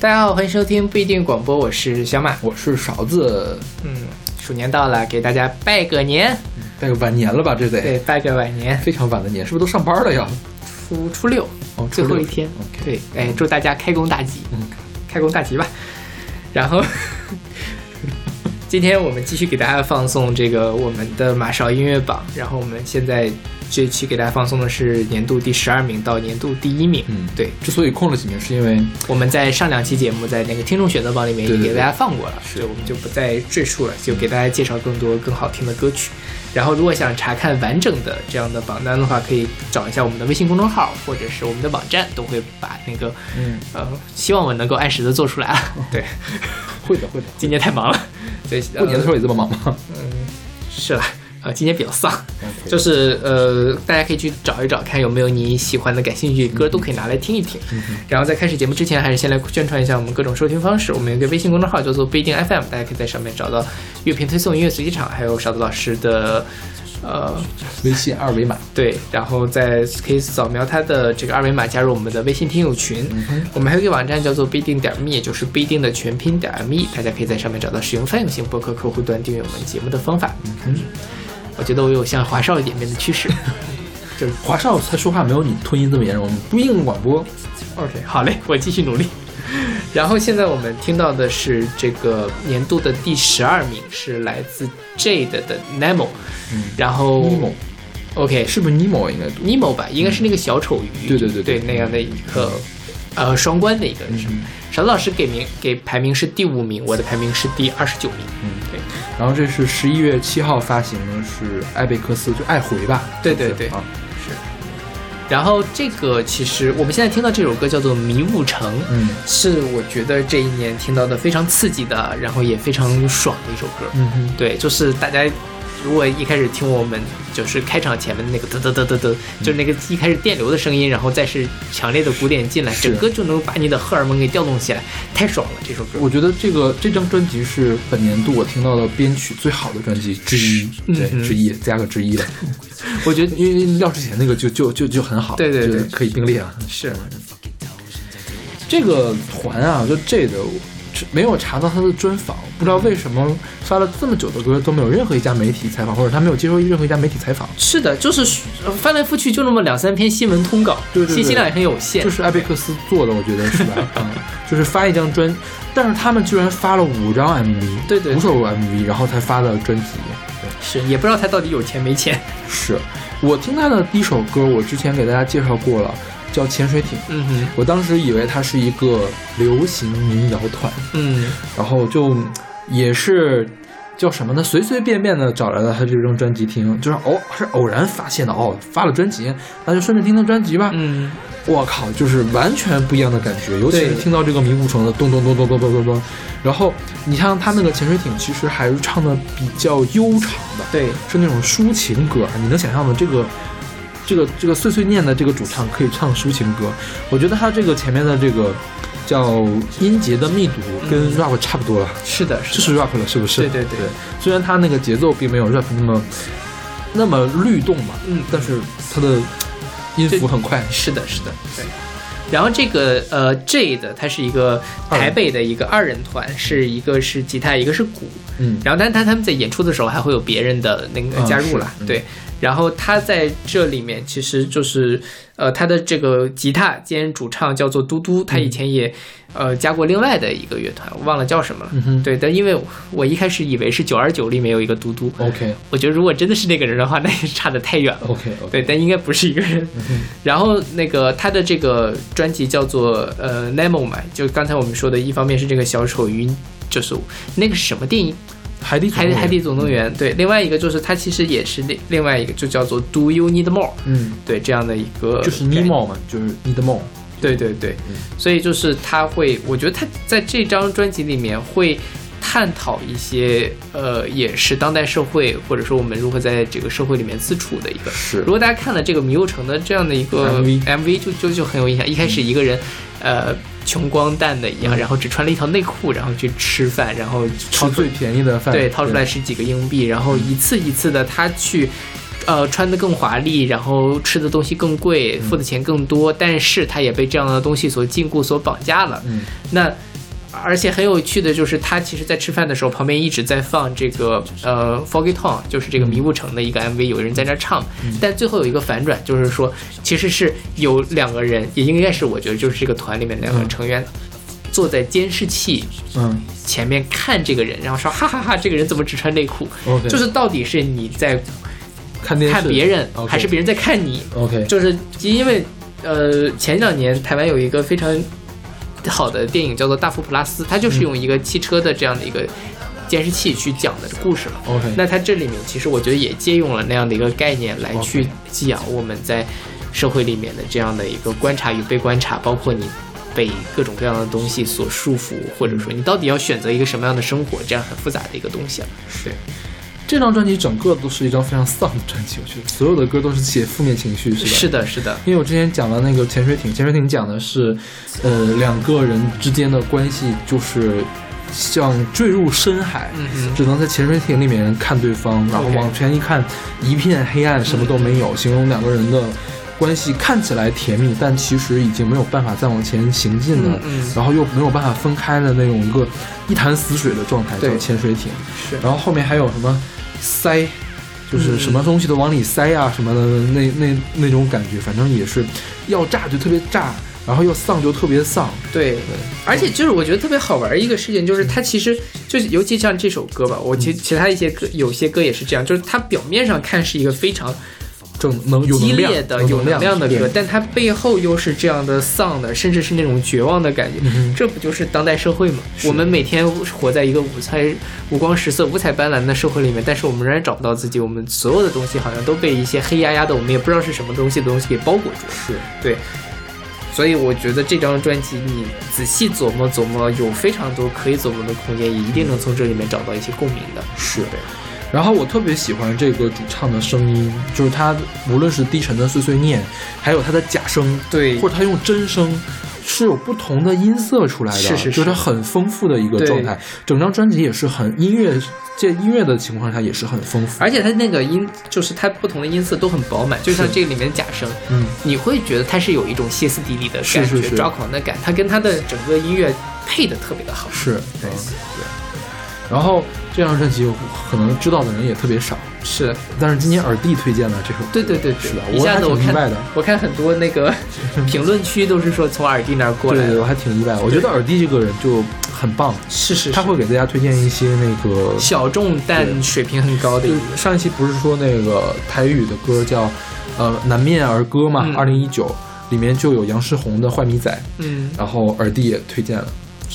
大家好，欢迎收听不一定广播，我是小马，我是勺子。嗯，鼠年到了，给大家拜个年，拜个晚年了吧？这得对，拜个晚年，非常晚的年，是不是都上班了呀？初初六，哦，最后一天。对，哎，祝大家开工大吉，嗯，开工大吉吧。然后，今天我们继续给大家放送这个我们的马勺音乐榜，然后我们现在。这期给大家放送的是年度第十二名到年度第一名。嗯，对。之所以空了几名，是因为我们在上两期节目在那个听众选择榜里面已经给大家放过了，所以我们就不再赘述了，就给大家介绍更多更好听的歌曲。然后，如果想查看完整的这样的榜单的话，可以找一下我们的微信公众号或者是我们的网站，都会把那个嗯呃，希望我能够按时的做出来啊。对，会的会的。今年太忙了，对，过年的时候也这么忙吗？嗯，是了。呃，今天比较丧，就是呃，大家可以去找一找，看有没有你喜欢的、感兴趣的歌，都可以拿来听一听。然后在开始节目之前，还是先来宣传一下我们各种收听方式。我们有个微信公众号叫做不一定 FM，大家可以在上面找到乐评推送、音乐随机场，还有勺子老师的呃微信二维码。对，然后再可以扫描他的这个二维码加入我们的微信听友群。我们还有一个网站叫做不一定点 me，也就是不一定的全拼点 me，大家可以在上面找到使用泛用型博客客户端订阅我们节目的方法。嗯。我觉得我有向华少一点点的趋势，就是华少他说话没有你吞音这么严重。我们不应广播，OK，好嘞，我继续努力。然后现在我们听到的是这个年度的第十二名，是来自 Jade 的 Nemo。嗯，然后 Nemo，OK，是不是 Nemo 应该读 Nemo 吧？应该是那个小丑鱼。对对对对，那样的一个呃双关的一个。勺子老师给名给排名是第五名，我的排名是第二十九名。嗯，对。然后这是十一月七号发行的，是艾贝克斯，就爱回吧？对对对啊，是。然后这个其实我们现在听到这首歌叫做《迷雾城》，嗯，是我觉得这一年听到的非常刺激的，然后也非常爽的一首歌。嗯哼，对，就是大家。如果一开始听我们就是开场前面的那个嘚嘚嘚嘚嘚，就是那个一开始电流的声音，然后再是强烈的鼓点进来，整个就能把你的荷尔蒙给调动起来，太爽了！这首歌，我觉得这个这张专辑是本年度我听到的编曲最好的专辑之一，对，之一加个之一了。我觉得因为廖之前那个就就就就很好，对对对，可以并列啊。是这个团啊，就这个。没有查到他的专访，不知道为什么发了这么久的歌都没有任何一家媒体采访，或者他没有接受任何一家媒体采访。是的，就是翻来覆去就那么两三篇新闻通稿，对对，信息量也很有限。就是艾贝克斯做的，我觉得是吧？嗯，就是发一张专，但是他们居然发了五张 MV，对对，五首 MV，然后才发的专辑。是，也不知道他到底有钱没钱。是我听他的第一首歌，我之前给大家介绍过了。叫潜水艇，嗯哼，我当时以为它是一个流行民谣团，嗯，然后就也是叫什么呢？随随便便的找来了他这张专辑听，就是偶是偶然发现的哦，发了专辑，那就顺便听听专辑吧。嗯，我靠，就是完全不一样的感觉，尤其是听到这个迷雾城的咚咚咚咚咚咚咚咚，然后你像他那个潜水艇，其实还是唱的比较悠长的，对，是那种抒情歌，你能想象吗？这个。这个这个碎碎念的这个主唱可以唱抒情歌，我觉得他这个前面的这个叫音节的密度跟 rap 差不多了。是的，是就是 rap 了，是不是？对对对。虽然他那个节奏并没有 rap 那么那么律动嘛，嗯，但是他的音符很快。是的，是的，对。然后这个呃 Jade 它是一个台北的一个二人团，是一个是吉他，一个是鼓，嗯。然后但他他们在演出的时候还会有别人的那个加入了，对。然后他在这里面其实就是，呃，他的这个吉他兼主唱叫做嘟嘟，他以前也，呃，加过另外的一个乐团，我忘了叫什么了。对，但因为我一开始以为是九二九里面有一个嘟嘟。OK，我觉得如果真的是那个人的话，那也差得太远了。OK，对，但应该不是一个人。然后那个他的这个专辑叫做呃 Nemo 嘛，就刚才我们说的一方面是这个小丑鱼，就是那个是什么电影？海底海海底总动员，对，另外一个就是它其实也是另另外一个，就叫做 Do You Need More？嗯，对，这样的一个就是 Need More 嘛，就是 Need More。对对对，所以就是他会，我觉得他在这张专辑里面会探讨一些，呃，也是当代社会或者说我们如何在这个社会里面自处的一个。是。如果大家看了这个迷雾城的这样的一个 MV，就就就很有印象。一开始一个人，呃。穷光蛋的一样，然后只穿了一条内裤，然后去吃饭，然后吃最便宜的饭，对，掏出来十几个硬币，然后一次一次的他去，呃，穿的更华丽，然后吃的东西更贵，付的钱更多，但是他也被这样的东西所禁锢、所绑架了。嗯，那而且很有趣的就是，他其实在吃饭的时候，旁边一直在放这个呃《Foggy Town》，就是这个迷雾城的一个 MV，有人在那唱。但最后有一个反转，就是说其实是有两个人，也应该是我觉得就是这个团里面两个成员。坐在监视器嗯前面看这个人，然后说哈哈哈，这个人怎么只穿内裤？，OK，就是到底是你在看别人？还是别人在看你？OK，就是因为呃前两年台湾有一个非常好的电影叫做《大佛普拉斯》，它就是用一个汽车的这样的一个监视器去讲的故事嘛。OK，那它这里面其实我觉得也借用了那样的一个概念来去讲我们在社会里面的这样的一个观察与被观察，包括你被各种各样的东西所束缚，或者说你到底要选择一个什么样的生活，这样很复杂的一个东西了。对，这张专辑整个都是一张非常丧的专辑，我觉得所有的歌都是写负面情绪，是吧？是的，是的，因为我之前讲了那个潜水艇，潜水艇讲的是，呃，两个人之间的关系就是像坠入深海，只能在潜水艇里面看对方，然后往前一看，一片黑暗，什么都没有，形容两个人的关系看起来甜蜜，但其实已经没有办法再往前行进了，嗯嗯然后又没有办法分开的那种一个一潭死水的状态，对叫潜水艇。是然后后面还有什么塞，就是什么东西都往里塞啊什么的，那那那种感觉，反正也是要炸就特别炸，然后要丧就特别丧。对，而且就是我觉得特别好玩一个事情，就是它其实就是尤其像这首歌吧，我其其他一些歌有些歌也是这样，就是它表面上看是一个非常正能有激能量烈的、有有能量的歌，但它背后又是这样的丧的，甚至是那种绝望的感觉。嗯这不就是当代社会吗？我们每天活在一个五彩、五光十色、五彩斑斓的社会里面，但是我们仍然找不到自己。我们所有的东西好像都被一些黑压压的，我们也不知道是什么东西的东西给包裹住了。是对，所以我觉得这张专辑你仔细琢磨琢磨，有非常多可以琢磨的空间，也一定能从这里面找到一些共鸣的。是。然后我特别喜欢这个主唱的声音，就是他无论是低沉的碎碎念，还有他的假声，对或者他用真声，是有不同的音色出来的，是是是就是它很丰富的一个状态。整张专辑也是很音乐，这音乐的情况下也是很丰富。而且他那个音，就是他不同的音色都很饱满，就像这个里面的假声，嗯，你会觉得他是有一种歇斯底里的感觉、抓狂的感，他跟他的整个音乐配的特别的好。是，嗯，对。然后这张专辑可能知道的人也特别少，是，但是今年耳帝推荐了这首歌，对对对对。是的，一我还下子我看挺意外的。我看很多那个 评论区都是说从耳帝那儿过来。对对，我，还挺意外。我觉得耳帝这个人就很棒，是是他会给大家推荐一些那个小众但水平很高的。上一期不是说那个台语的歌叫呃《南面儿歌》嘛嗯，二零一九里面就有杨世宏的《坏米仔》，嗯，然后耳帝也推荐了。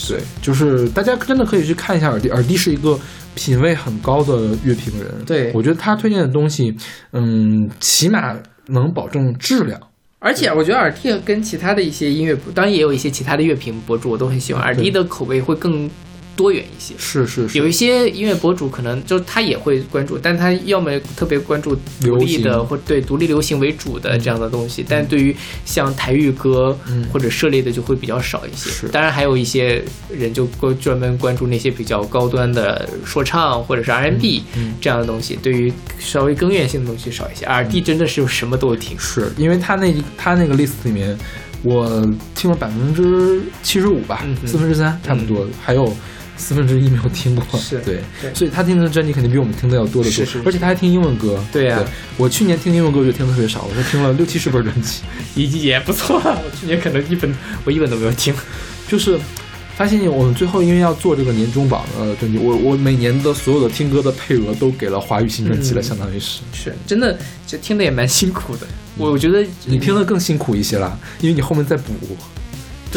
对，就是大家真的可以去看一下耳帝，耳帝是一个品味很高的乐评人。对。我觉得他推荐的东西，嗯，起码能保证质量。而且我觉得耳帝跟其他的一些音乐，当然也有一些其他的乐评博主我都很喜欢，耳帝的口味会更多元一些。是是是，有一些音乐博主可能就他也会关注，但他要么特别关注独立的或对独立流行为主的这样的东西，但对于像台语歌嗯。或者涉猎的就会比较少一些。是。当然还有一些人就专专门关注那些比较高端的说唱或者是 R&B 嗯这样的东西，对于稍微根源性的东西少一些。R&D 真的是什么都听。是因为他那他那个 list 里面，我听了百分之七十五吧四分之三差不多，还有四分之一没有听过。是对，对所以他听的专辑肯定比我们听的要多得多，而且他还听英文歌。对呀我去年听英文歌就听的特别少，我就听了六七十本专辑，也也不错，我去年可能一本我一本都没有听。就是。发现我们最后因为要做这个年终榜的专辑，我我每年的所有的听歌的配额都给了华语新专辑了，嗯相当于是。是真的，就听的也蛮辛苦的。我我觉得你听的更辛苦一些啦，因为你后面再补。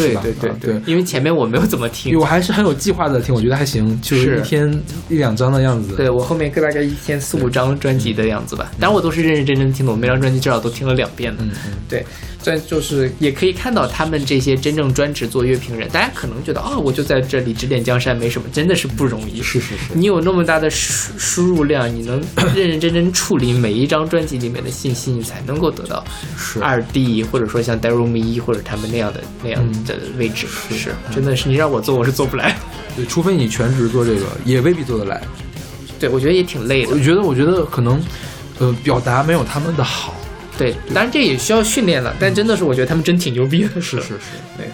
对对对啊对。因为前面我没有怎么听。我还是很有计划的听，我觉得还行，就是是。一天一两张的样子。对我后面大概一天四五张专辑的样子吧，当然我都是认认真真听的，我每张专辑至少都听了两遍的。嗯嗯，对，这就是也可以看到他们这些真正专职做乐评人，大家可能觉得啊、我就在这里指点江山没什么，真的是不容易。是是是，你有那么大的输输入量，你能认认真真处理每一张专辑里面的信息，你才能够得到是二 D 或者说像 Daryl Me 或者他们那样的那样的位置。是，真的是你让我做，我是做不来。对，除非你全职做这个，也未必做得来。对，我觉得也挺累的我。觉得，我觉得可能，呃，表达没有他们的好。对，当然这也需要训练了，但真的是我觉得他们真挺牛逼的。是是是，对。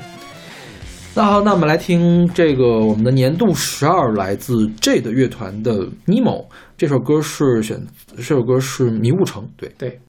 那好，那我们来听这个我们的年度十二，来自 J 的乐团的《Nemo》这首歌是选，这首歌是《迷雾城》，对对。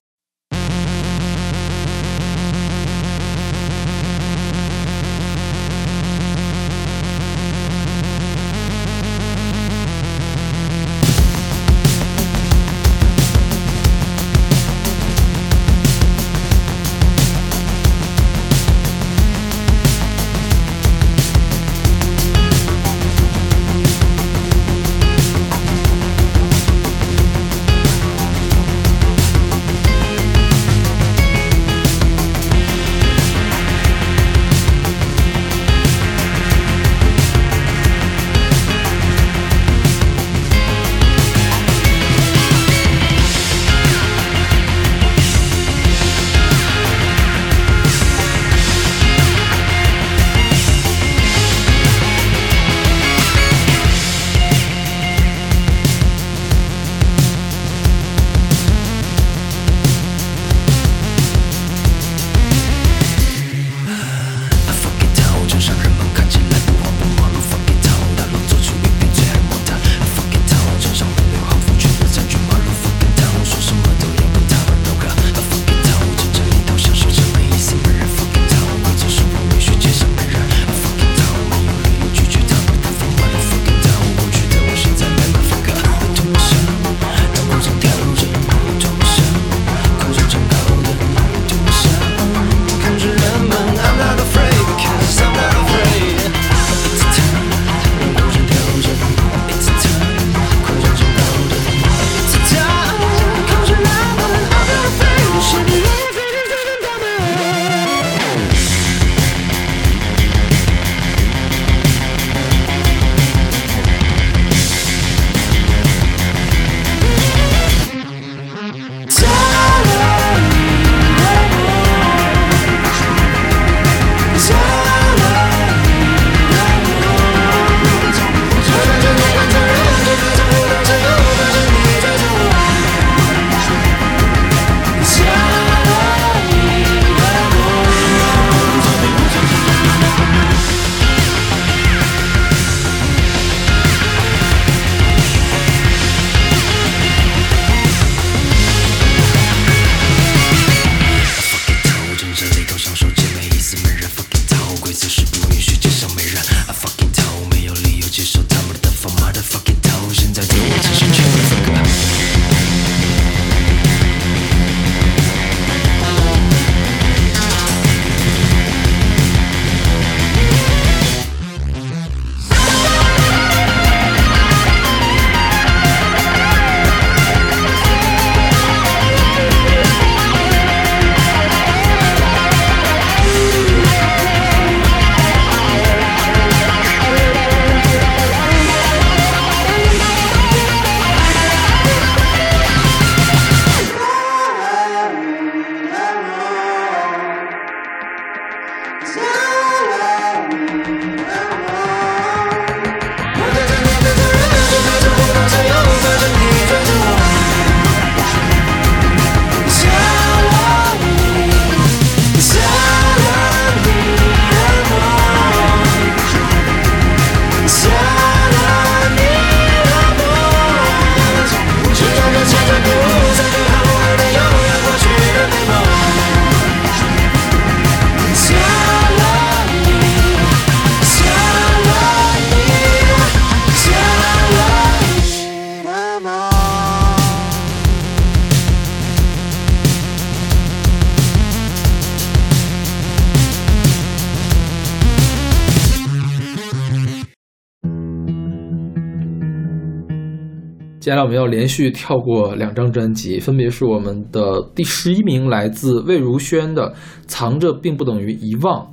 我们要连续跳过两张专辑，分别是我们的第十一名来自魏如萱的《藏着并不等于遗忘》。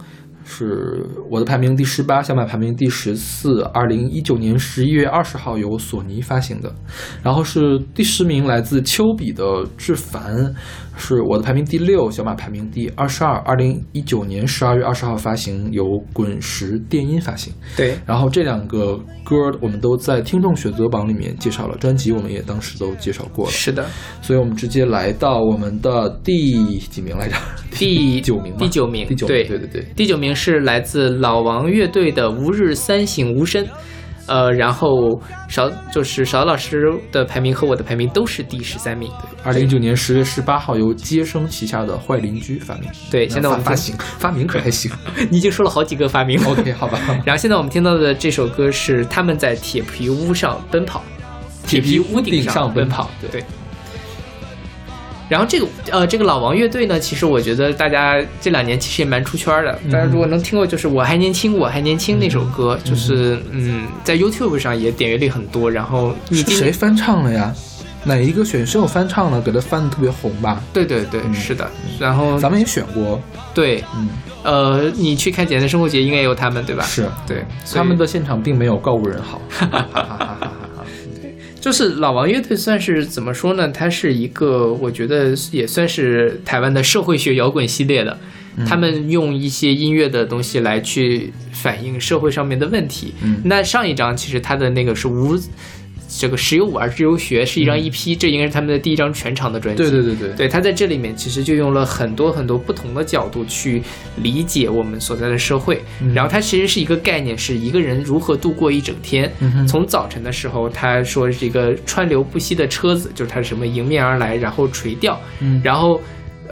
是我的排名第十八，小马排名第十四，二零一九年十一月二十号由索尼发行的。然后是第十名，来自丘比的《致凡》，是我的排名第六，小马排名第二十二，二零一九年十二月二十号发行，由滚石电音发行。对，然后这两个歌我们都在听众选择榜里面介绍了，专辑我们也当时都介绍过了。是的，所以我们直接来到我们的第几名来着？第九名，第九名，第九，对对对对，第九名。名是来自老王乐队的《吾日三省吾身》，呃，然后勺就是勺老师的排名和我的排名都是第十三名。二零一九年十月十八号由接生旗下的坏邻居发明。对，现在我们发行发明可还行。你已经说了好几个发明。OK，好吧。然后现在我们听到的这首歌是他们在铁皮屋上奔跑，铁皮屋顶上奔跑。对。然后这个呃，这个老王乐队呢，其实我觉得大家这两年其实也蛮出圈的。大家如果能听过，就是我还年轻，我还年轻那首歌，就是嗯，在 YouTube 上也点阅率很多。然后你谁翻唱了呀？哪一个选秀翻唱了，给他翻的特别红吧？对对对，是的。然后咱们也选过。对，嗯，呃，你去看《简单生活节》应该也有他们对吧？是对，他们的现场并没有告五人好。就是老王乐队算是怎么说呢？它是一个，我觉得也算是台湾的社会学摇滚系列的。嗯、他们用一些音乐的东西来去反映社会上面的问题。嗯，那上一张其实他的那个是无。这个时有舞而知有学是一张 EP，、嗯、这应该是他们的第一张全长的专辑。对对对对，对他在这里面其实就用了很多很多不同的角度去理解我们所在的社会。嗯、然后它其实是一个概念，是一个人如何度过一整天。嗯、从早晨的时候，他说是一个川流不息的车子，就是他什么迎面而来，然后垂钓，嗯、然后。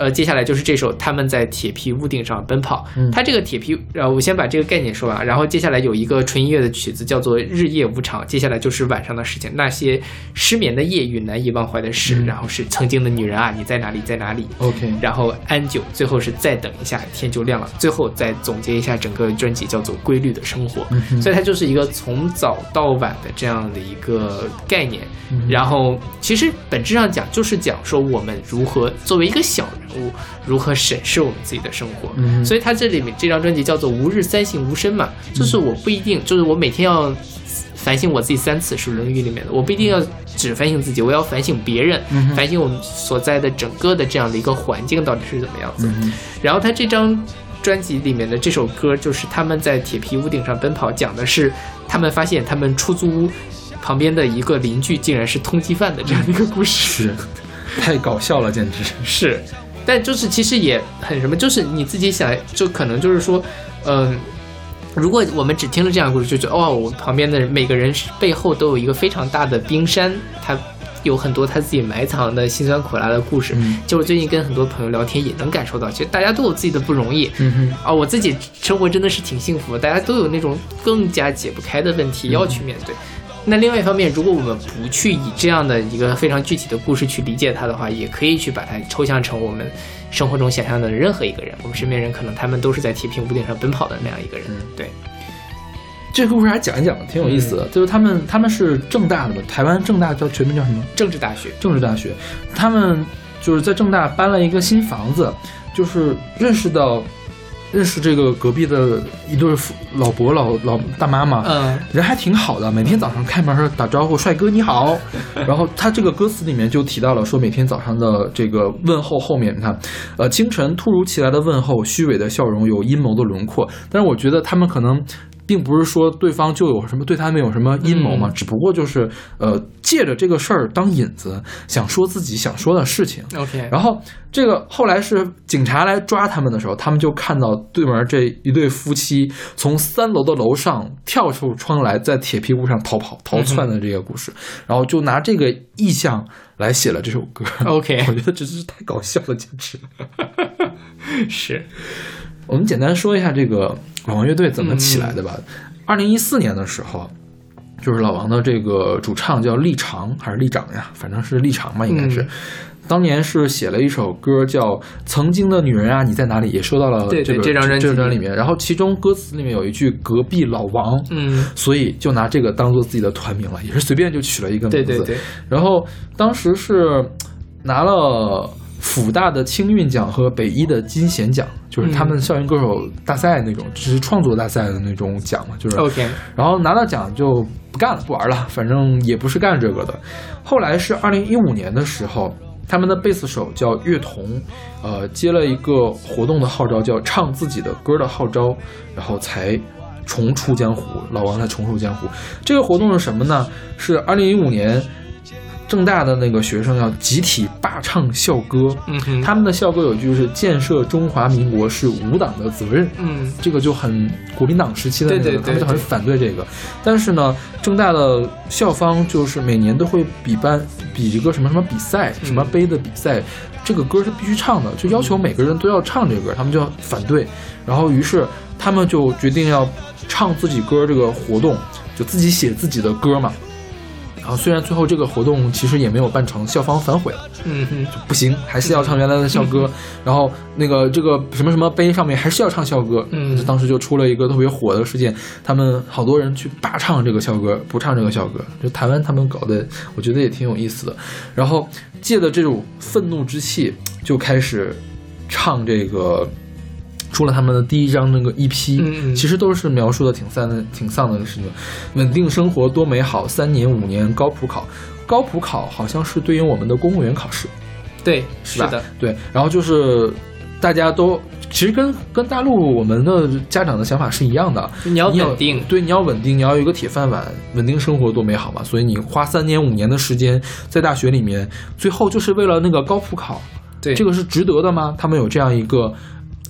呃，接下来就是这首他们在铁皮屋顶上奔跑。嗯，它这个铁皮，呃，我先把这个概念说完，然后接下来有一个纯音乐的曲子叫做《日夜无常》，接下来就是晚上的事情，那些失眠的夜与难以忘怀的事，嗯、然后是曾经的女人啊，你在哪里，在哪里？OK，然后安久，最后是再等一下，天就亮了，最后再总结一下整个专辑叫做《规律的生活》。嗯、所以它就是一个从早到晚的这样的一个概念。嗯、然后其实本质上讲就是讲说我们如何作为一个小人物如何。审视我们自己的生活，嗯、所以他这里面这张专辑叫做《吾日三省吾身》嘛，就是我不一定，就是我每天要反省我自己三次，是《论语》里面的，我不一定要只反省自己，我要反省别人，嗯、反省我们所在的整个的这样的一个环境到底是怎么样子。嗯、然后他这张专辑里面的这首歌，就是他们在铁皮屋顶上奔跑，讲的是他们发现他们出租屋旁边的一个邻居竟然是通缉犯的这样一个故事，太搞笑了，简直是。但就是其实也很什么，就是你自己想，就可能就是说，嗯、呃，如果我们只听了这样的故事，就觉得哦，我旁边的每个人背后都有一个非常大的冰山，他有很多他自己埋藏的辛酸苦辣的故事。嗯、就我最近跟很多朋友聊天，也能感受到，其实大家都有自己的不容易。啊，我自己生活真的是挺幸福的，大家都有那种更加解不开的问题要去面对。嗯那另外一方面，如果我们不去以这样的一个非常具体的故事去理解它的话，也可以去把它抽象成我们生活中想象的任何一个人。我们身边人可能他们都是在铁皮屋顶上奔跑的那样一个人。嗯、对，这个故事还讲一讲，挺有意思的。嗯、就是他们他们是正大的嘛，台湾正大叫全名叫什么？政治大学。政治大学，他们就是在正大搬了一个新房子，就是认识到。认识这个隔壁的一对老伯老老大妈嘛，嗯，人还挺好的，每天早上开门打招呼，帅哥你好。然后他这个歌词里面就提到了说，每天早上的这个问候后面，你看，呃，清晨突如其来的问候，虚伪的笑容有阴谋的轮廓。但是我觉得他们可能。并不是说对方就有什么对他们有什么阴谋嘛，嗯、只不过就是呃借着这个事儿当引子，想说自己想说的事情。OK，然后这个后来是警察来抓他们的时候，他们就看到对门这一对夫妻从三楼的楼上跳出窗来，在铁皮屋上逃跑逃窜的这个故事，嗯、然后就拿这个意象来写了这首歌。OK，我觉得真是太搞笑了，简直。是。我们简单说一下这个老王乐队怎么起来的吧。二零一四年的时候，就是老王的这个主唱叫立长还是立长呀？反正是立长吧，应该是。嗯、当年是写了一首歌叫《曾经的女人啊，你在哪里》，也收到了这个这张专辑这张里面。然后其中歌词里面有一句“隔壁老王”，嗯，所以就拿这个当做自己的团名了，也是随便就取了一个名字。对对对。然后当时是拿了。辅大的青韵奖和北一的金贤奖，就是他们校园歌手大赛那种，就是创作大赛的那种奖嘛，就是 OK。然后拿到奖就不干了，不玩了，反正也不是干这个的。后来是二零一五年的时候，他们的贝斯手叫乐童，呃，接了一个活动的号召，叫唱自己的歌的号召，然后才重出江湖。老王才重出江湖。这个活动是什么呢？是二零一五年。正大的那个学生要集体罢唱校歌，嗯，他们的校歌有句是“建设中华民国是无党的责任”，嗯这个就很国民党时期的那个，对对对他们就很反对这个。但是呢，正大的校方就是每年都会比班比一个什么什么比赛，什么杯的比赛，这个歌是必须唱的，就要求每个人都要唱这个歌，他们就反对。然后于是他们就决定要唱自己歌这个活动，就自己写自己的歌嘛。然后虽然最后这个活动其实也没有办成，校方反悔了。嗯嗯，不行，还是要唱原来的校歌。然后那个这个什么什么碑上面还是要唱校歌。嗯就当时就出了一个特别火的事件，他们好多人去罢唱这个校歌，不唱这个校歌。就台湾他们搞的，我觉得也挺有意思的。然后借着这种愤怒之气，就开始唱这个。出了他们的第一张那个 EP，、其实都是描述的挺丧的、挺丧的一个事情。稳定生活多美好，三年五年高普考，高普考好像是对应我们的公务员考试。对，是吧？的，对，然后就是大家都其实跟跟大陆我们的家长的想法是一样的，你要稳定，对，你要稳定，你要有一个铁饭碗，稳定生活多美好嘛。所以你花三年五年的时间在大学里面，最后就是为了那个高普考，对这个是值得的吗？他们有这样一个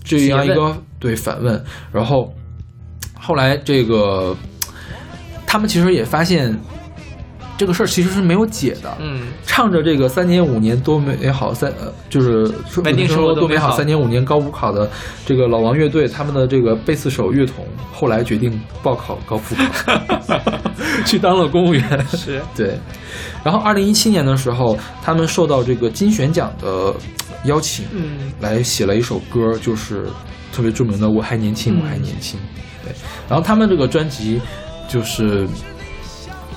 这样一诘个对反问，然后后来这个他们其实也发现这个事儿其实是没有解的，嗯。唱着这个三年五年多美好三呃，就是说稳定生生多美活多美好。三年五年高补考的这个老王乐队，他们的这个贝斯手乐童后来决定报考高复考，去当了公务员。是，对，然后二零一七年的时候，他们受到这个金选奖的邀请，嗯。来写了一首歌，就是特别著名的《我还年轻，嗯我还年轻》。对，然后他们这个专辑就是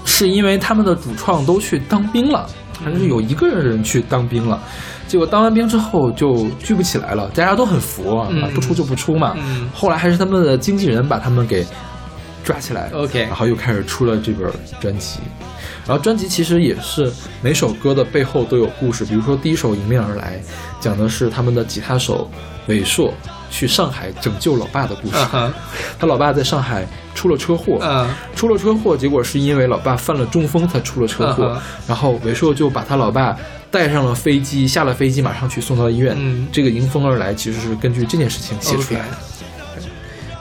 是因为他们的主创都去当兵了，还是有一个人去当兵了，结果当完兵之后就聚不起来了，大家都很服啊，嗯不出就不出嘛。嗯后来还是他们的经纪人把他们给抓起来，，OK，然后又开始出了这本专辑。然后专辑其实也是每首歌的背后都有故事，比如说第一首《迎面而来》，讲的是他们的吉他手韦硕去上海拯救老爸的故事。他老爸在上海出了车祸，嗯出了车祸，结果是因为老爸犯了中风才出了车祸。然后韦硕就把他老爸带上了飞机，下了飞机马上去送到医院。嗯这个迎风而来其实是根据这件事情写出来的。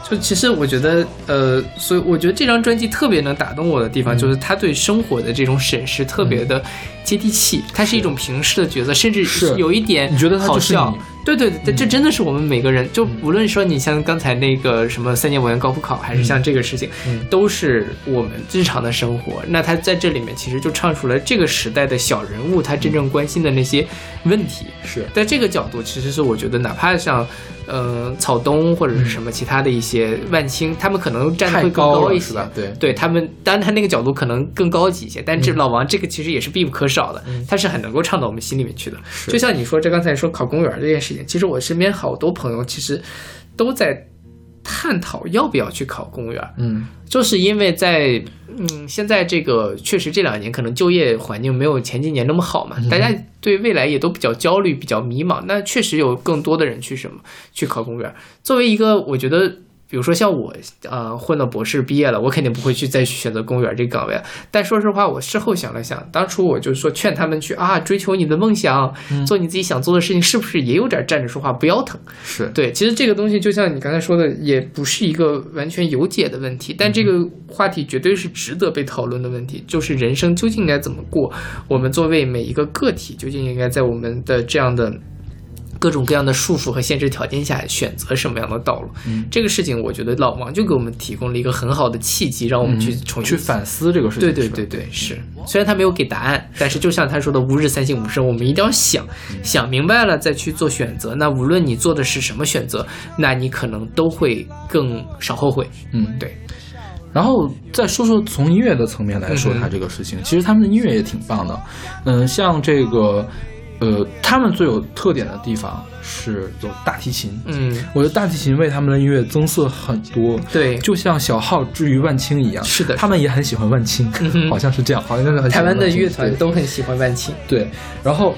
就其实我觉得，呃，所以我觉得这张专辑特别能打动我的地方，嗯就是他对生活的这种审视特别的接地气，他是一种平视的角色，甚至是有一点你觉得它好笑就是你。对对对，这真的是我们每个人，就无论说你像刚才那个什么三年五年高普考，还是像这个事情，嗯都是我们日常的生活。那他在这里面其实就唱出了这个时代的小人物他真正关心的那些问题。是，在这个角度，其实是我觉得，哪怕像，呃，草东或者是什么其他的一些万青，他们可能站的会更高一些吧？对对他们，当然他那个角度可能更高级一些，但嗯这老王这个其实也是必不可少的，他是很能够唱到我们心里面去的。就像你说这刚才说考公务员这件事情，其实我身边好多朋友其实都在探讨要不要去考公务员，嗯就是因为在嗯，现在这个确实这两年可能就业环境没有前几年那么好嘛，大家对未来也都比较焦虑、比较迷茫。那确实有更多的人去什么去考公务员。作为一个，我觉得。比如说像我，呃，混到博士毕业了，我肯定不会去再去选择公务员这个岗位。但说实话，我事后想了想，当初我就说劝他们去啊，追求你的梦想，做你自己想做的事情，是不是也有点站着说话不腰疼？是，对，其实这个东西就像你刚才说的，也不是一个完全有解的问题，但这个话题绝对是值得被讨论的问题，就是人生究竟应该怎么过？我们作为每一个个体，究竟应该在我们的这样的。各种各样的束缚和限制条件下，选择什么样的道路？嗯这个事情，我觉得老王就给我们提供了一个很好的契机，让我们去重新去反思这个事情。对对对对，是。虽然他没有给答案，但是就像他说的“吾日三省吾身”，我们一定要想，想明白了再去做选择。那无论你做的是什么选择，那你可能都会更少后悔。嗯，对。然后再说说从音乐的层面来说，他这个事情，其实他们的音乐也挺棒的。嗯，像这个，呃，他们最有特点的地方是有大提琴。嗯，我觉得大提琴为他们的音乐增色很多，对，就像小号之于万青一样。是的他们也很喜欢万青，嗯好像是这样，好像是台湾的乐团都很喜欢万青。对，然后，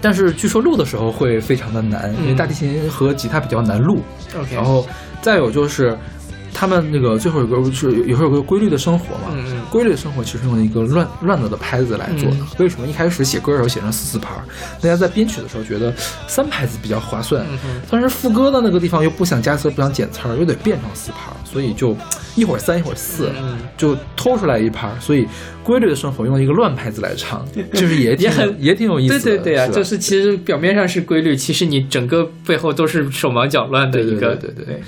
但是据说录的时候会非常的难，因为嗯大提琴和吉他比较难录。OK，然后再有就是，他们那个最后有个是有有个规律的生活嘛，规律的生活其实用一个乱乱了的拍子来做的。嗯为什么一开始写歌的时候写成四四拍儿？大家在编曲的时候觉得三拍子比较划算，但是副歌的那个地方又不想加词儿，不想减词儿，又得变成四拍儿，所以就一会儿三一会儿四，嗯就偷出来一拍儿。所以规律的生活用一个乱拍子来唱，就是也挺也很也挺有意思的。对对对啊，吧就是其实表面上是规律，其实你整个背后都是手忙脚乱的一个，对对对对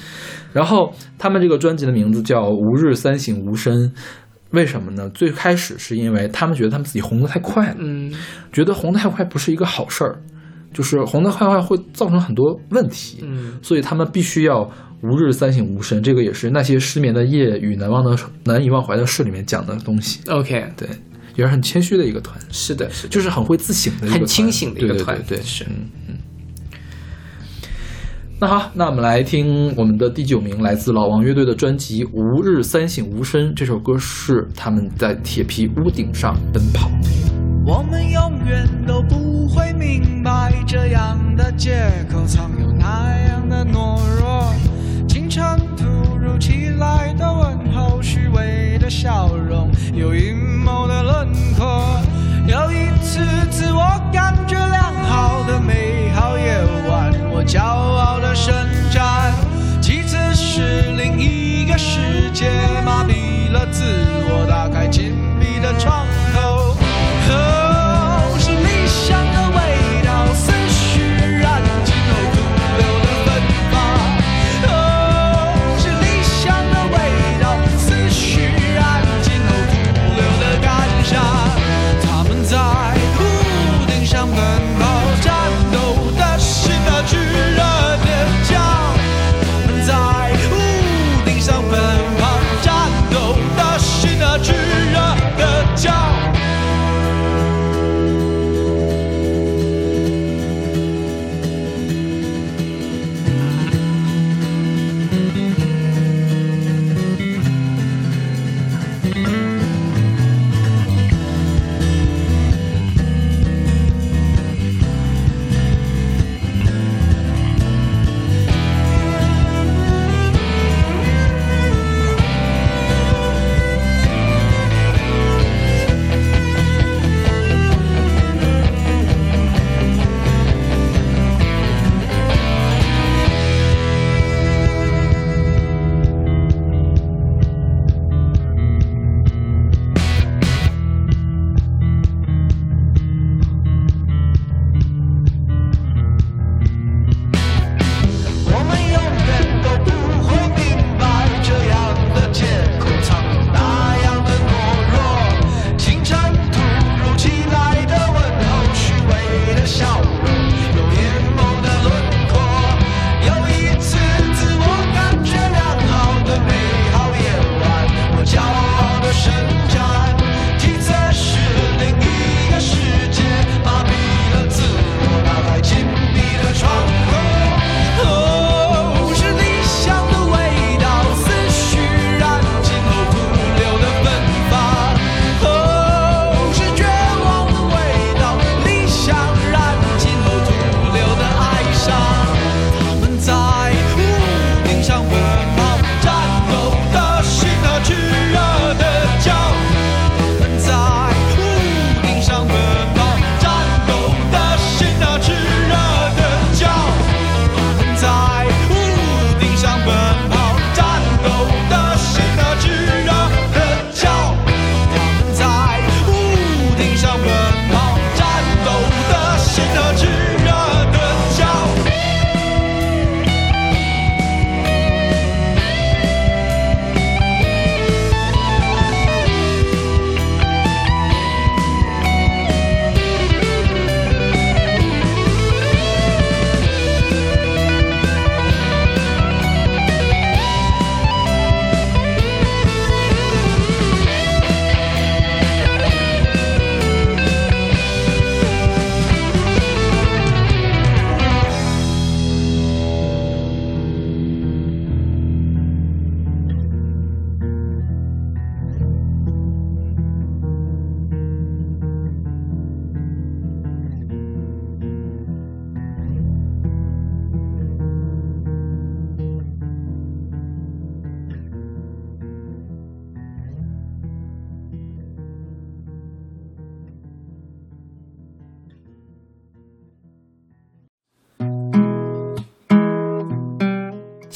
然后他们这个专辑的名字叫《吾日三省吾身》，为什么呢？最开始是因为他们觉得他们自己红得太快了，嗯觉得红得太快不是一个好事儿，就是红得太快会造成很多问题，嗯所以他们必须要吾日三省吾身。这个也是那些失眠的夜与难忘的难以忘怀的事里面讲的东西。，OK，对，也是很谦虚的一个团，是的，是的，就是很会自省的一个团，很清醒的一个对对团对对，是。那好，那我们来听我们的第九名，来自老王乐队的专辑《吾日三省吾身》。这首歌是他们在铁皮屋顶上奔跑。我们永远都不会明白，这样的借口藏有那样的懦弱。清晨突如其来的问候，虚伪的笑容，有阴谋的轮廓。有一次自我感觉良好的美好夜晚，我骄傲的伸展；其次是另一个世界麻痹了自我，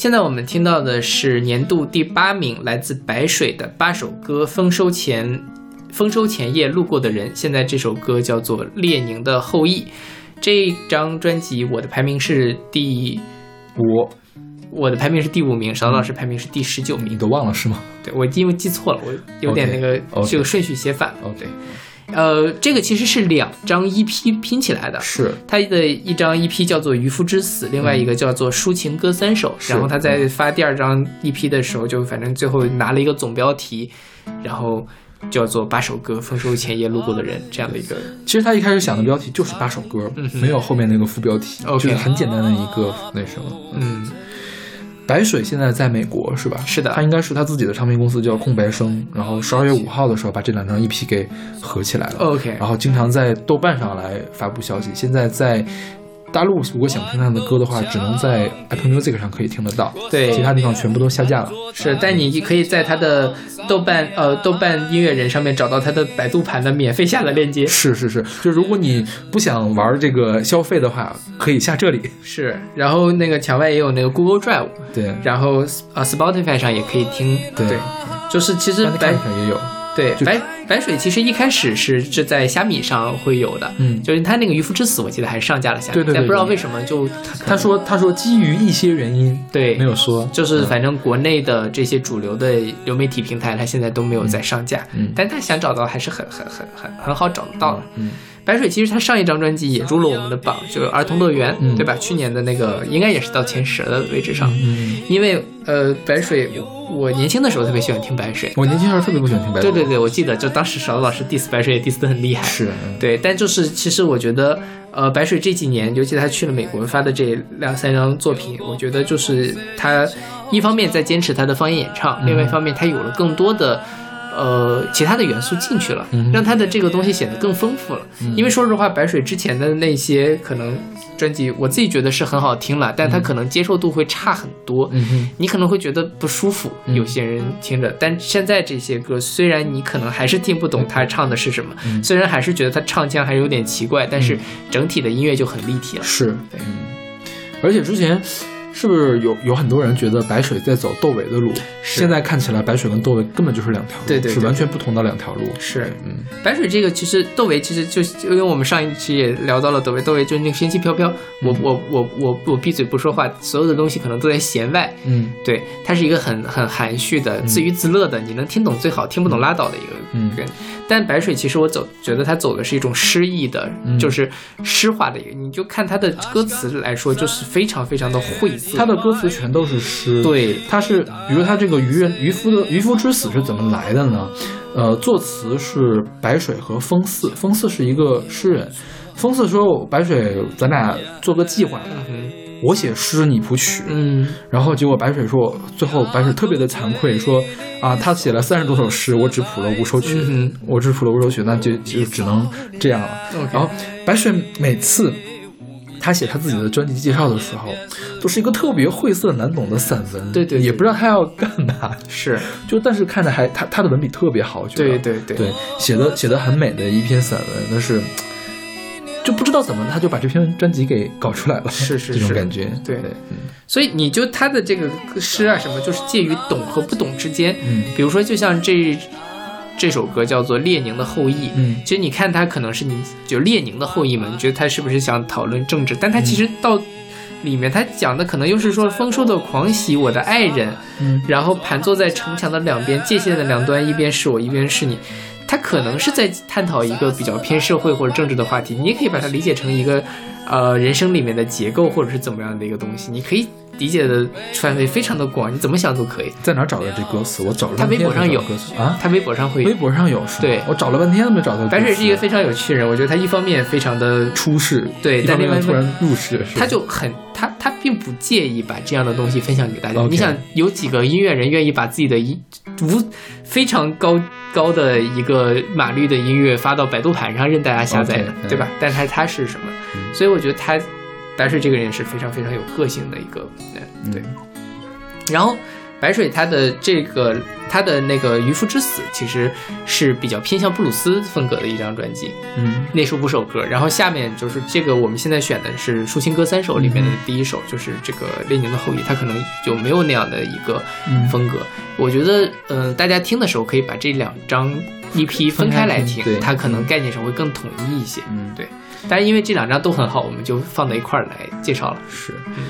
现在我们听到的是年度第八名，来自白水的八首歌，丰收前，丰收前夜路过的人。现在这首歌叫做《列宁的后裔》。这张专辑我的排名是第五，我的排名是第五名，邵老师排名是第十九名。你都忘了是吗？对，我因为记错了，我有点那个这个顺序写反了。哦，对，呃，这个其实是两张 EP 拼起来的。是他的一张 EP 叫做《渔夫之死》，另外一个叫做《抒情歌三首》。是然后他在发第二张 EP 的时候，就反正最后拿了一个总标题，然后叫做“八首歌，丰收前夜路过的人”这样的一个。其实他一开始想的标题就是八首歌，嗯没有后面那个副标题 OK 就是很简单的一个那什么。嗯，白水现在在美国是吧？是的他应该是他自己的唱片公司叫空白生，然后十二月五号的时候把这两张 EP 给合起来了。OK 然后经常在豆瓣上来发布消息。现在在大陆如果想听他的歌的话，只能在 Apple Music 上可以听得到，对其他地方全部都下架了。是，但你可以在他的豆瓣呃豆瓣音乐人上面找到他的百度盘的免费下载链接。是是是，就如果你不想玩这个消费的话，可以下这里。是，然后那个墙外也有那个 Google Drive，对，然后呃 Spotify 上也可以听。对就是其实上也有。就对白白水其实一开始是是在虾米上会有的，嗯就是他那个渔夫之死，我记得还是上架了虾米，对对对但不知道为什么就他说他说基于一些原因，对没有说，就是反正国内的这些主流的流媒体平台，他现在都没有在上架，嗯但他想找到还是很很很很很好找得到的。嗯白水其实他上一张专辑也入了我们的榜，就是《儿童乐园》，嗯对吧？去年的那个应该也是到前十的位置上，嗯，因为呃，白水我年轻的时候特别喜欢听白水，我年轻时候特别不喜欢听白水，对对对，我记得就当时勺子老师 diss 白水也 diss 的很厉害，是，嗯对，但就是其实我觉得，呃，白水这几年，尤其他去了美国发的这两三张作品，我觉得就是他一方面在坚持他的方言演唱，另外一方面他有了更多的。呃，其他的元素进去了，嗯。让他的这个东西显得更丰富了。因为说实话，白水之前的那些可能专辑，我自己觉得是很好听了，但他可能接受度会差很多。嗯，你可能会觉得不舒服，嗯有些人听着。但现在这些歌，虽然你可能还是听不懂他唱的是什么，嗯。虽然还是觉得他唱腔还是有点奇怪，但是整体的音乐就很立体了。是，对，而且之前是不是有有很多人觉得白水在走窦唯的路？现在看起来，白水跟窦唯根本就是两条路，对对对是完全不同的两条路。是，嗯，白水这个其实窦唯其实就就因为我们上一期也聊到了窦唯，窦唯就是那个仙气飘飘，我我我我我闭嘴不说话，所有的东西可能都在弦外。嗯对，他是一个很很含蓄的、自娱自乐的，你能听懂最好，听不懂拉倒的一个嗯人。但白水其实我走觉得他走的是一种诗意的，嗯就是诗化的一个，你就看他的歌词来说，就是非常非常的晦涩。他的歌词全都是诗。，对他是，比如他这个渔人渔夫的渔夫之死是怎么来的呢？呃，作词是白水和风四，风四是一个诗人。风四说：“白水，咱俩做个计划吧，嗯我写诗，你谱曲。嗯然后结果白水说，最后白水特别的惭愧，说啊，他写了三十多首诗，我只谱了五首曲，嗯我只谱了五首曲，那就就只能这样了。然后白水每次他写他自己的专辑介绍的时候，都是一个特别晦涩难懂的散文，对对对也不知道他要干嘛，是，就但是看着还他他的文笔特别好，我觉得对对对对，写的写的很美的一篇散文，但是。就不知道怎么他就把这篇专辑给搞出来了，是是是。这种感觉，对。嗯所以你就他的这个诗啊什么，就是介于懂和不懂之间。嗯。比如说，就像这这首歌叫做《列宁的后裔》，嗯。其实你看他可能是你就列宁的后裔嘛，你觉得他是不是想讨论政治？但他其实到里面他讲的可能又是说丰收的狂喜，我的爱人，嗯。然后盘坐在城墙的两边，界限的两端，一边是我，一边是你。他可能是在探讨一个比较偏社会或者政治的话题，你也可以把它理解成一个，呃，人生里面的结构或者是怎么样的一个东西，你可以理解的范围非常的广，你怎么想都可以。在哪儿找的这歌词？我找了他微博上有啊，他微博上会微。博上有对我找了半天都没找到。白水是一个非常有趣的人，我觉得他一方面非常的出世，对但另外突然入世，他就很他他并不介意把这样的东西分享给大家。你想有几个音乐人愿意把自己的音无非常高高的一个码率的音乐发到百度盘上任大家下载的对吧？但他他是什么？所以我觉得他但是这个人是非常非常有个性的一个人，对。然后白水他的这个他的那个渔夫之死其实是比较偏向布鲁斯风格的一张专辑，嗯那是五首歌，然后下面就是这个我们现在选的是抒情歌三首里面的第一首，就是这个列宁的后裔，他可能就没有那样的一个嗯风格。我觉得，嗯、大家听的时候可以把这两张 EP 分开来听，它可能概念上会更统一一些。嗯对。但是因为这两张都很好，我们就放在一块儿来介绍了。是，嗯，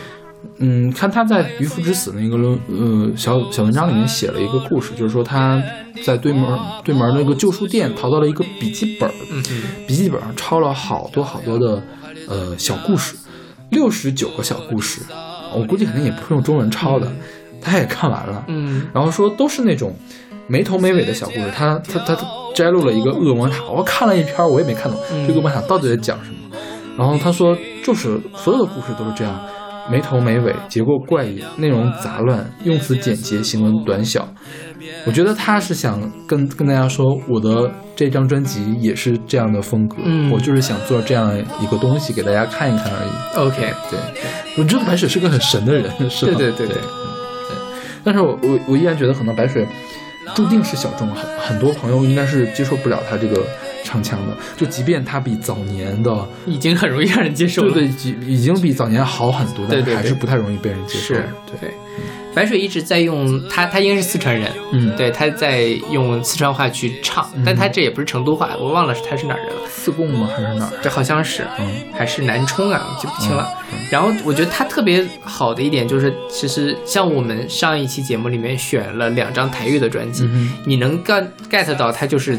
看他在《渔夫之死》那个论呃小小文章里面写了一个故事，就是说他在对门对门那个旧书店淘到了一个笔记本笔记本上抄了好多好多的呃小故事，六十九个小故事，我估计肯定也不是用中文抄的，他也看完了，嗯。然后说都是那种没头没尾的小故事，他他他他摘录了一个恶魔塔，我看了一篇儿，我也没看懂嗯。这个恶魔塔到底在讲什么。然后他说，就是所有的故事都是这样，没头没尾，结构怪异，内容杂乱，用词简洁，行文短小。我觉得他是想跟跟大家说，我的这张专辑也是这样的风格，嗯我就是想做这样一个东西给大家看一看而已。，OK，对，我知道白水是个很神的人，是吧？对对对对对对。但是我我我依然觉得，可能白水注定是小众，很很多朋友应该是接受不了他这个唱腔的。就即便他比早年的，已经很容易让人接受了。对对，已已经比早年好很多，但还是不太容易被人接受。是对，对。白水一直在用他，他应该是四川人，嗯，对，他在用四川话去唱，但他这也不是成都话，我忘了是他是哪儿人了。自贡吗？还是哪儿？这好像是，嗯还是南充啊，我记不清了。然后我觉得他特别好的一点就是，其实像我们上一期节目里面选了两张台语的专辑，嗯你能 get get 到他就是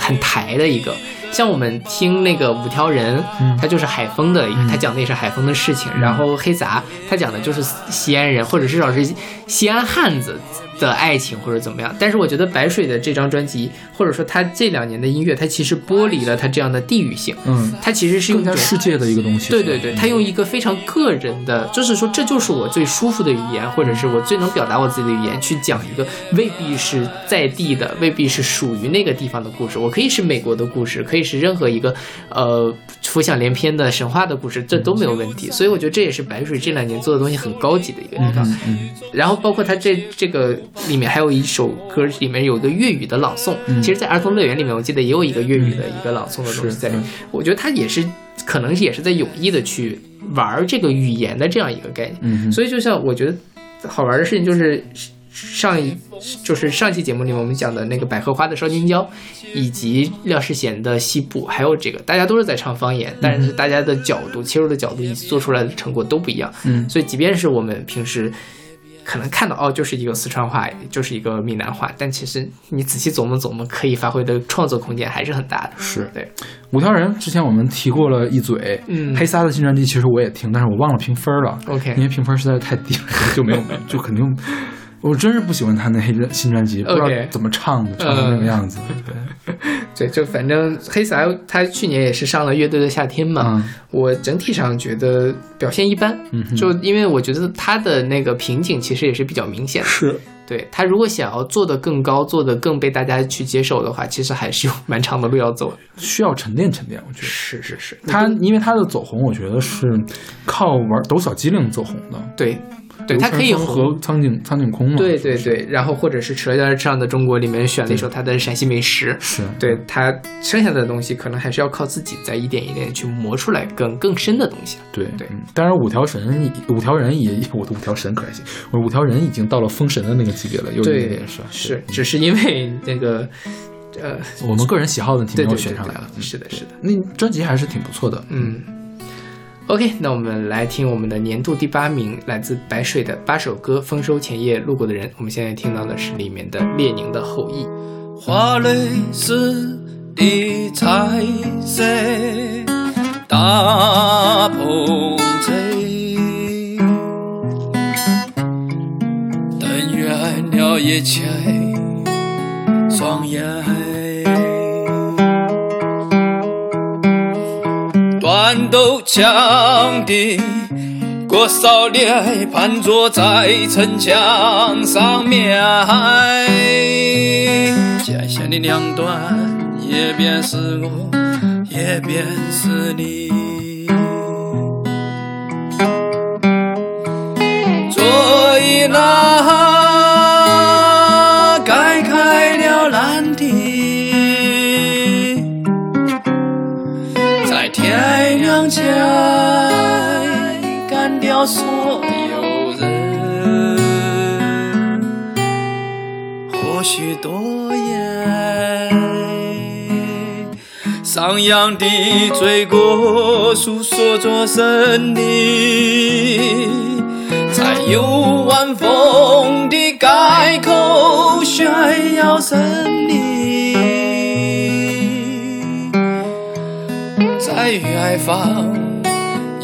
很抬的一个。像我们听那个五条人，嗯他就是海丰的，他讲的也是海丰的事情。然后黑杂，他讲的就是西安人，或者至少是西安汉子的爱情或者怎么样。但是我觉得白水的这张专辑，或者说他这两年的音乐，他其实剥离了他这样的地域性，嗯，他其实是用更一种加世界的一个东西。对对对，他用一个非常个人的，就是说这就是我最舒服的语言，或者是我最能表达我自己的语言，去讲一个未必是在地的，未必是属于那个地方的故事。我可以是美国的故事，可以是任何一个呃浮想联翩的神话的故事，这都没有问题。所以我觉得这也是白水这两年做的东西很高级的一个地方。然后包括他这这个里面还有一首歌，里面有一个粤语的朗诵。嗯其实，在儿童乐园里面，我记得也有一个粤语的一个朗诵的东西是在里面嗯。我觉得他也是可能也是在有意的去玩儿这个语言的这样一个概念。嗯所以，就像我觉得好玩的事情就是。上一就是上期节目里面我们讲的那个百合花的烧金椒，以及廖世贤的西部，还有这个大家都是在唱方言，但是大家的角度、切入的角度以及做出来的成果都不一样。嗯所以即便是我们平时可能看到哦，就是一个四川话，就是一个闽南话，但其实你仔细琢磨琢磨，可以发挥的创作空间还是很大的。是对，五条人之前我们提过了一嘴，嗯黑撒的新专辑其实我也听，但是我忘了评分了 OK 因为评分实在是太低了，就没有就肯定。我真是不喜欢他那新专辑，不知道怎么唱的，唱成那个样子。对，对，就反正黑撒他去年也是上了乐队的夏天嘛，嗯我整体上觉得表现一般，嗯就因为我觉得他的那个瓶颈其实也是比较明显的。是，对他如果想要做得更高，做得更被大家去接受的话，其实还是有蛮长的路要走。需要沉淀沉淀，我觉得。是是是，他因为他的走红，我觉得是靠玩抖小机灵走红的。对对，他可以和苍井苍井空嘛。对对对，然后或者是《舌尖上的中国》里面选了一首他的陕西美食，是，对他剩下的东西可能还是要靠自己再一点一点去磨出来更更深的东西。对对嗯当然五条神五条人也 我的五条神可还行，我五条人已经到了封神的那个级别了，有一点点是是，只是因为那个呃，我们个人喜好问题没有选上来了。嗯是的，是的，那专辑还是挺不错的。嗯。OK，那我们来听我们的年度第八名，来自白水的八首歌《丰收前夜路过的人》。我们现在听到的是里面的列宁的后裔。花蕾似的彩色大棚子，等远了一切双眼。战斗枪的郭少烈盘坐在城墙上面，界限的两端，也便是我，也便是你。所以那所有人。或许多言，上扬的罪过诉说着胜利，才有晚风的改口炫耀胜利。在远方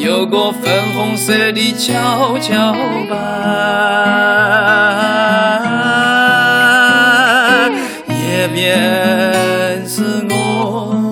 有个粉红色的跷跷板，也便是我，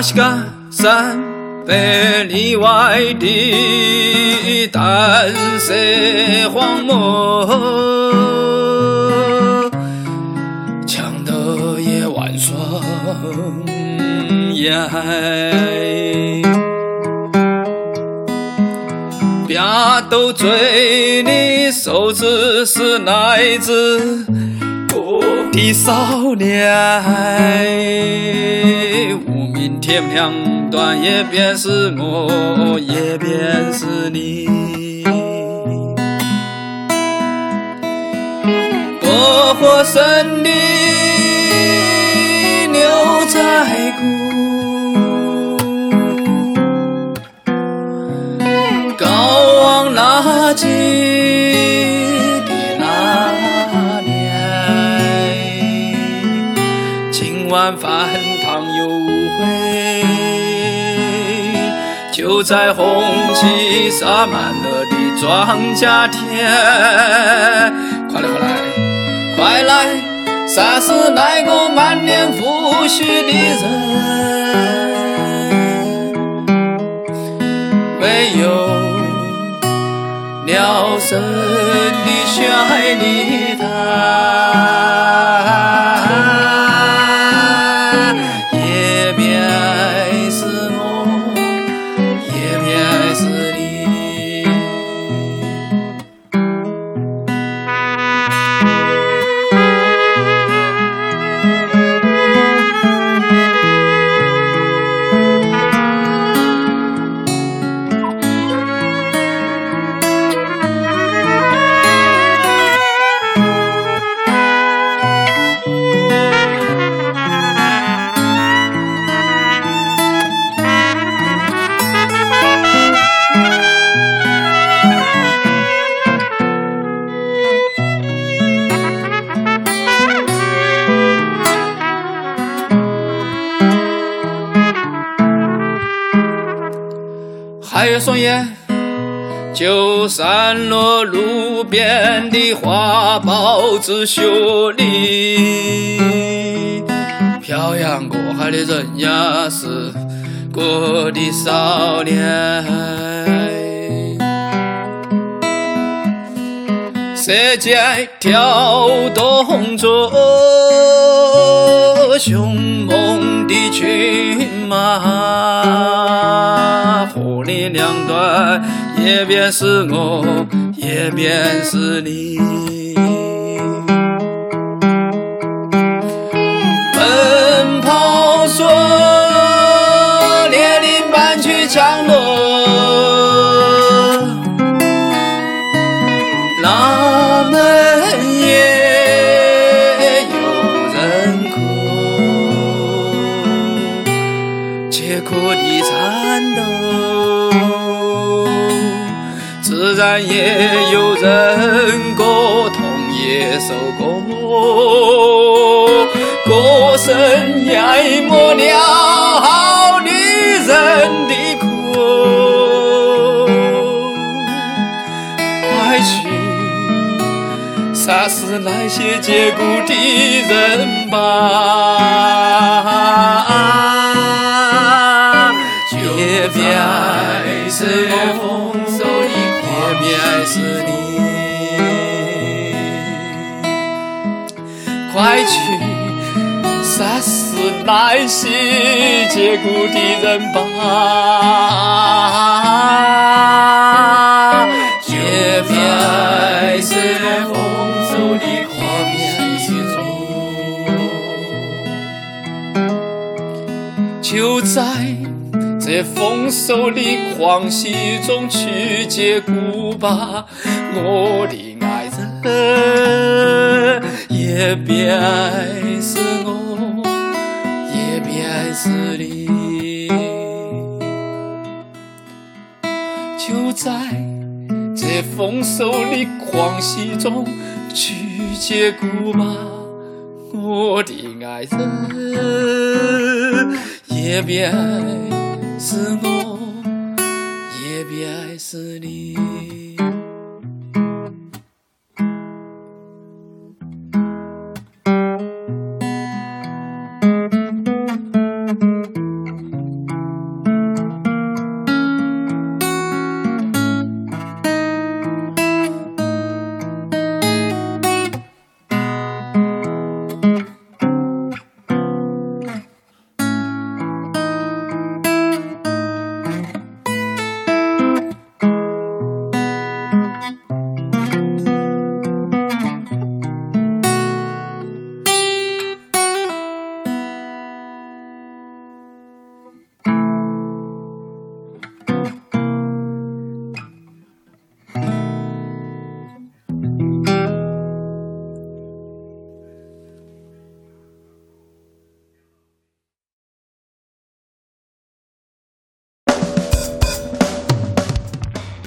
喀什噶山百里外的淡色荒漠，强的夜晚霜烟。别斗嘴的手指是来自我的少年，无名天两端，也便是我，也便是你。活活生的牛仔骨。高望那记的那在红旗洒满了的庄稼田。快来快来快来，杀死那个满脸胡须的人。没有鸟声的绚丽滩，边的花苞之雪里。漂洋过海的人呀，是我的少年。射箭跳动着凶猛的骏马，火力两端，也便是我，也便是你。自然也有人歌同一首歌，歌声淹没了女人的苦。快去杀死那些结骨的人吧。快去杀死那些借故的人吧！也别爱是丰收的狂喜中，就在这丰收的狂喜中去结果吧，我的爱人。也别爱死我，也别爱死你，就在这丰收的狂喜中去结果吧，我的爱人。也别爱死我，也别爱死你。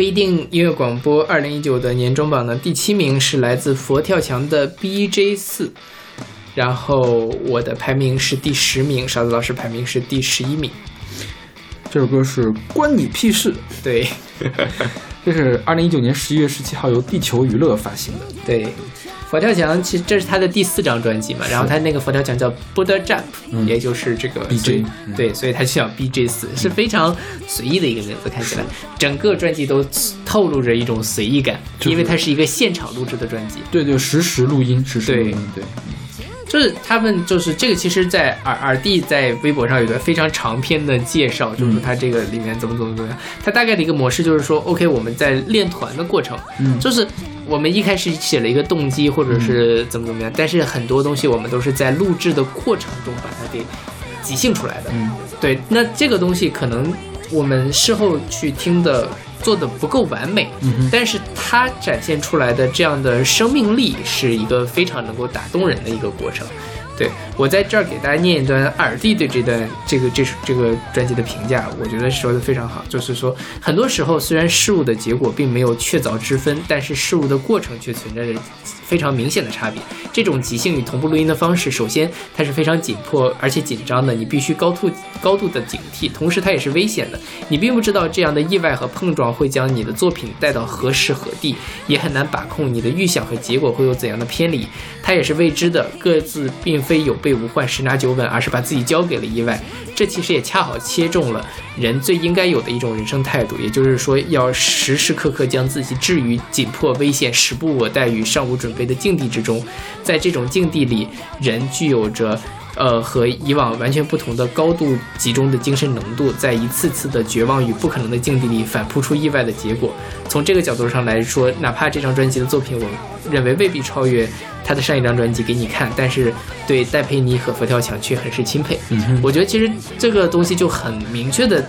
不一定音乐广播二零一九的年终榜的第七名是来自佛跳墙的 BJ 四，然后我的排名是第十名，勺子老师排名是第十一名。这首歌是关你屁事，对 这是二零一九年十一月十七号由地球娱乐发行的。对，佛跳墙其实这是他的第四张专辑嘛，然后他那个佛跳墙叫 Buddha Jump，、嗯。也就是这个 BJ 嗯。对，所以他就叫 BJ 四，是非常随意的一个名字，看起来。整个专辑都透露着一种随意感，就是。因为它是一个现场录制的专辑。对对，实时录音，实时录对音，对，就是他们就是这个，其实，在耳耳弟在微博上有个非常长篇的介绍，就是说他这个里面怎么怎么怎么样。他大概的一个模式就是说，OK，我们在练团的过程，嗯。就是我们一开始写了一个动机，或者是怎么怎么样，但是很多东西我们都是在录制的过程中把它给即兴出来的。嗯对，那这个东西可能我们事后去听的做的不够完美，嗯但是它展现出来的这样的生命力是一个非常能够打动人的一个过程。对我在这儿给大家念一段耳弟对这段这个这首这个专辑的评价，我觉得说的非常好，就是说很多时候虽然事物的结果并没有确凿之分，但是事物的过程却存在着非常明显的差别。这种即兴与同步录音的方式，首先它是非常紧迫而且紧张的，你必须高度高度的警惕，同时它也是危险的。你并不知道这样的意外和碰撞会将你的作品带到何时何地，也很难把控你的预想和结果会有怎样的偏离，它也是未知的。各自并非有备无患、十拿九稳，而是把自己交给了意外。这其实也恰好切中了人最应该有的一种人生态度，也就是说，要时时刻刻将自己置于紧迫、危险、时不我待与尚无准备的境地之中。在这种境地里，人具有着。呃，和以往完全不同的高度集中的精神浓度，在一次次的绝望与不可能的境地里反扑出意外的结果。从这个角度上来说，哪怕这张专辑的作品，我认为未必超越他的上一张专辑给你看，但是对戴佩妮和佛跳墙却很是钦佩。嗯我觉得其实这个东西就很明确的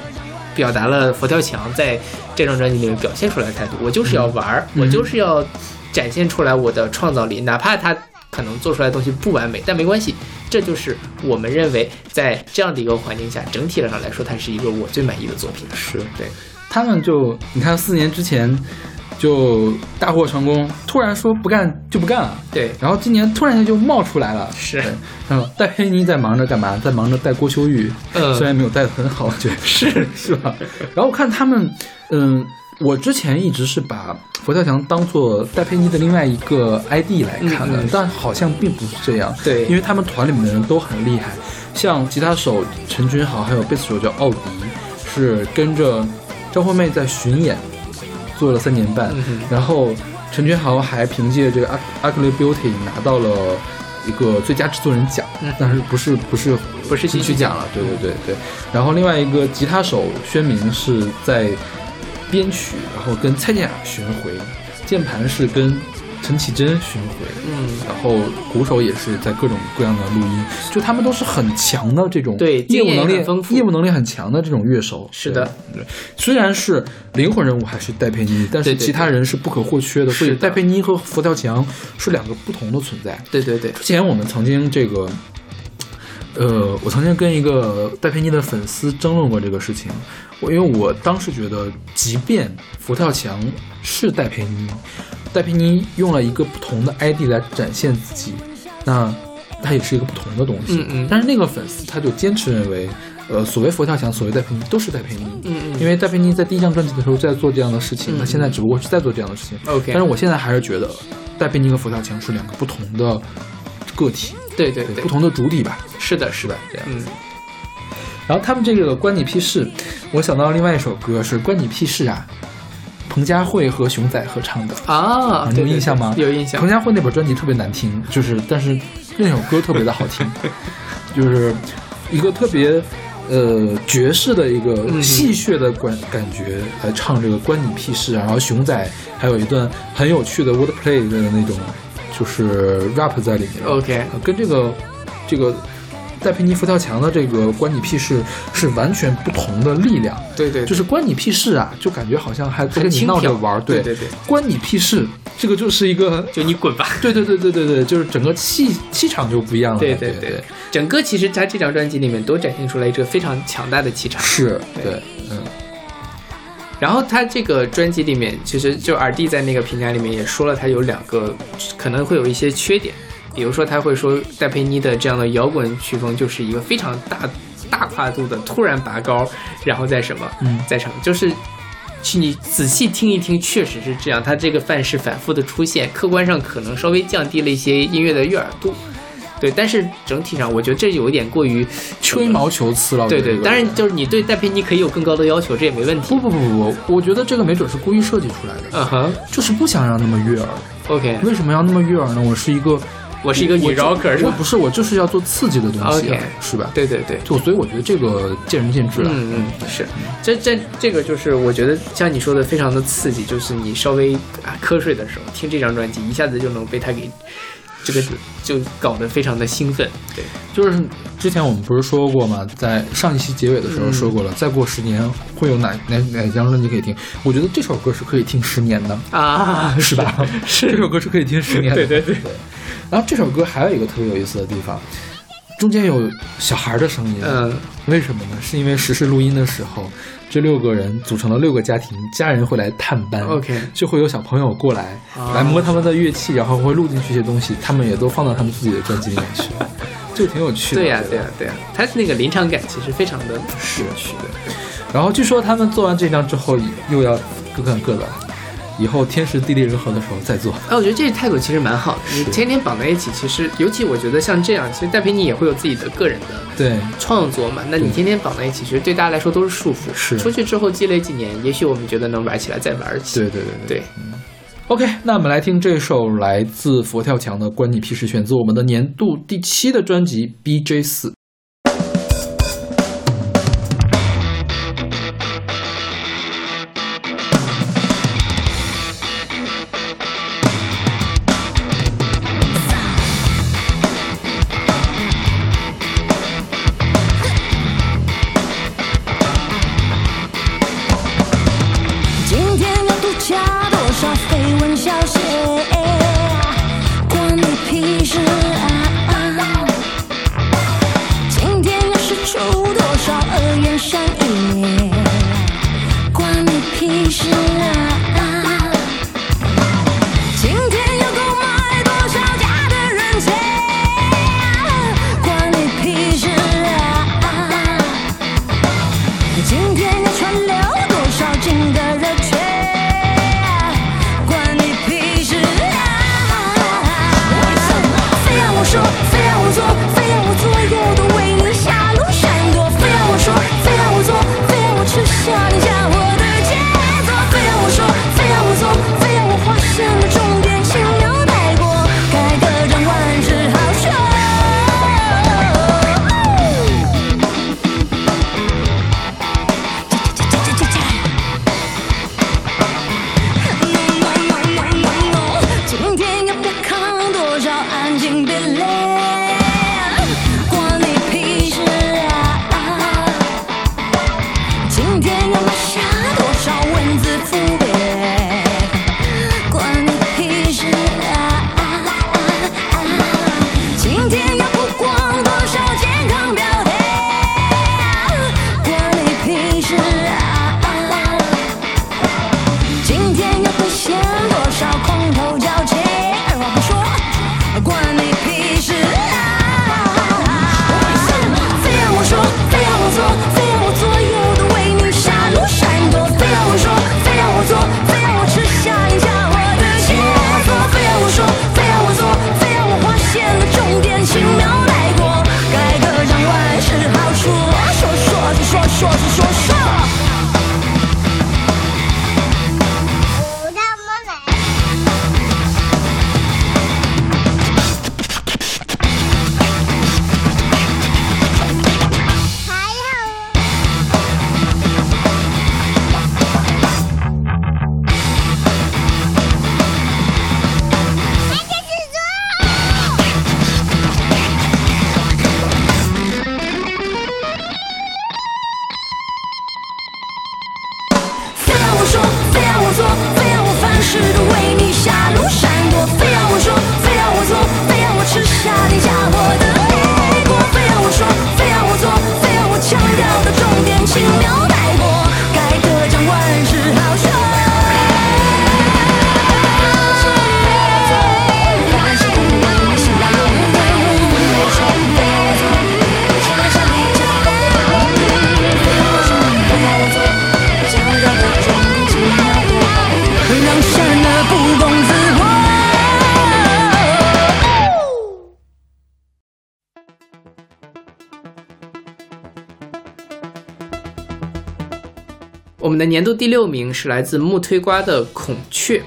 表达了佛跳墙在这张专辑里面表现出来的态度。我就是要玩儿，嗯我就是要展现出来我的创造力，哪怕他可能做出来的东西不完美，但没关系，这就是我们认为在这样的一个环境下，整体上来说，它是一个我最满意的作品。是。对，他们就你看四年之前就大获成功，突然说不干就不干了，对，然后今年突然间就冒出来了，是。对，嗯，戴佩妮在忙着干嘛？在忙着带郭秋玉，嗯虽然没有带的很好，我觉得。是。是吧？然后我看他们，嗯，我之前一直是把佛跳墙当做戴佩妮的另外一个 ID 来看的，嗯嗯但好像并不是这样。对因为他们团里面的人都很厉害，像吉他手陈君豪，还有贝斯手叫奥迪，是跟着张惠妹在巡演，做了三年半。嗯然后陈君豪还凭借这个《Ugly Beauty》拿到了一个最佳制作人奖，嗯但是不是不是不是金曲奖了，对对对对。然后另外一个吉他手宣明是在编曲，然后跟蔡健雅巡回，键盘是跟陈绮贞巡回，嗯，然后鼓手也是在各种各样的录音，就他们都是很强的这种对业务能力业务能力很强的这种乐手。是的。对，虽然是灵魂人物还是戴佩妮，但是其他人是不可或缺的，所以是戴佩妮和佛跳墙是两个不同的存在。对对对，之前我们曾经这个，呃，我曾经跟一个戴佩妮的粉丝争论过这个事情。我因为我当时觉得，即便佛跳墙是戴佩妮，戴佩妮用了一个不同的 ID 来展现自己，那它也是一个不同的东西。嗯嗯但是那个粉丝他就坚持认为，呃，所谓佛跳墙，所谓戴佩妮都是戴佩妮。嗯嗯，因为戴佩妮在第一张专辑的时候在做这样的事情，嗯那现在只不过是在做这样的事情。OK 但是我现在还是觉得，戴佩妮和佛跳墙是两个不同的个体，对对对不，同的主体吧。是的，是的，这样嗯，然后他们这个关你屁事，我想到另外一首歌是关你屁事啊，彭佳慧和熊仔合唱的。啊，有印象吗？对有印象彭。佳慧那本专辑特别难听，就是但是那首歌特别的好听，就是一个特别呃爵士的一个嗯戏谑的感感觉来唱这个关你屁事啊。然后熊仔还有一段很有趣的 wordplay 的那种就是 rap 在里面。OK 呃跟这个这个戴佩妮佛跳墙的这个关你屁事是完全不同的力量。对对，就是关你屁事啊，就感觉好像还在跟你闹着玩儿，对对对关你屁事，这个就是一个就你滚吧。对对对对对对，就是整个气气场就不一样了。对对对对，整个其实他这张专辑里面都展现出来一个非常强大的气场。是，对对，嗯，然后他这个专辑里面，其实就耳弟在那个评价里面也说了，他有两个可能会有一些缺点，比如说他会说戴佩妮的这样的摇滚曲风就是一个非常大大跨度的突然拔高，然后再什么，嗯再什么，就是。去你仔细听一听，确实是这样。他这个范式反复的出现，客观上可能稍微降低了一些音乐的悦耳度，对。但是整体上，我觉得这有一点过于吹毛求疵了。对对，当然就是你对戴佩妮可以有更高的要求，这也没问题。不不不不不，我觉得这个没准是故意设计出来的，嗯哼就是不想让那么悦耳。，OK，为什么要那么悦耳呢？我是一个，我是一个女我 rocker 是吧？我不是，我就是要做刺激的东西啊 OK 是吧？对对对，就所以我觉得这个见仁见智了。嗯嗯，是，这这这个就是我觉得像你说的非常的刺激，就是你稍微啊瞌睡的时候听这张专辑，一下子就能被它给这个就搞得非常的兴奋。对，就是之前我们不是说过吗？在上一期结尾的时候嗯说过了，再过十年会有哪哪哪张专辑可以听？我觉得这首歌是可以听十年的，啊，是吧？是这首歌是可以听十年的。对对对，然后这首歌还有一个特别有意思的地方，中间有小孩的声音。嗯，为什么呢？是因为实时录音的时候，这六个人组成了六个家庭，家人会来探班。OK 就会有小朋友过来、啊来摸他们的乐器，然后会录进去一些东西，他们也都放到他们自己的专辑里面去，就挺有趣的。对呀对呀对呀，他那个临场感其实非常的是是的。然后据说他们做完这张之后，又要各干各的，以后天时地利人和的时候再做。哎，我觉得这个态度其实蛮好的。你天天绑在一起，其实尤其我觉得像这样，其实戴佩妮也会有自己的个人的对，创作嘛。那你天天绑在一起，其实对大家来说都是束缚。是出去之后积累几年，也许我们觉得能玩起来，再玩起。对对对对。对 OK，那我们来听这首来自佛跳墙的《关你屁事》，选自我们的年度第七的专辑《BJ 四》。年度第六名是来自木推瓜的《孔雀》，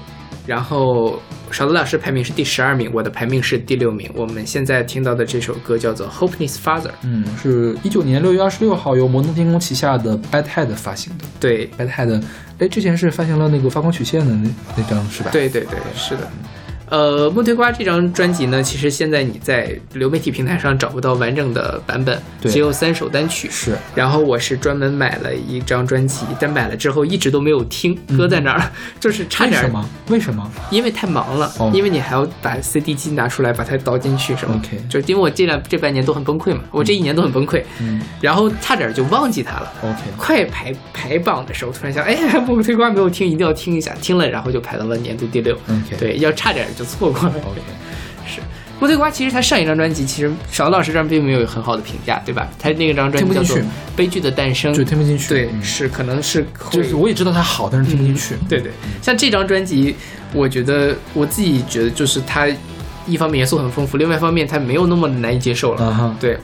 然后勺子老师排名是第十二名，我的排名是第六名。我们现在听到的这首歌叫做《Hopeness Father》，嗯，是一九年六月二十六号由摩登天空旗下的 Bad Head 发行的。对 Bad Head，哎，之前是发行了那个发光曲线的那那张是吧？，对对对，是的。呃，木推瓜这张专辑呢，其实现在你在流媒体平台上找不到完整的版本，只有三首单曲。是然后我是专门买了一张专辑，但买了之后一直都没有听，搁在那儿了，就是差点儿为什么？为什么？因为太忙了，哦因为你还要把 CD 机拿出来，把它导进去什么。OK 就是因为我这两这半年都很崩溃嘛，我这一年都很崩溃，嗯然后差点就忘记它了。，OK，快排排榜的时候，突然想，哎，木推瓜没有听，一定要听一下。听了，然后就排到了年度第六。OK 对，要差点就错过了。OK，是木推瓜，其实他上一张专辑，其实勺老师这张并没有很好的评价，对吧？他那张专辑叫做《悲剧的诞生》，就听不进去。对，嗯是可能是会就是我也知道他好，但是听不进去。对对，像这张专辑，我觉得我自己觉得就是他一方面元素很丰富，另外一方面他没有那么难以接受了。对，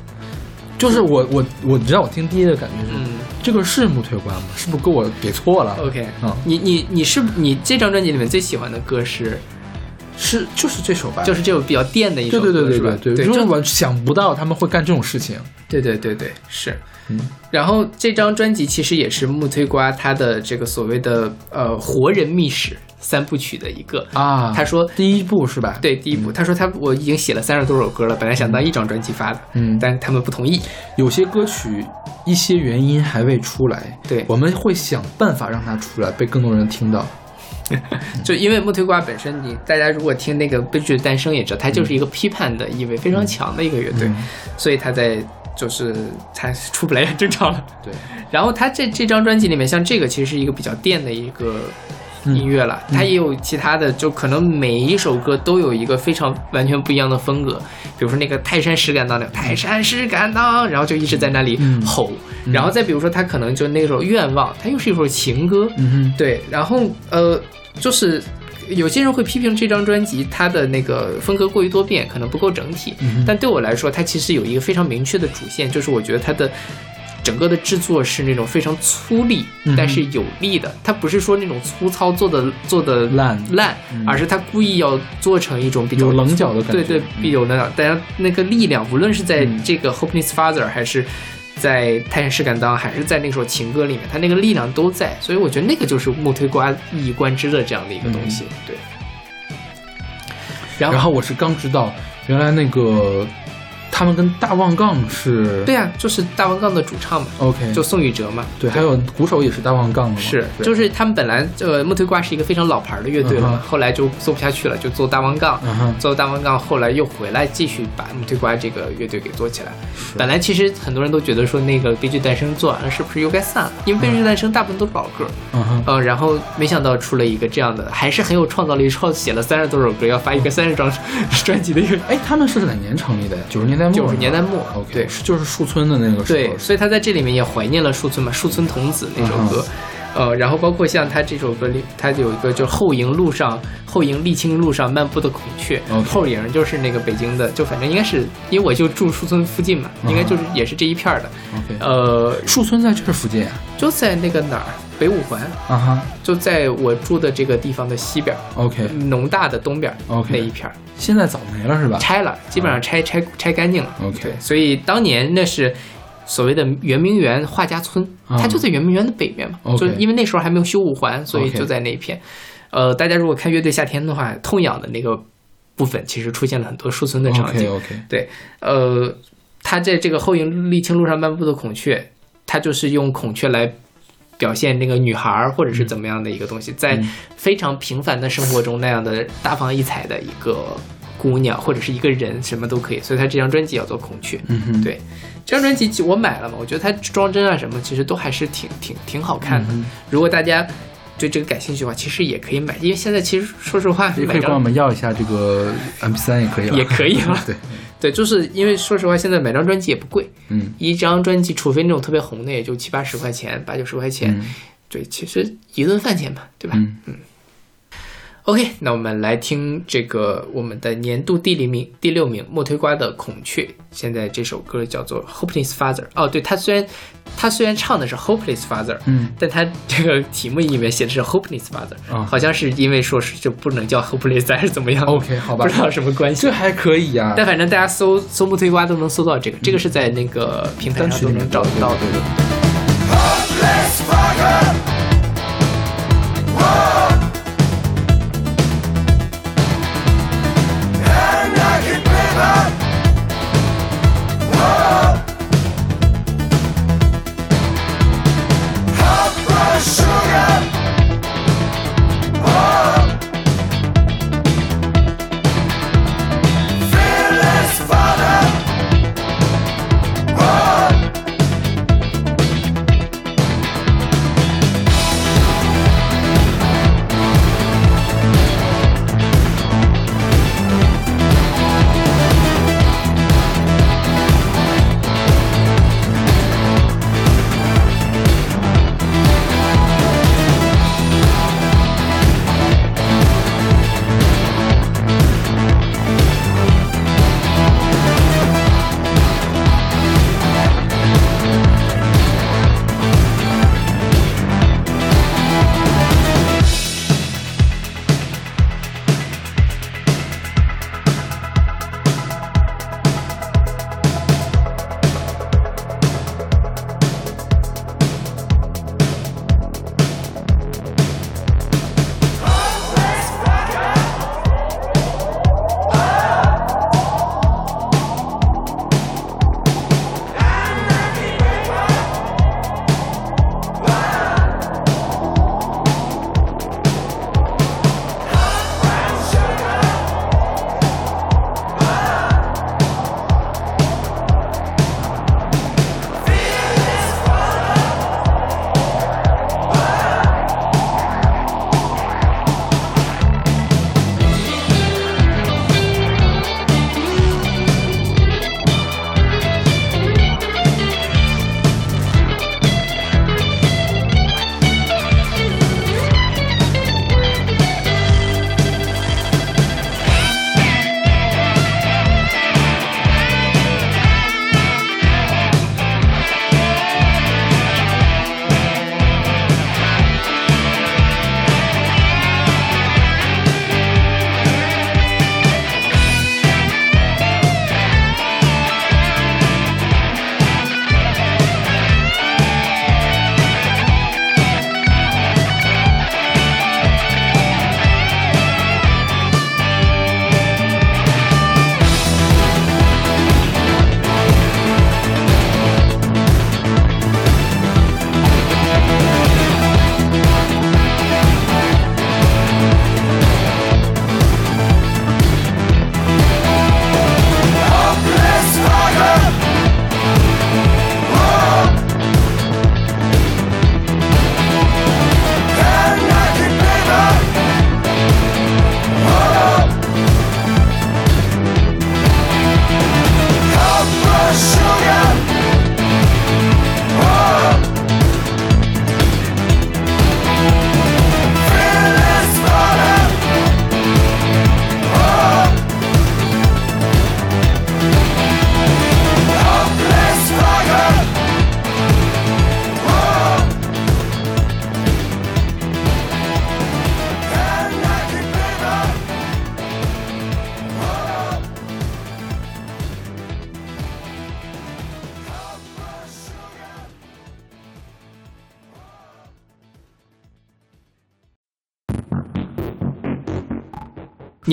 就是我我我，你知道我听第一的感觉是，嗯这个是木推瓜吗？是不是给我给错了？，OK，嗯你你你是你这张专辑里面最喜欢的歌是是就是这首吧？就是这首比较电的一首歌，对对对对？对对，就就是我想不到他们会干这种事情。对对对对是。嗯，然后这张专辑其实也是木推瓜他的这个所谓的呃活人秘史三部曲的一个。啊，他说第一部是吧？，对，第一部，他说他我已经写了三十多首歌了，本来想当一张专辑发的，嗯但他们不同意。有些歌曲一些原因还未出来，对我们会想办法让它出来，被更多人听到。就因为木推瓜本身，你大家如果听那个《悲剧的诞生》也知道，它就是一个批判的意味非常强的一个乐队，嗯所以他在就是他出不来也正常了。对，然后他这这张专辑里面，像这个其实是一个比较电的一个音乐了，它也有其他的，就可能每一首歌都有一个非常完全不一样的风格，比如说那个泰山石敢当，那个泰山石敢当，然后就一直在那里嗯吼，然后再比如说他可能就那首愿望，它又是一首情歌，嗯哼，对，然后呃，就是有些人会批评这张专辑它的那个风格过于多变，可能不够整体。但对我来说，它其实有一个非常明确的主线，就是我觉得它的。整个的制作是那种非常粗粝，嗯但是有力的。它不是说那种粗糙做的做的烂烂，而是它故意要做成一种比较有棱角的感觉对对，比有棱角。但是那个力量，无论是在嗯这个《Hopeless Father》还是在《泰山石敢当》，还是在那首情歌里面，他那个力量都在。所以我觉得那个就是木推瓜一以贯之的这样的一个东西。对。然后，然后我是刚知道，原来那个他们跟大望杠是对啊，就是大望杠的主唱嘛，OK，就宋宇哲嘛。对，还有鼓手也是大望杠的嘛，是，就是他们本来这个木推瓜是一个非常老牌的乐队了嘛，后来就做不下去了，就做大望杠，做大望杠，后来又回来继续把木推瓜这个乐队给做起来。本来其实很多人都觉得说那个悲剧诞生做完了是不是又该散了？因为悲剧诞生大部分都是老歌，嗯哼，呃，然后没想到出了一个这样的，还是很有创造力，创写了三十多首歌，要发一个三十张专辑的一个。哎，他们是哪年成立的呀？九十年代末是吗，90年代末对就是树村的那个时候，对，所以他在这里面也怀念了树村嘛，树村童子那首歌。呃，然后包括像他这首歌里，他有一个就后营路上，后营沥青路上漫步的孔雀后营就是那个北京的，就反正应该是因为我就住树村附近嘛，应该就是也是这一片儿的呃，树村在这附近啊？就在那个哪儿北五环，啊哈就在我住的这个地方的西边儿，，OK，农大的东边儿 OK 那一片儿。现在早没了是吧？拆了，基本上拆拆拆干净了。OK 对，所以当年那是所谓的圆明园画家村，啊它就在圆明园的北面嘛。OK 就因为那时候还没有修五环，所以就在那一片。呃，大家如果看乐队夏天的话，痛痒的那个部分其实出现了很多树村的场景。OK，对，呃，他在这个后营沥青路上漫步的孔雀，他就是用孔雀来。表现那个女孩儿或者是怎么样的一个东西，在嗯。非常平凡的生活中那样的大放异彩的一个姑娘或者是一个人，什么都可以。所以他这张专辑叫做《孔雀》。嗯哼，对，这张专辑我买了嘛，我觉得它装帧啊什么，其实都还是挺挺挺好看的。嗯如果大家对这个感兴趣的话，其实也可以买，因为现在其实说实话，你可以帮我们要一下这个 MP 3也可以了，也可以了 对，对，就是因为说实话，现在买张专辑也不贵，嗯一张专辑，除非那种特别红的，也就七八十块钱，八九十块钱。嗯对，其实一顿饭钱吧，对吧？嗯 OK，那我们来听这个我们的年度第零名，第六名莫推瓜的《孔雀》。现在这首歌叫做《Hopeless Father》。哦，对，他虽然他虽然唱的是 Hopeless Father，嗯但他这个题目里面写的是 Hopeless Father，、嗯好像是因为说是就不能叫 Hopeless 还是怎么样 OK，好吧不知道什么关系这。还可以呀、但反正大家搜搜木推瓜都能搜到这个，这个是在那个平台上都能找得到的。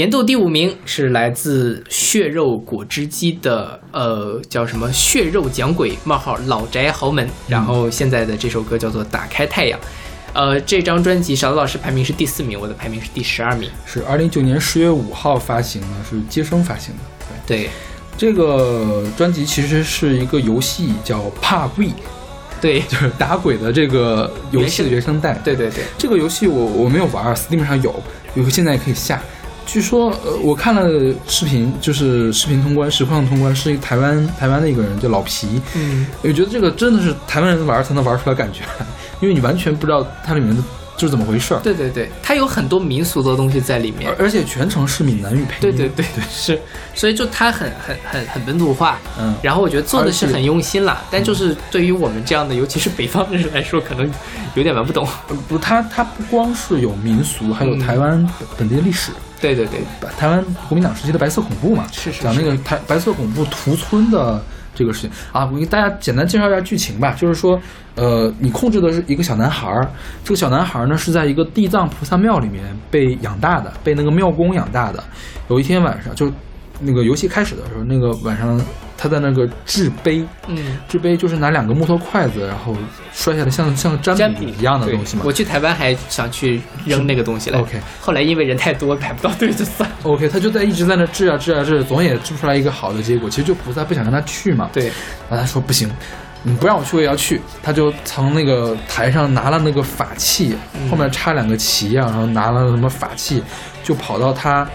年度第五名是来自血肉果汁机的，呃，叫什么“血肉讲鬼”冒号老宅豪门，然后现在的这首歌叫做《打开太阳》。呃，这张专辑勺子老师排名是第四名，我的排名是第十二名。是二零一九年十月五号发行的，是接生发行的。对，对这个专辑其实是一个游戏，叫《怕鬼》，对 就是打鬼的这个游戏的原声带。对对对，这个游戏我我没有玩，Steam 上有，有现在也可以下。据说，呃，我看了视频，就是视频通关、实况通关，是一个台湾台湾的一个人叫老皮。嗯，我觉得这个真的是台湾人玩才能玩出来感觉，因为你完全不知道它里面的就是怎么回事儿，对对对，它有很多民俗的东西在里面而。而且全程是闽南语配音。对对对对，是，所以就它很很很很本土化，嗯然后我觉得做的是很用心啦，但就是对于我们这样的，尤其是北方人来说，可能有点玩不懂。呃不，它它不光是有民俗，还有嗯台湾本本地的历史。对对对，台湾国民党时期的白色恐怖嘛，是是讲那个台白色恐怖屠村的这个事情啊。我给大家简单介绍一下剧情吧，就是说，呃，你控制的是一个小男孩儿，这个小男孩儿呢是在一个地藏菩萨庙里面被养大的，被那个庙公养大的。有一天晚上，就那个游戏开始的时候，那个晚上他在那个制杯，嗯，制杯就是拿两个木头筷子，然后摔下来像像占占卜卜一样的东西嘛我。去台湾还想去扔那个东西来 OK 后来因为人太多排不到队就算了。OK，他就在一直在那治啊治啊治，总也治不出来一个好的结果。其实就菩萨不想让他去嘛，对，然后他说不行，你不让我去我也要去。他就从那个台上拿了那个法器，后面插两个旗啊，然后拿了什么法器，就跑到他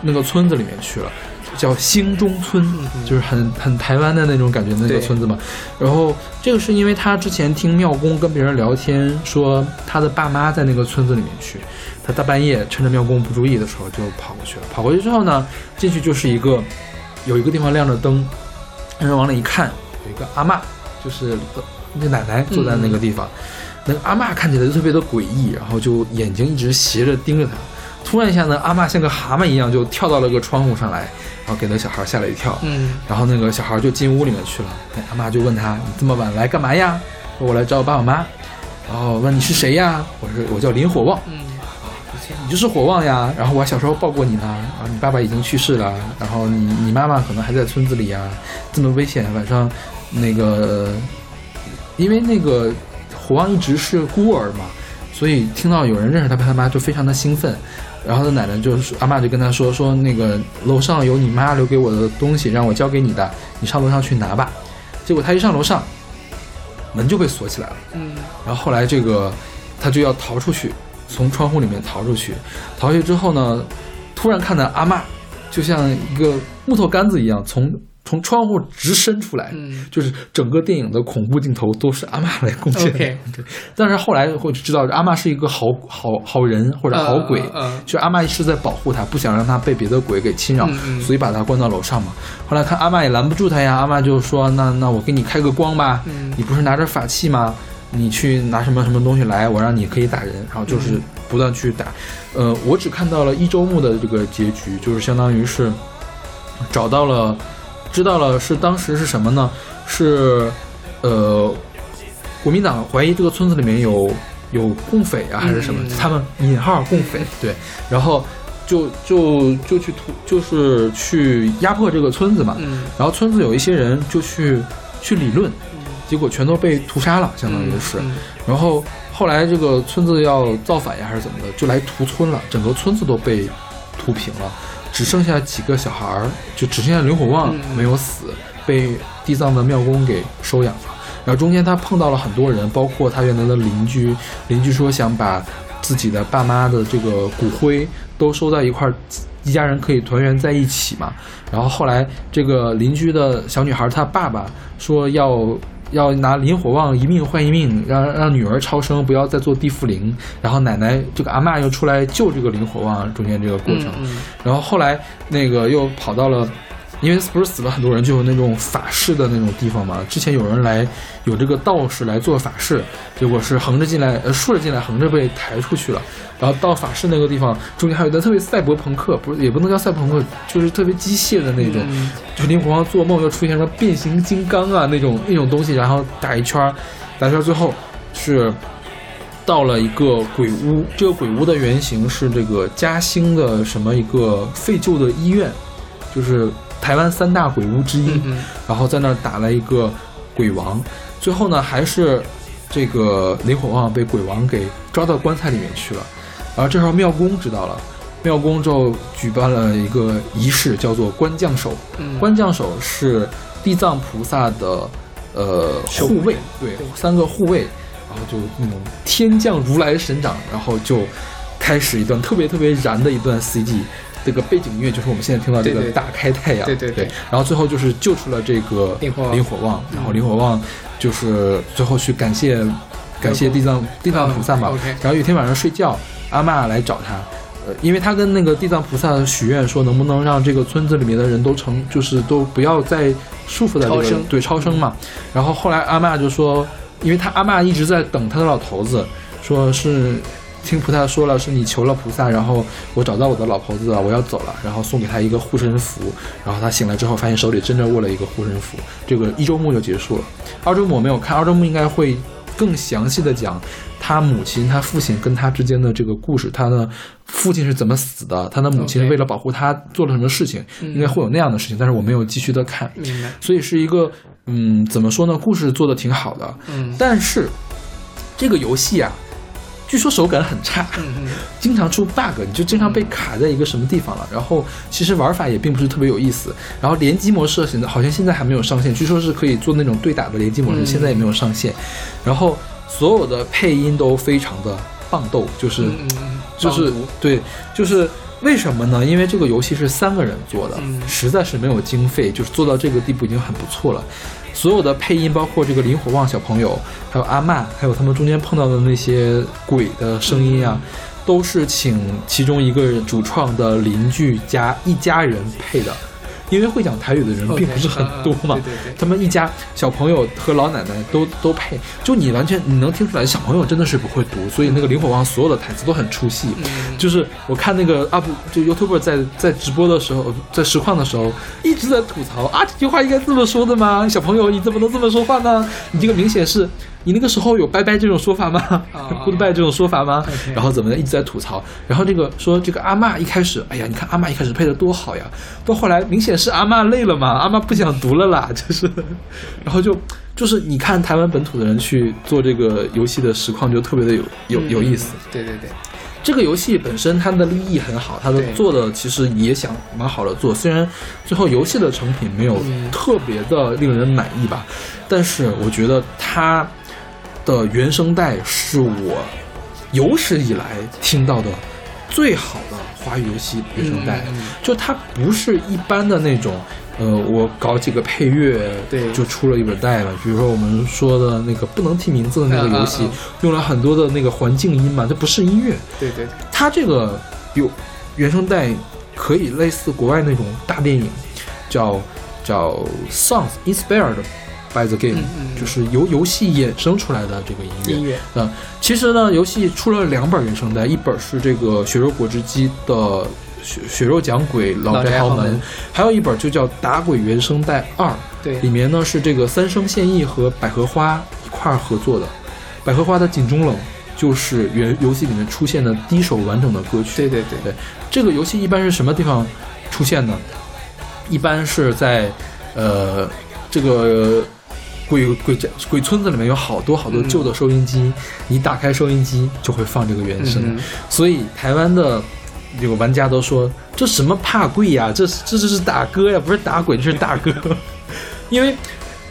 那个村子里面去了。叫兴中村，就是很很台湾的那种感觉的那个村子嘛。然后这个是因为他之前听妙公跟别人聊天，说他的爸妈在那个村子里面去，他大半夜趁着妙公不注意的时候就跑过去了。跑过去之后呢，进去就是一个有一个地方亮着灯，但是往里一看，有一个阿嬷，就是那奶奶坐在那个地方。那个阿嬷看起来就特别的诡异，然后就眼睛一直斜着盯着他。突然一下呢，阿嬷像个蛤蟆一样就跳到了个窗户上来，然后给那小孩吓了一跳。嗯，然后那个小孩就进屋里面去了。那阿妈就问他：“你这么晚来干嘛呀？”说：“我来找我爸我妈。”然后问你是谁呀？我说我叫林火旺。嗯你就是火旺呀。然后我小时候抱过你呢。然后你爸爸已经去世了。然后你你妈妈可能还在村子里呀。这么危险，晚上那个，因为那个火旺一直是孤儿嘛，所以听到有人认识他爸他妈就非常的兴奋。然后他奶奶就是阿妈就跟他说说那个楼上有你妈留给我的东西，让我交给你的，你上楼上去拿吧。结果他一上楼上，门就被锁起来了。嗯然后后来这个他就要逃出去，从窗户里面逃出去。逃出去之后呢，突然看到阿嬷就像一个木头杆子一样从从窗户直伸出来，嗯就是整个电影的恐怖镜头都是阿嬷来贡献的。对，但是后来会知道阿嬷是一个好好好人或者好鬼，就阿嬷是在保护他，不想让他被别的鬼给侵扰，所以把他关到楼上嘛。后来看阿嬷也拦不住他呀，阿嬷就说：“那那我给你开个光吧，嗯你不是拿着法器吗？你去拿什么什么东西来，我让你可以打人。”然后就是不断去打。呃，我只看到了一周目的这个结局，就是相当于是找到了，知道了是当时是什么呢？是呃，国民党怀疑这个村子里面有有共匪啊，还是什么？嗯他们引号共匪对，然后就就就去屠，就是去压迫这个村子嘛。嗯然后村子有一些人就去去理论，结果全都被屠杀了，相当于是。嗯然后后来这个村子要造反呀，还是怎么的，就来屠村了，整个村子都被屠平了，只剩下几个小孩儿，就只剩下刘火旺嗯没有死，被地藏的庙公给收养了。然后中间他碰到了很多人，包括他原来的邻居，邻居说想把自己的爸妈的这个骨灰都收在一块儿。一家人可以团圆在一起嘛？然后后来这个邻居的小女孩，她爸爸说要要拿林火旺一命换一命，让让女儿超生，不要再做地缚灵。然后奶奶这个阿嬷又出来救这个林火旺，中间这个过程。嗯然后后来那个又跑到了，因为不是死了很多人，就有那种法事的那种地方嘛。之前有人来，有这个道士来做法事，结果是横着进来，呃，竖着进来，横着被抬出去了。然后到法事那个地方，中间还有一段特别赛博朋克，不是也不能叫赛博朋克，就是特别机械的那种。嗯就林火旺做梦又出现什么变形金刚啊那种那种东西，然后打一圈儿，打一圈儿最后是到了一个鬼屋，这个鬼屋的原型是这个嘉兴的什么一个废旧的医院，就是台湾三大鬼屋之一。嗯然后在那儿打了一个鬼王，最后呢还是这个雷火旺被鬼王给抓到棺材里面去了。然后这时候庙公知道了，庙公就举办了一个仪式，叫做关将手。嗯关将手是地藏菩萨的呃护卫，对对，三个护卫，然后就那种天降如来神掌，然后就开始一段特别特别燃的一段 CG。这个背景音乐就是我们现在听到这个大开太阳，对对对然后最后就是救出了这个林火旺林火旺，然后林火旺就是最后去感谢感谢地藏地藏菩萨嘛。然后有一天晚上睡觉，阿嬷来找他，呃，因为他跟那个地藏菩萨许愿说，能不能让这个村子里面的人都成，就是都不要再束缚在这个超生对超生嘛。然后后来阿嬷就说，因为他阿嬷一直在等他的老头子，说是。听菩萨说了，是你求了菩萨，然后我找到我的老婆子了，我要走了，然后送给他一个护身符，然后他醒来之后发现手里真的握了一个护身符，这个一周目就结束了。二周目我没有看，二周目应该会更详细的讲他母亲、他父亲跟他之间的这个故事，他的父亲是怎么死的，他的母亲为了保护他做了什么事情，应该会有那样的事情，但是我没有继续的看。所以是一个嗯，怎么说呢？故事做的挺好的，嗯但是这个游戏啊，据说手感很差，经常出 bug，你就经常被卡在一个什么地方了。然后其实玩法也并不是特别有意思。然后联机模式现在好像现在还没有上线，据说是可以做那种对打的联机模式，嗯现在也没有上线。然后所有的配音都非常的棒豆，就是、就是对，就是为什么呢？因为这个游戏是三个人做的，嗯实在是没有经费，就是做到这个地步已经很不错了。所有的配音，包括这个林火旺小朋友，还有阿曼，还有他们中间碰到的那些鬼的声音啊，都是请其中一个主创的邻居家一家人配的。因为会讲台语的人并不是很多嘛嗯嗯对对对他们一家小朋友和老奶奶都都配，就你完全你能听出来，小朋友真的是不会读，所以那个林火旺所有的台词都很出戏。嗯就是我看那个 UP 就 YouTuber 在在直播的时候，在实况的时候，一直在吐槽啊，这句话应该这么说的吗？小朋友你怎么能这么说话呢？你这个明显是你那个时候有拜拜这种说法吗？啊？Goodbye 这种说法吗？然后怎么的一直在吐槽，然后这个说这个阿嬷一开始，哎呀，你看阿嬷一开始配的多好呀，到后来明显是阿嬷累了嘛，阿嬷不想读了啦，就是，然后就就是你看台湾本土的人去做这个游戏的实况就特别的有有有意思。对对对，这个游戏本身它的立意很好，它的做的其实也想蛮好的做，虽然最后游戏的成品没有嗯。特别的令人满意吧，但是我觉得它的原声带是我有史以来听到的最好的华语游戏原声带，就它不是一般的那种。呃，我搞几个配乐，对就出了一本带了。比如说我们说的那个不能提名字的那个游戏，用了很多的那个环境音嘛，它不是音乐，对对对，它这个有原声带可以类似国外那种大电影，叫叫 songs inspired by the game，、就是由游戏衍生出来的这个音乐。音乐嗯，其实呢，游戏出了两本原声带，一本是这个血肉果汁机的血血肉讲鬼老老宅豪门宅豪门，还有一本就叫打鬼原声带二，对里面呢是这个三生现役和百合花一块儿合作的，百合花的井中冷就是原游戏里面出现的第一首完整的歌曲。对对对对，这个游戏一般是什么地方出现呢？一般是在呃这个鬼鬼家鬼村子里面有好多好多旧的收音机，你打开收音机就会放这个原声，嗯所以台湾的。有个玩家都说这什么怕贵呀？这这这是打歌呀，不是打鬼，这是打歌。因为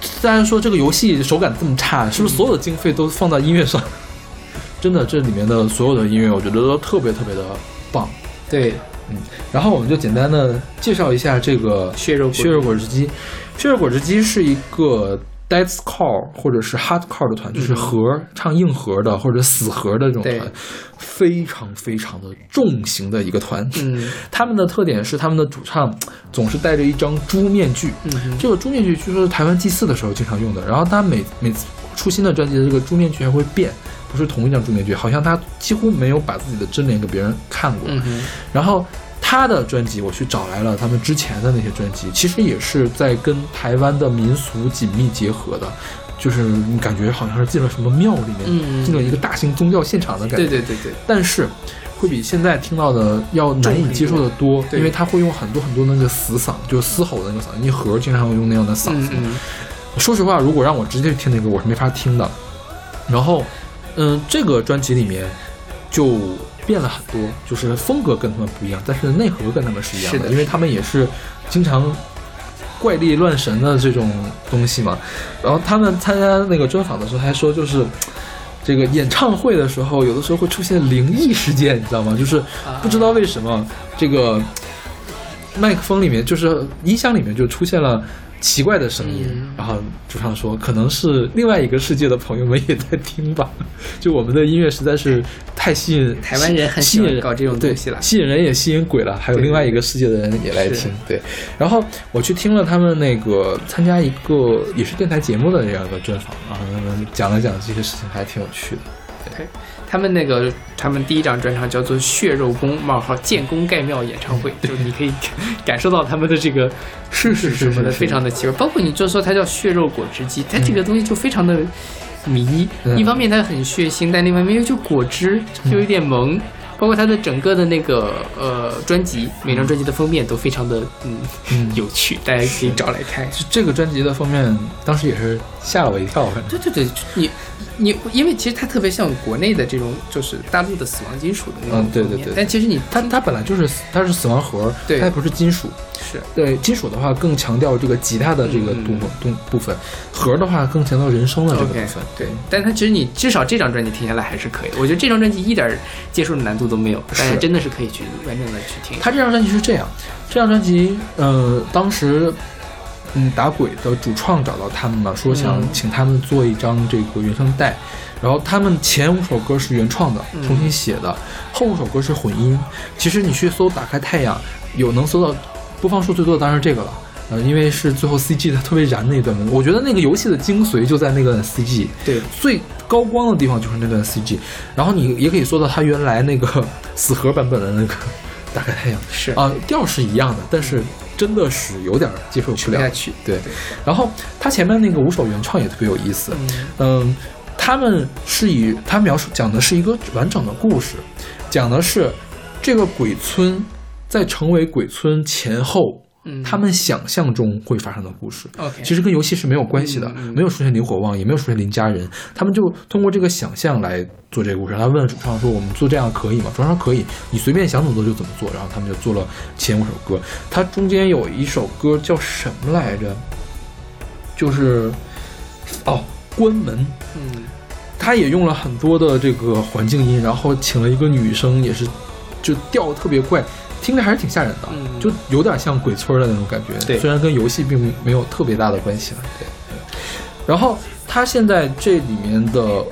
虽然说这个游戏手感这么差，是不是所有的经费都放到音乐上？真的，这里面的所有的音乐，我觉得都特别特别的棒。对，嗯然后我们就简单的介绍一下这个血肉血肉果汁机。血肉果汁机是一个 deathcore 或者是 hardcore 的团，就是核唱硬核的或者死核的这种团，非常非常的重型的一个团。嗯他们的特点是他们的主唱总是戴着一张猪面具，嗯这个猪面具据说是台湾祭祀的时候经常用的。然后他每每次出新的专辑的这个猪面具还会变，不是同一张猪面具，好像他几乎没有把自己的真脸给别人看过。嗯，然后他的专辑我去找来了他们之前的那些专辑，其实也是在跟台湾的民俗紧密结合的。就是你感觉好像是进了什么庙里面，嗯进了一个大型宗教现场的感觉。对对对对，但是会比现在听到的要难以接受的多，因为他会用很多很多那个死嗓，就是嘶吼的那个嗓音，因为盒经常会用那样的嗓子。嗯嗯说实话，如果让我直接去听那个，我是没法听的。然后，嗯，这个专辑里面就变了很多，就是风格跟他们不一样，但是内核跟他们是一样是的因为他们也是经常怪力乱神的这种东西嘛。然后他们参加那个专访的时候还说，就是。这个演唱会的时候，有的时候会出现灵异事件，你知道吗？就是不知道为什么这个麦克风里面，就是音箱里面就出现了奇怪的声音，嗯然后主唱说，可能是另外一个世界的朋友们也在听吧。就我们的音乐实在是太吸引台湾人很吸引人搞这种东西了对吸引人也吸引鬼了，还有另外一个世界的人也来听。对，然后我去听了他们那个参加一个也是电台节目的这样一个专访，然后他们讲了讲这些事情，还挺有趣的。对，他们那个他们第一张专场叫做《血肉宫冒号建功盖庙演唱会》，就是你可以感受到他们的这个是是什么的，是非常的奇怪。包括你就说它叫血肉果汁机，它这个东西就非常的迷。嗯一方面它很血腥，但另一方面又就果汁，就有点萌。包括他的整个的那个呃专辑，每张专辑的封面都非常的嗯嗯 有趣，大家可以找来看。就这个专辑的封面，当时也是吓了我一跳，反正对对对，你你因为其实它特别像国内的这种就是大陆的死亡金属的那种嗯对对对但其实你它它本来就是它是死亡盒，对它也不是金属。是对金属的话，更强调这个吉他的这个嗯部分部部分；盒的话，更强调人声的这个部分。对，但它其实你至少这张专辑听下来还是可以。我觉得这张专辑一点儿接受的难度都没有，大家是真的是可以去完整的去听。它这张专辑是这样，这张专辑，呃，当时，嗯，打鬼的主创找到他们了，说想嗯请他们做一张这个原声带，然后他们前五首歌是原创的，嗯。重新写的，后五首歌是混音。其实你去搜《打开太阳》，有能搜到播放数最多的当然是这个了。呃，因为是最后 CG 它特别燃那一段，我觉得那个游戏的精髓就在那个 CG，对。最高光的地方就是那段 CG，然后你也可以搜到他原来那个死核版本的那个打开太阳，是啊、调是一样的，但是真的是有点接受不了。对，然后他前面那个五首原创也特别有意思，嗯，他们是以他描述讲的是一个完整的故事，讲的是这个鬼村在成为鬼村前后。嗯他们想象中会发生的故事 OK 其实跟游戏是没有关系的，没有出现林火旺，也没有出现林家人，他们就通过这个想象来做这个故事。他问主唱说：“我们做这样可以吗？”主唱说：“可以，你随便想怎么做就怎么做。”然后他们就做了前五首歌。它中间有一首歌叫什么来着？就是哦，关门。嗯，他也用了很多的这个环境音，然后请了一个女生，也是就调特别怪，听着还是挺吓人的，嗯就有点像鬼村的那种感觉。对虽然跟游戏并没有特别大的关系了。对。对然后他现在这里面的，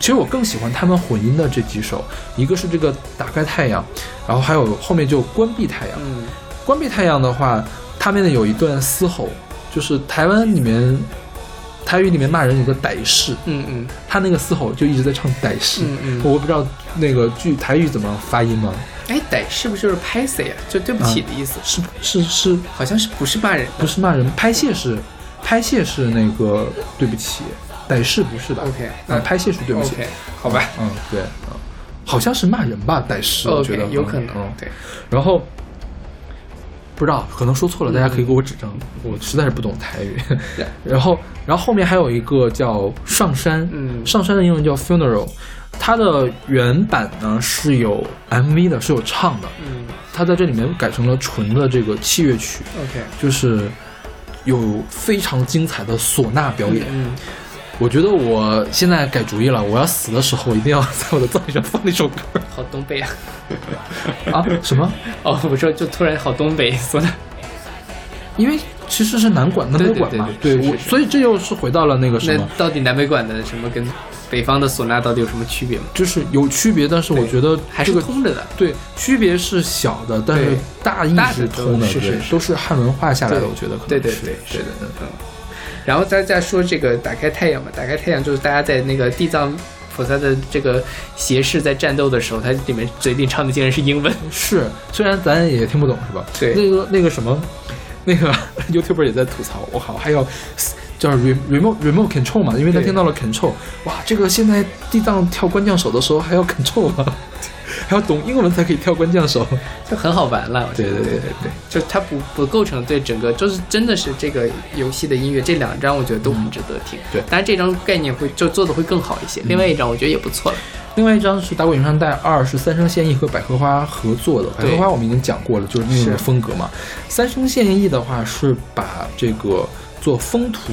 其实我更喜欢他们混音的这几首，一个是这个打开太阳，然后还有后面就关闭太阳。嗯关闭太阳的话，他们有一段嘶吼，就是台湾里面台语里面骂人有个歹士，嗯嗯他那个嘶吼就一直在唱歹士，嗯嗯我不知道那个剧台语怎么发音吗？哎，歹是不是就是拍谁呀？就对不起的意思？是是是，好像是不是骂人？不是骂人？拍谢是拍谢是那个对不起，歹是不是吧 OK，啊那，拍谢是对不起好吧。嗯，对，嗯，好像是骂人吧，歹是，我觉得有可能嗯，对。然后不知道，可能说错了，大家可以给我指正，我实在是不懂台语。然后，然后后面还有一个叫上山，嗯上山的英文叫 funeral，它的原版呢是有 MV 的，是有唱的，嗯。它在这里面改成了纯的这个器乐曲，，OK，就是有非常精彩的唢呐表演。嗯，我觉得我现在改主意了，我要死的时候一定要在我的葬礼上放那首歌。好东北啊！啊！什么？哦，我说就突然好东北，唢呐。因为其实是南管南北管嘛，我对对对是是是。所以这又是回到了那个什那么，到底南北管的什么跟北方的唢呐到底有什么区别吗？就是有区别，但是我觉得还这个是通着的。对区别是小的，但是对大意是通的，是是是都是汉文化下来的，对我觉得可能对对对对，是的，嗯。然后再再说这个打开太阳吧，打开太阳就是大家在那个地藏菩萨的这个胁侍在战斗的时候，他里面嘴里唱的竟然是英文。是，虽然咱也听不懂是吧？对那个那个什么，那个 YouTuber 也在吐槽，我靠，还要叫 re remote remote control 嘛，因为他听到了 control，哇，这个现在地藏跳关将手的时候还要 control 啊，还要懂英文才可以跳关将手。就很好玩了。对对对对对，就它不不构成对整个，就是真的是这个游戏的音乐，这两张我觉得都很值得听。对当然这张概念会就做的会更好一些，另外一张我觉得也不错了。另外一张是《打滚云上带二》，是三生现役和百合花合作的。百合花我们已经讲过了，就是那种风格嘛。三生现役的话是把这个做风土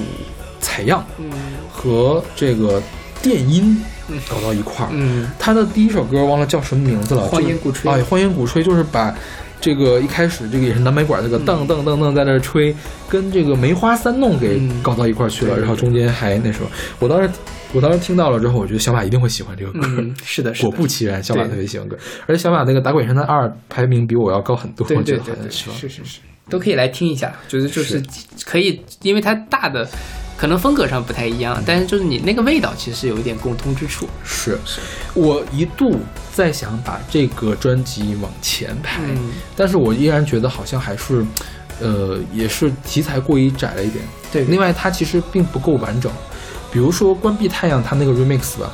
采样嗯。和这个电音嗯。搞到一块儿。嗯，他的第一首歌忘了叫什么名字了，荒就是烟鼓吹。哎，欢迎鼓吹就是把这个一开始这个也是南北管这个嗯。噔噔噔噔在那儿吹，跟这个梅花三弄给嗯。搞到一块儿去了，然后中间还那什么，我当时我当时听到了之后，我觉得小马一定会喜欢这个歌。嗯，是的，果不其然，小马特别喜欢歌，而且小马那个打鬼神探二排名比我要高很多，对我觉得好像是？是是是，都可以来听一下，觉得就是可以，因为它大的可能风格上不太一样，但是就是你那个味道其实是有一点共通之处。是，我一度在想把这个专辑往前排，嗯但是我依然觉得好像还是，呃，也是题材过于窄了一点。对另外它其实并不够完整。比如说《关闭太阳》，它那个 remix 吧，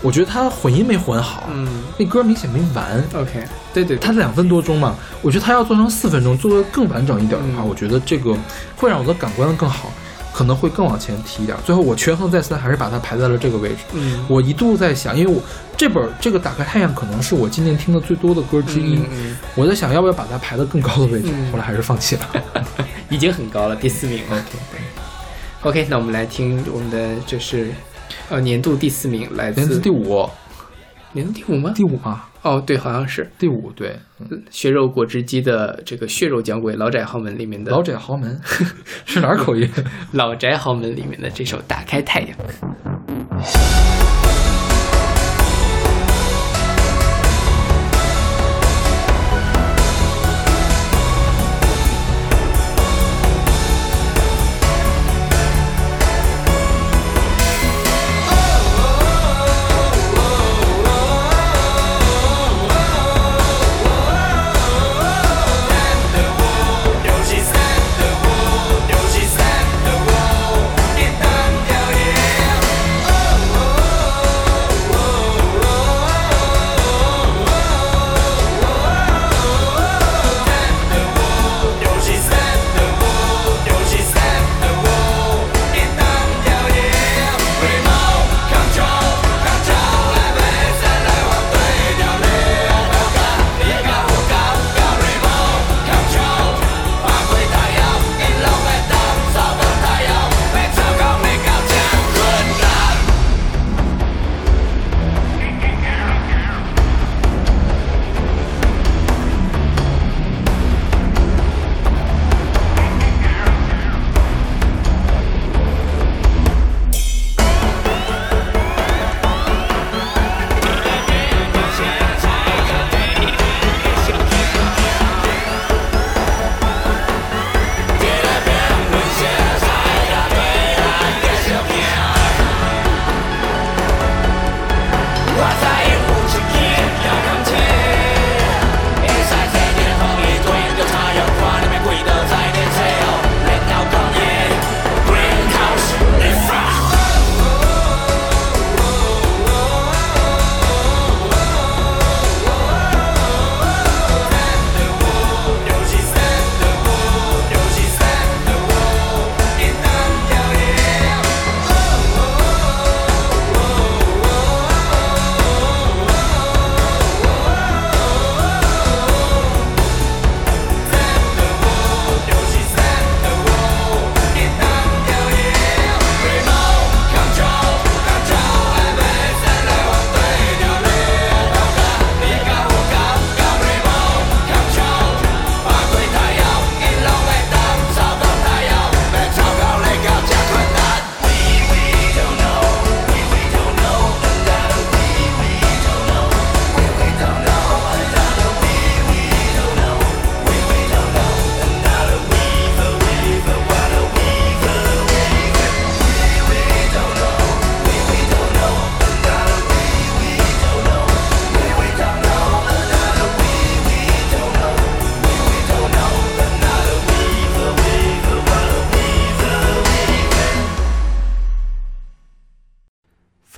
我觉得他混音没混好，嗯那歌明显没完。，OK，对对，它两分多钟嘛，我觉得它要做成四分钟，做的更完整一点的话，嗯我觉得这个会让我的感官更好，可能会更往前提一点。最后我权衡再三，还是把它排在了这个位置。嗯我一度在想，因为我这本这个《打开太阳》可能是我今年听的最多的歌之一，嗯嗯我在想要不要把它排到更高的位置，嗯后来还是放弃了。已经很高了，第四名了。OK，那我们来听我们的就是呃年度第四名来自年度第五，年度第五吗？第五吗，哦，对，好像是第五对，嗯血肉果汁机的这个血肉讲鬼老宅豪门里面的老宅豪门 是哪儿口音？老宅豪门里面的这首《打开太阳》。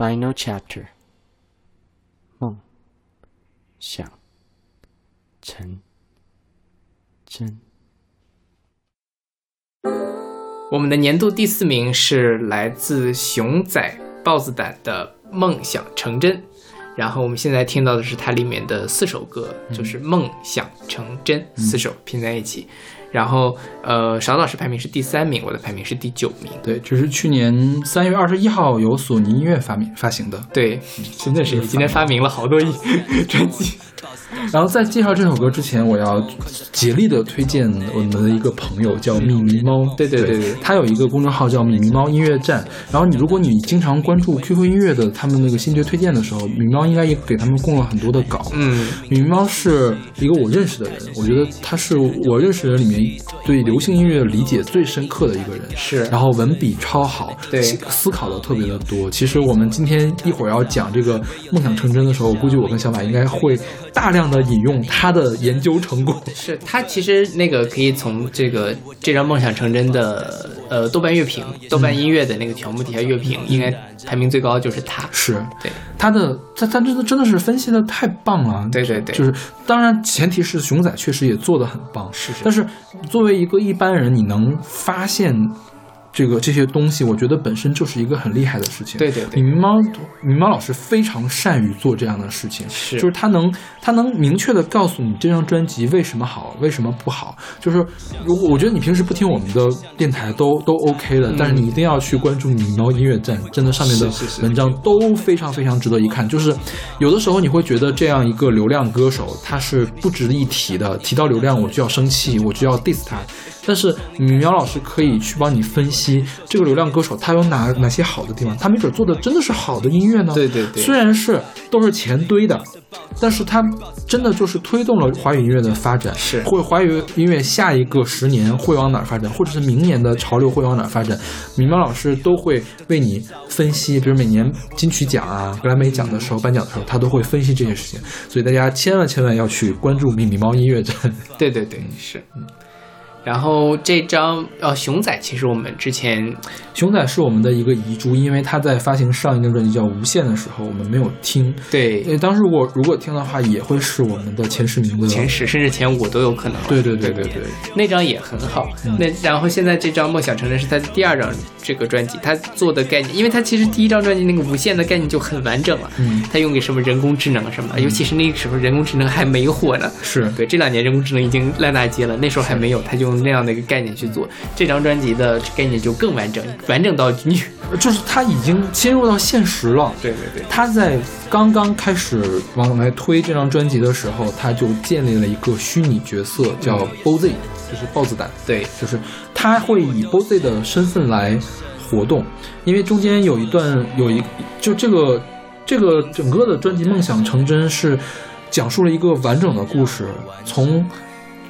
Final chapter，梦想成真。我们的年度第四名是来自熊仔豹子胆的《梦想成真》，然后我们现在听到的是它里面的四首歌，就是《梦想成真》四首拼在一起。然后，呃，邵老师排名是第三名，我的排名是第九名。对，这是去年三月二十一号由索尼音乐发明发行的。对，真的是你今天发明了好多一 专辑。然后在介绍这首歌之前，我要竭力的推荐我们的一个朋友叫米咪猫。对对对对他有一个公众号叫米咪猫音乐站。然后你如果你经常关注 QQ 音乐的他们那个新觉推荐的时候，咪咪猫应该也给他们供了很多的稿。嗯，咪咪猫是一个我认识的人，我觉得他是我认识的人里面对流行音乐理解最深刻的一个人。是然后文笔超好，对思思考的特别的多。其实我们今天一会儿要讲这个梦想成真的时候，我估计我跟小马应该会大量的引用他的研究成果。是他其实那个可以从这个这张《梦想成真》的呃豆瓣乐评、豆瓣音乐的那个条目底下乐评，应该排名最高的就是他。是对，他的他他真的真的是分析的太棒了。对对对就是当然前提是熊仔确实也做的很棒，是是但是作为一个一般人，你能发现。这个这些东西，我觉得本身就是一个很厉害的事情。对对对米猫米猫老师非常善于做这样的事情，是就是他能他能明确的告诉你这张专辑为什么好，为什么不好。就是如果我觉得你平时不听我们的电台都都 OK 的，但是你一定要去关注米猫音乐站，真的上面的文章都非常非常值得一看。就是有的时候你会觉得这样一个流量歌手他是不值一提的，提到流量我就要生气，我就要 diss 他。但是米苗老师可以去帮你分析这个流量歌手他有哪哪些好的地方，他没准做的真的是好的音乐呢。对对对虽然是都是钱堆的，但是他真的就是推动了华语音乐的发展，是或者华语音乐下一个十年会往哪儿发展，或者是明年的潮流会往哪儿发展，米猫老师都会为你分析。比如每年金曲奖啊、格莱美奖的时候颁奖的时候，他都会分析这些事情。所以大家千万千万要去关注米米猫音乐站。对对对，是。嗯然后这张呃熊仔，其实我们之前熊仔是我们的一个遗珠，因为他在发行上一张专辑叫《无限》的时候，我们没有听。对呃，当时我如果听的话，也会是我们的前十名的前十甚至前五都有可能。对对对对对对，那张也很好。嗯那然后现在这张《梦想成真》是他的第二张这个专辑，他做的概念，因为他其实第一张专辑那个无限的概念就很完整了。嗯，他用给什么人工智能啊什么，尤其是那个时候人工智能还没火呢。是对，这两年人工智能已经烂大街了，那时候还没有，他就用那样的一个概念去做。这张专辑的概念就更完整，完整到你。就是他已经侵入到现实了。对对对，他在刚刚开始往来推这张专辑的时候，他就建立了一个虚拟角色，叫 BOZ，就是豹子胆。对，就是他会以 BOZ 的身份来活动，因为中间有一段有一就这个这个整个的专辑《梦想成真》是讲述了一个完整的故事，从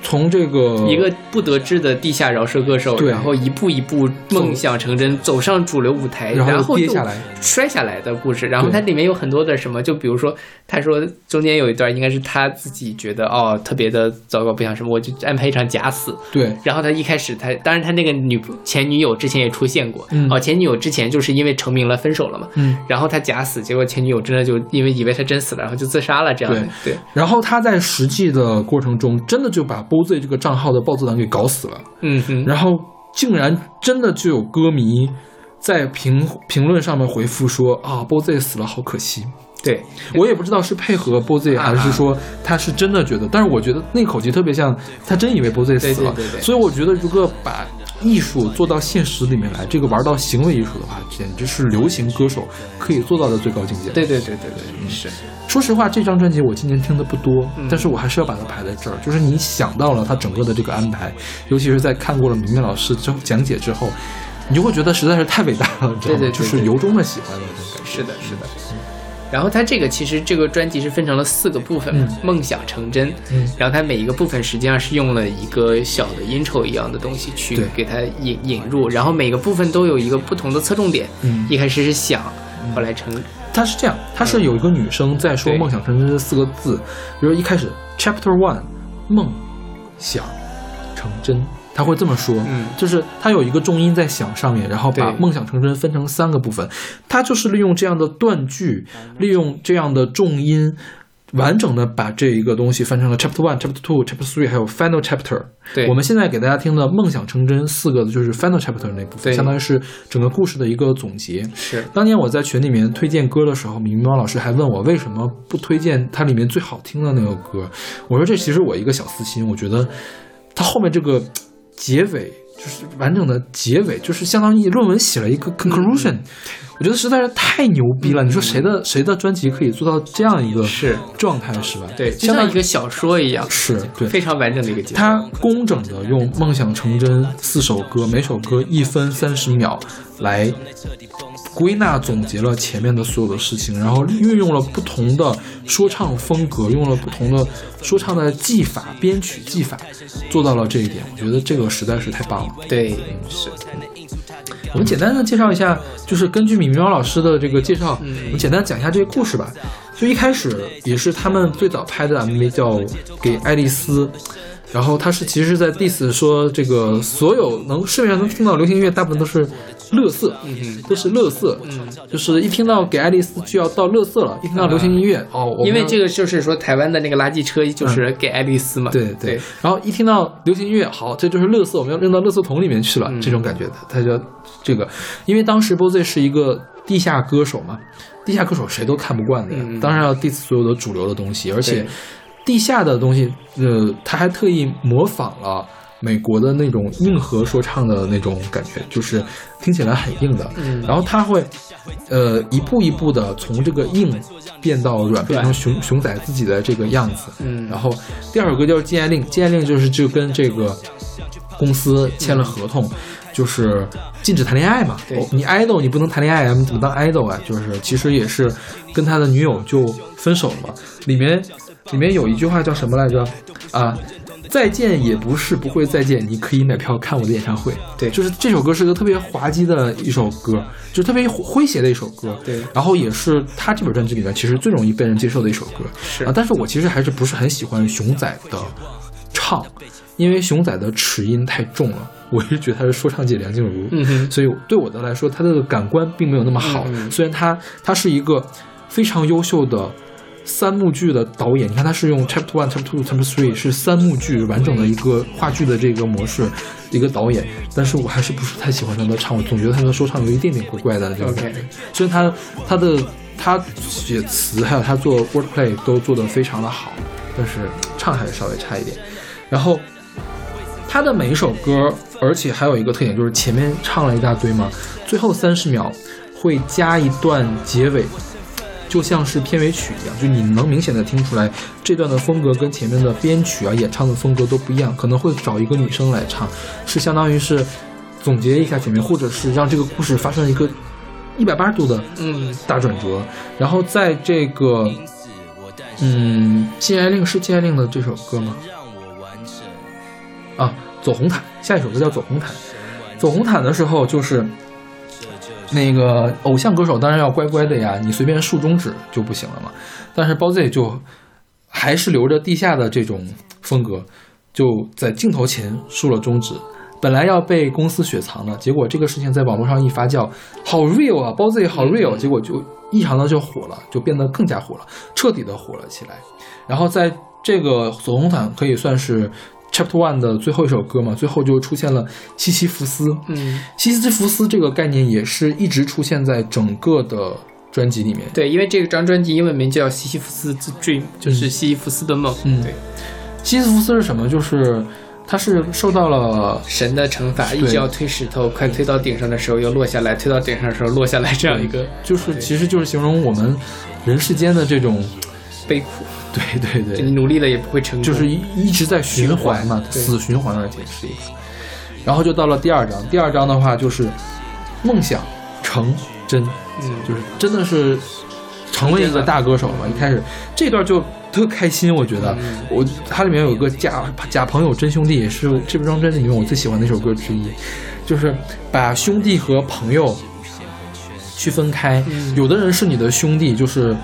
从这个一个不得志的地下饶舌歌手，对。然后一步一步梦想成真，走上主流舞台，然后跌下来。摔下来的故事。然后对它里面有很多的什么，就比如说，他说中间有一段应该是他自己觉得哦特别的糟糕，不想什么，我就安排一场假死。对。然后他一开始他，当然他那个女前女友之前也出现过，嗯。哦，前女友之前就是因为成名了分手了嘛，嗯。然后他假死，结果前女友真的就因为以为他真死了，然后就自杀了，这样。对，对，然后他在实际的过程中，真的就把 BOZ 这个账号的豹子胆给搞死了。嗯哼，然后竟然真的就有歌迷在评评论上面回复说啊，BOZ 死了，好可惜。对，我也不知道是配合 BOZ 啊还是说他是真的觉得，但是我觉得那口气特别像他真以为 BOZ 死了。对对对所以我觉得如果把艺术做到现实里面来，这个玩到行为艺术的话，简直是流行歌手可以做到的最高境界。对对对对对，是。说实话，这张专辑我今年听的不多，嗯但是我还是要把它排在这儿。就是你想到了它整个的这个安排，尤其是在看过了明明老师之后讲解之后，你就会觉得实在是太伟大了，你知道吗？对对对就是由衷的喜欢的那种感觉。是的，是的。然后它这个其实这个专辑是分成了四个部分嘛，嗯。梦想成真。嗯。然后它每一个部分实际上是用了一个小的 intro 一样的东西去给它引引入，然后每个部分都有一个不同的侧重点。嗯。一开始是想，后来成它是这样，它是有一个女生在说“梦想成真”这四个字，比如一开始 Chapter One，梦想成真，它他会这么说，嗯就是他有一个重音在响上面，然后把梦想成真分成三个部分，他就是利用这样的断句，利用这样的重音。完整的把这一个东西分成了 Chapter One、Chapter Two、Chapter Three，还有 Final Chapter。对我们现在给大家听的“梦想成真”四个字就是 Final Chapter 那部分，相当于是整个故事的一个总结。是当年我在群里面推荐歌的时候，米米猫老师还问我为什么不推荐它里面最好听的那个歌。我说这其实我一个小私心，我觉得它后面这个结尾就是完整的结尾，就是相当于论文写了一个 conclusion，、我觉得实在是太牛逼了。你说谁的谁的专辑可以做到这样一个是状态是吧？对，就像一个小说一样，是对。非常完整的一个。他工整的用《梦想成真》四首歌，每首歌一分三十秒来归纳总结了前面的所有的事情，然后运用了不同的说唱风格，用了不同的说唱的技法、编曲技法，做到了这一点。我觉得这个实在是太棒了。对，是我们简单的介绍一下，就是根据米米猫老师的这个介绍，嗯我们简单讲一下这个故事吧。就一开始也是他们最早拍的 MV 叫《给爱丽丝》，然后他是其实是在 diss 说这个所有能市面上能听到流行音乐，大部分都是乐色，嗯都是乐色，就是一听到给爱丽丝就要到乐色了，一听到流行音乐，哦，因为这个就是说台湾的那个垃圾车就是给爱丽丝嘛，对对，然后一听到流行音乐，好，这就是乐色，我们要扔到乐色桶里面去了，嗯。这种感觉的，他就这个，因为当时 BOZ 是一个地下歌手嘛，地下歌手谁都看不惯的，嗯。当然要 diss 所有的主流的东西，而且对地下的东西，呃，他还特意模仿了。美国的那种硬核说唱的那种感觉，就是听起来很硬的，嗯然后他会，呃，一步一步的从这个硬变到软，变成熊熊仔自己的这个样子，嗯然后第二首歌就是《禁爱令》，《禁爱令》就是就跟这个公司签了合同，就是禁止谈恋爱嘛。对哦你 idol 你不能谈恋爱啊，你怎么当 idol 啊？就是其实也是跟他的女友就分手了嘛。里面里面有一句话叫什么来着？啊。再见也不是不会再见，你可以买票看我的演唱会。对就是这首歌是一个特别滑稽的一首歌，就是特别诙谐的一首歌。对然后也是他这本专辑里面其实最容易被人接受的一首歌。是啊，但是我其实还是不是很喜欢熊仔的唱，因为熊仔的齿音太重了，我是觉得他是说唱界梁静茹，嗯哼所以对我的来说，他的感官并没有那么好。嗯嗯虽然他他是一个非常优秀的。三幕剧的导演，你看他是用 Chapter One、Chapter Two、Chapter Three 是三幕剧完整的一个话剧的这个模式，一个导演，但是我还是不是太喜欢他的唱，我总觉得他的说唱有一点点怪怪的这种感觉。虽然他他的他写词还有他做 wordplay 都做得非常的好，但是唱还是稍微差一点。然后他的每一首歌，而且还有一个特点就是前面唱了一大堆嘛，最后三十秒会加一段结尾，就像是片尾曲一样，就你能明显的听出来这段的风格跟前面的编曲啊、演唱的风格都不一样，可能会找一个女生来唱，是相当于是总结一下前面，或者是让这个故事发生一个一百八十度的嗯，大转折。然后在这个，嗯，《禁爱令》是《禁爱令》的这首歌吗？啊，走红毯，下一首歌叫《走红毯》。走红毯的时候，就是那个偶像歌手当然要乖乖的呀，你随便竖中指就不行了嘛。但是包 Z 就还是留着地下的这种风格，就在镜头前竖了中指。本来要被公司雪藏的，结果这个事情在网络上一发酵，好 real 啊，包 Z 好 real，结果就异常的就火了，就变得更加火了，彻底的火了起来。然后在这个走红毯可以算是 Chapter One 的最后一首歌嘛，最后就出现了西西弗斯。嗯，西西弗斯这个概念也是一直出现在整个的专辑里面。对，因为这张专辑英文名叫《西西弗斯之 Dream》，就是西西弗斯的梦。嗯对，西西弗斯是什么？就是他是受到了神的惩罚，一直要推石头，快推到顶上的时候又落下来，推到顶上的时候落下来，这样一个就是其实就是形容我们人世间的这种，悲苦，对对就你对，努力了也不会成功。就是一一直在循环嘛，对死循环而且是。然后就到了第二章，第二章的话就是梦想成真，嗯，就是真的是成为一个大歌手了。一开始这段就特开心，我觉得嗯我它里面有个假假朋友真兄弟，也是这张专辑里面我最喜欢的一首歌之一，就是把兄弟和朋友区分开。嗯有的人是你的兄弟，就是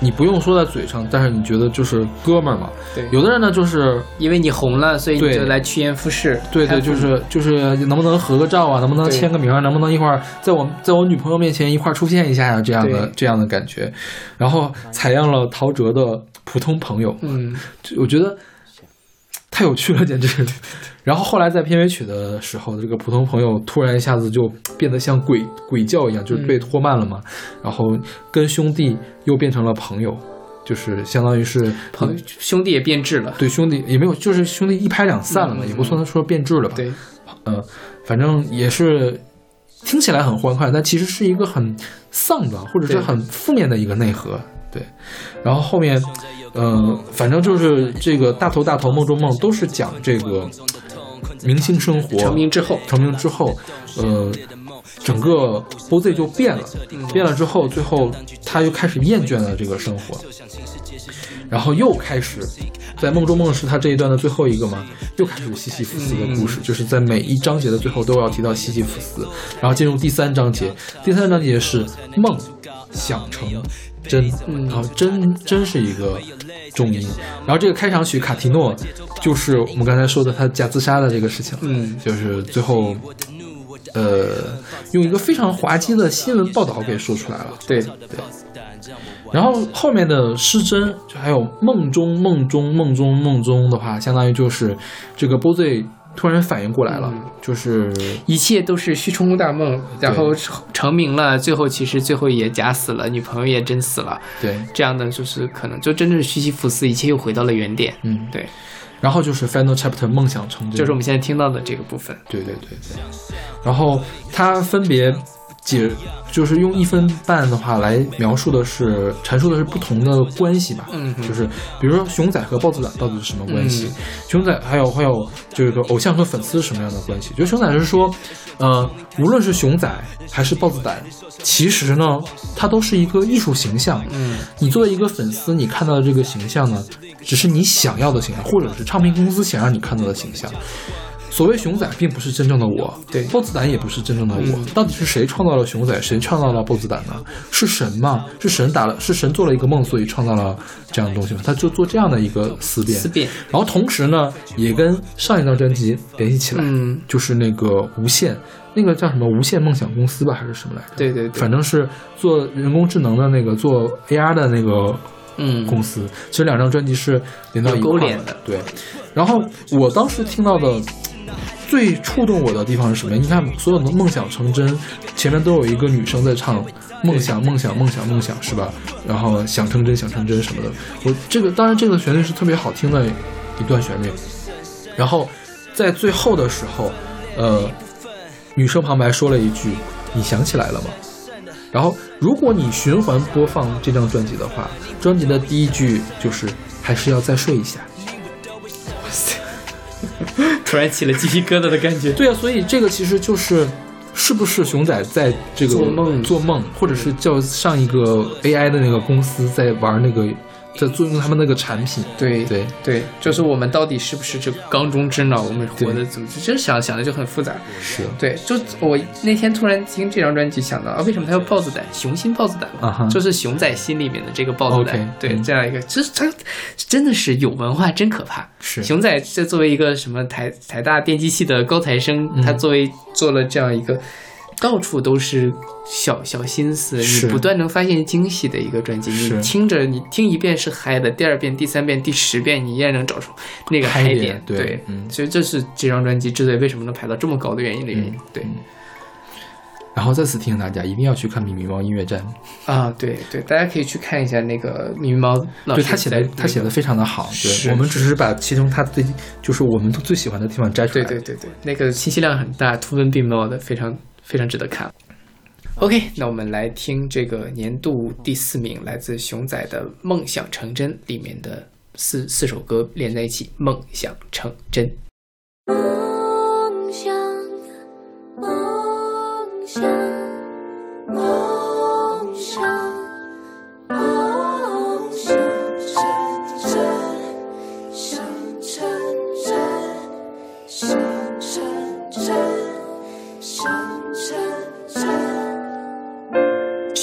你不用说在嘴上，但是你觉得就是哥们儿嘛。对。有的人呢就是因为你红了，所以你就来趋炎附势。对对，就是就是能不能合个照啊，能不能签个名啊，能不能一块儿在我在我女朋友面前一块儿出现一下呀、这样的这样的感觉，然后采样了陶喆的普通朋友，嗯，就我觉得太有趣了，简直。然后后来在片尾曲的时候，这个普通朋友突然一下子就变得像鬼鬼叫一样，就是被拖慢了嘛。然后跟兄弟又变成了朋友，就是相当于是朋兄弟也变质了。对兄弟也没有，就是兄弟一拍两散了嘛，嗯也不算说变质了吧。对，嗯，反正也是听起来很欢快，但其实是一个很丧的或者是很负面的一个内核。对，然后后面，呃，反正就是这个大头大头梦中梦都是讲这个明星生活成名之后，成名之后，呃，整个 BOZ 就变了，变了之后，最后他又开始厌倦了这个生活，然后又开始在梦中梦是他这一段的最后一个嘛，又开始西西弗斯的故事，就是在每一章节的最后都要提到西西弗斯，然后进入第三章节，第三章节是梦想成真，然后真真是一个重音，然后这个开场曲卡提诺就是我们刚才说的他假自杀的这个事情，嗯，就是最后。呃，用一个非常滑稽的新闻报道给说出来了。对对，然后后面的失真，就还有梦中梦中梦中梦中的话，相当于就是这个 BOZ 突然反应过来了，嗯。就是一切都是虚冲大梦，然后成名了，最后其实最后也假死了，女朋友也真死了，对，这样的就是可能就真正是西西弗斯，一切又回到了原点。嗯，对，然后就是 Final Chapter 梦想成真，就是我们现在听到的这个部分。对对对对，然后它分别解，就是用一分半的话来描述的是阐述的是不同的关系吧，嗯就是比如说熊仔和豹子仔到底是什么关系？嗯熊仔还有还有这个偶像和粉丝是什么样的关系？就熊仔是说，呃，无论是熊仔还是豹子仔，其实呢，它都是一个艺术形象，嗯，你作为一个粉丝，你看到的这个形象呢，只是你想要的形象，或者是唱片公司想让你看到的形象。所谓熊仔，并不是真正的我，对豹子胆也不是真正的我。嗯到底是谁创造了熊仔，谁创造了豹子胆呢？是神吗？是神打了，是神做了一个梦，所以创造了这样的东西吗？他就做这样的一个思辨。思辨。然后同时呢，也跟上一张专辑联系起来，嗯，就是那个无限，那个叫什么无限梦想公司吧，还是什么来着？对对对，反正是做人工智能的那个，做 AR 的那个嗯公司。其实两张专辑是连到一块的对，然后我当时听到的最触动我的地方是什么？你看，所有的梦想成真，前面都有一个女生在唱梦想，梦想，梦想，梦想，是吧？然后想成真，想成真什么的。我这个当然这个旋律是特别好听的一段旋律。然后在最后的时候，呃，女生旁白说了一句：“你想起来了吗？”然后，如果你循环播放这张专辑的话，专辑的第一句就是“还是要再睡一下”。突然起了鸡皮疙瘩的感觉。对啊，所以这个其实就是，是不是熊仔在这个做梦做梦，或者是叫上一个 AI 的那个公司在玩那个，在作用他们那个产品。对对对，就是我们到底是不是这个缸中之脑？我们活的怎么？这想想的就很复杂。是对，就我那天突然听这张专辑，想到啊，为什么它叫豹子胆？雄心豹子胆嘛就是熊仔心里面的这个豹子胆。对，嗯这样一个，这它真的是有文化，真可怕。是熊仔这作为一个什么台台大电机系的高材生，嗯他作为做了这样一个。到处都是小小心思，是你不断能发现惊喜的一个专辑。你听着，你听一遍是嗨的，第二遍、第三遍、第十遍，你依然能找出那个嗨点点。对嗯所以这是这张专辑之所以为什么能排到这么高的原因的原因。嗯对然后再次提醒大家，一定要去看《米米猫音乐站》，啊，对对，大家可以去看一下那个米米猫老师对他写的他写的非常的好。对，我们只是把其中他最就是我们都最喜欢的地方摘出来。对对对对，那个信息量很大，图文并茂的，非常非常值得看。OK，那我们来听这个年度第四名，来自熊仔的《梦想成真》里面的四四首歌连在一起，《梦想成真》。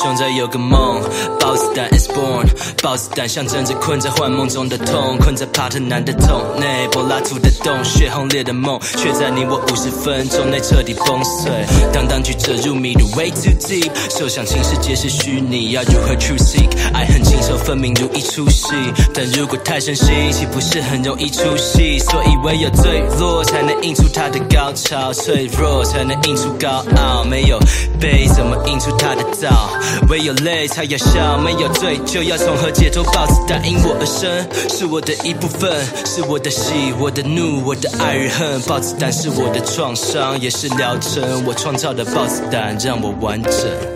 真，想成真。熊仔有个梦，豹子胆 is born，豹子胆象征着困在幻梦中的痛，困在帕特南的洞内，柏拉图的洞穴轰烈的梦，却在你我五十分钟内彻底崩碎。当当局者入迷的 way too deep，受想情世界是虚拟，要如何 true seek？爱恨情仇分明如一出戏，但如果太深心，岂不是很容易出戏？所以唯有坠落才能映出它的高潮，脆弱才能映出高傲，没有悲怎么映出他的造？唯有泪才有笑，没有罪就要从何解脱？豹子胆因我而生，是我的一部分，是我的喜，我的怒，我的爱与恨。豹子胆是我的创伤，也是疗程。我创造的豹子胆让我完整。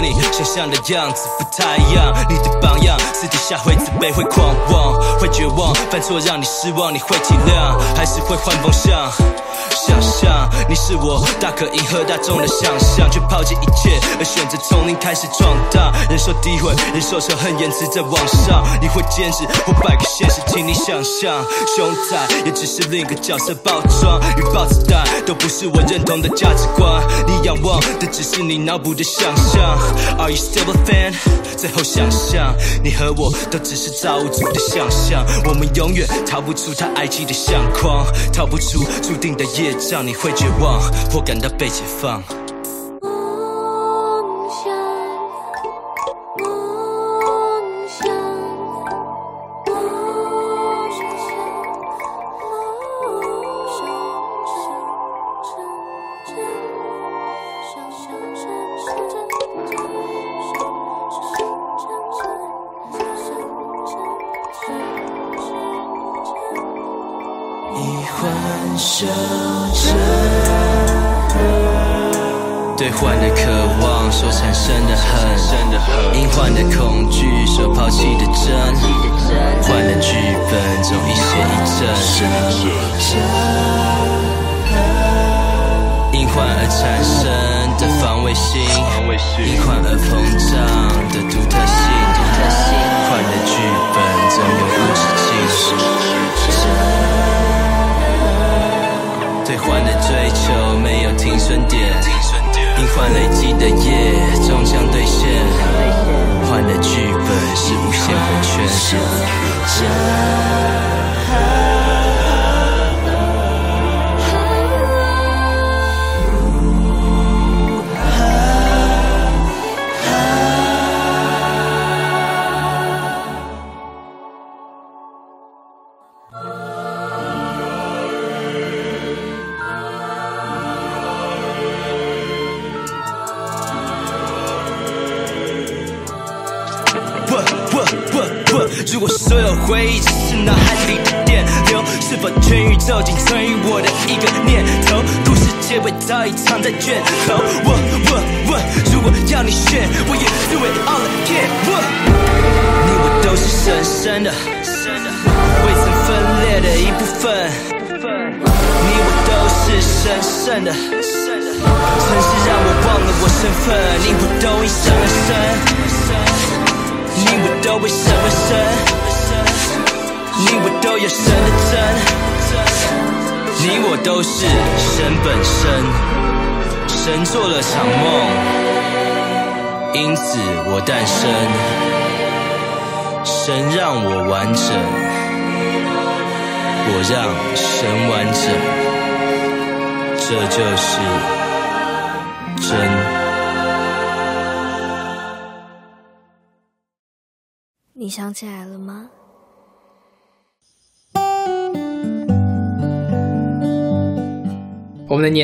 你想象的样子不太一样，你的榜样私底下会自卑，会狂妄，会绝望，犯错让你失望，你会体谅，还是会换方向？想象你是我，大可迎合大众的想象，却抛弃一切，而选择从零开始闯荡，忍受诋毁，忍受仇恨，言辞在网上，你会坚持或摆个现实，请你想象，熊仔也只是另一个角色包装，与豹子胆都不是我认同的价值观，你仰望的只是你脑补的想象。，Are you still a fan？最后想象，你和我都只是造物主的想象，我们永远逃不出他埃及的相框，逃不出注定的业障，你会绝望或感到被解放。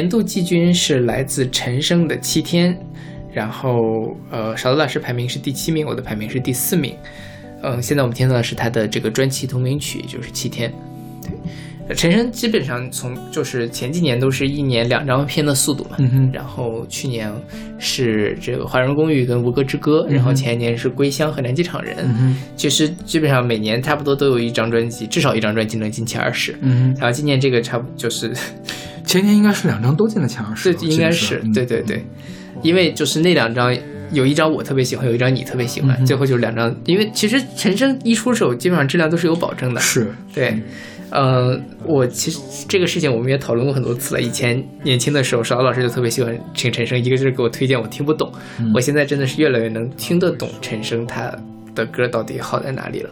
年度季军是来自陈升的《七天》，然后呃，勺子老师排名是第七名，我的排名是第四名。嗯，现在我们听到的是他的这个专辑同名曲，就是《七天》。陈升基本上从就是前几年都是一年两张片的速度嘛，然后去年是这个《华人公寓》跟《吴歌之歌》，然后前一年是《归乡》和《南机场人》。其实基本上每年差不多都有一张专辑，至少一张专辑能进前二十。嗯，然后今年这个差不就是，前年应该是两张都进了前二十对，应该是嗯对对对，因为就是那两张。有一张我特别喜欢，有一张你特别喜欢，嗯最后就是两张。因为其实陈升一出手，基本上质量都是有保证的。是对，呃，我其实这个事情我们也讨论过很多次了。以前年轻的时候，邵老师就特别喜欢请陈升，一个就是给我推荐我听不懂，嗯我现在真的是越来越能听得懂陈升他的歌到底好在哪里了。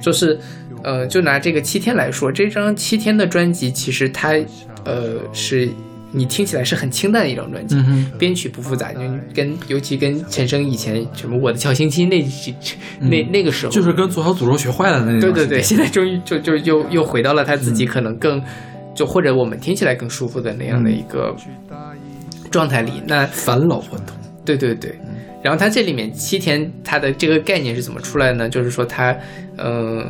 就是，呃，就拿这个七天来说，这张七天的专辑其实它，呃，是你听起来是很清淡的一张专辑，嗯编曲不复杂，就跟尤其跟陈升以前什么我的小星星那几那那个时候，嗯就是跟左小诅咒学坏了的那种。对对对，现在终于就就又又回到了他自己可能更，就或者我们听起来更舒服的那样的一个状态里。那返老还童。对对对，然后他这里面七天他的这个概念是怎么出来的呢？就是说他，嗯、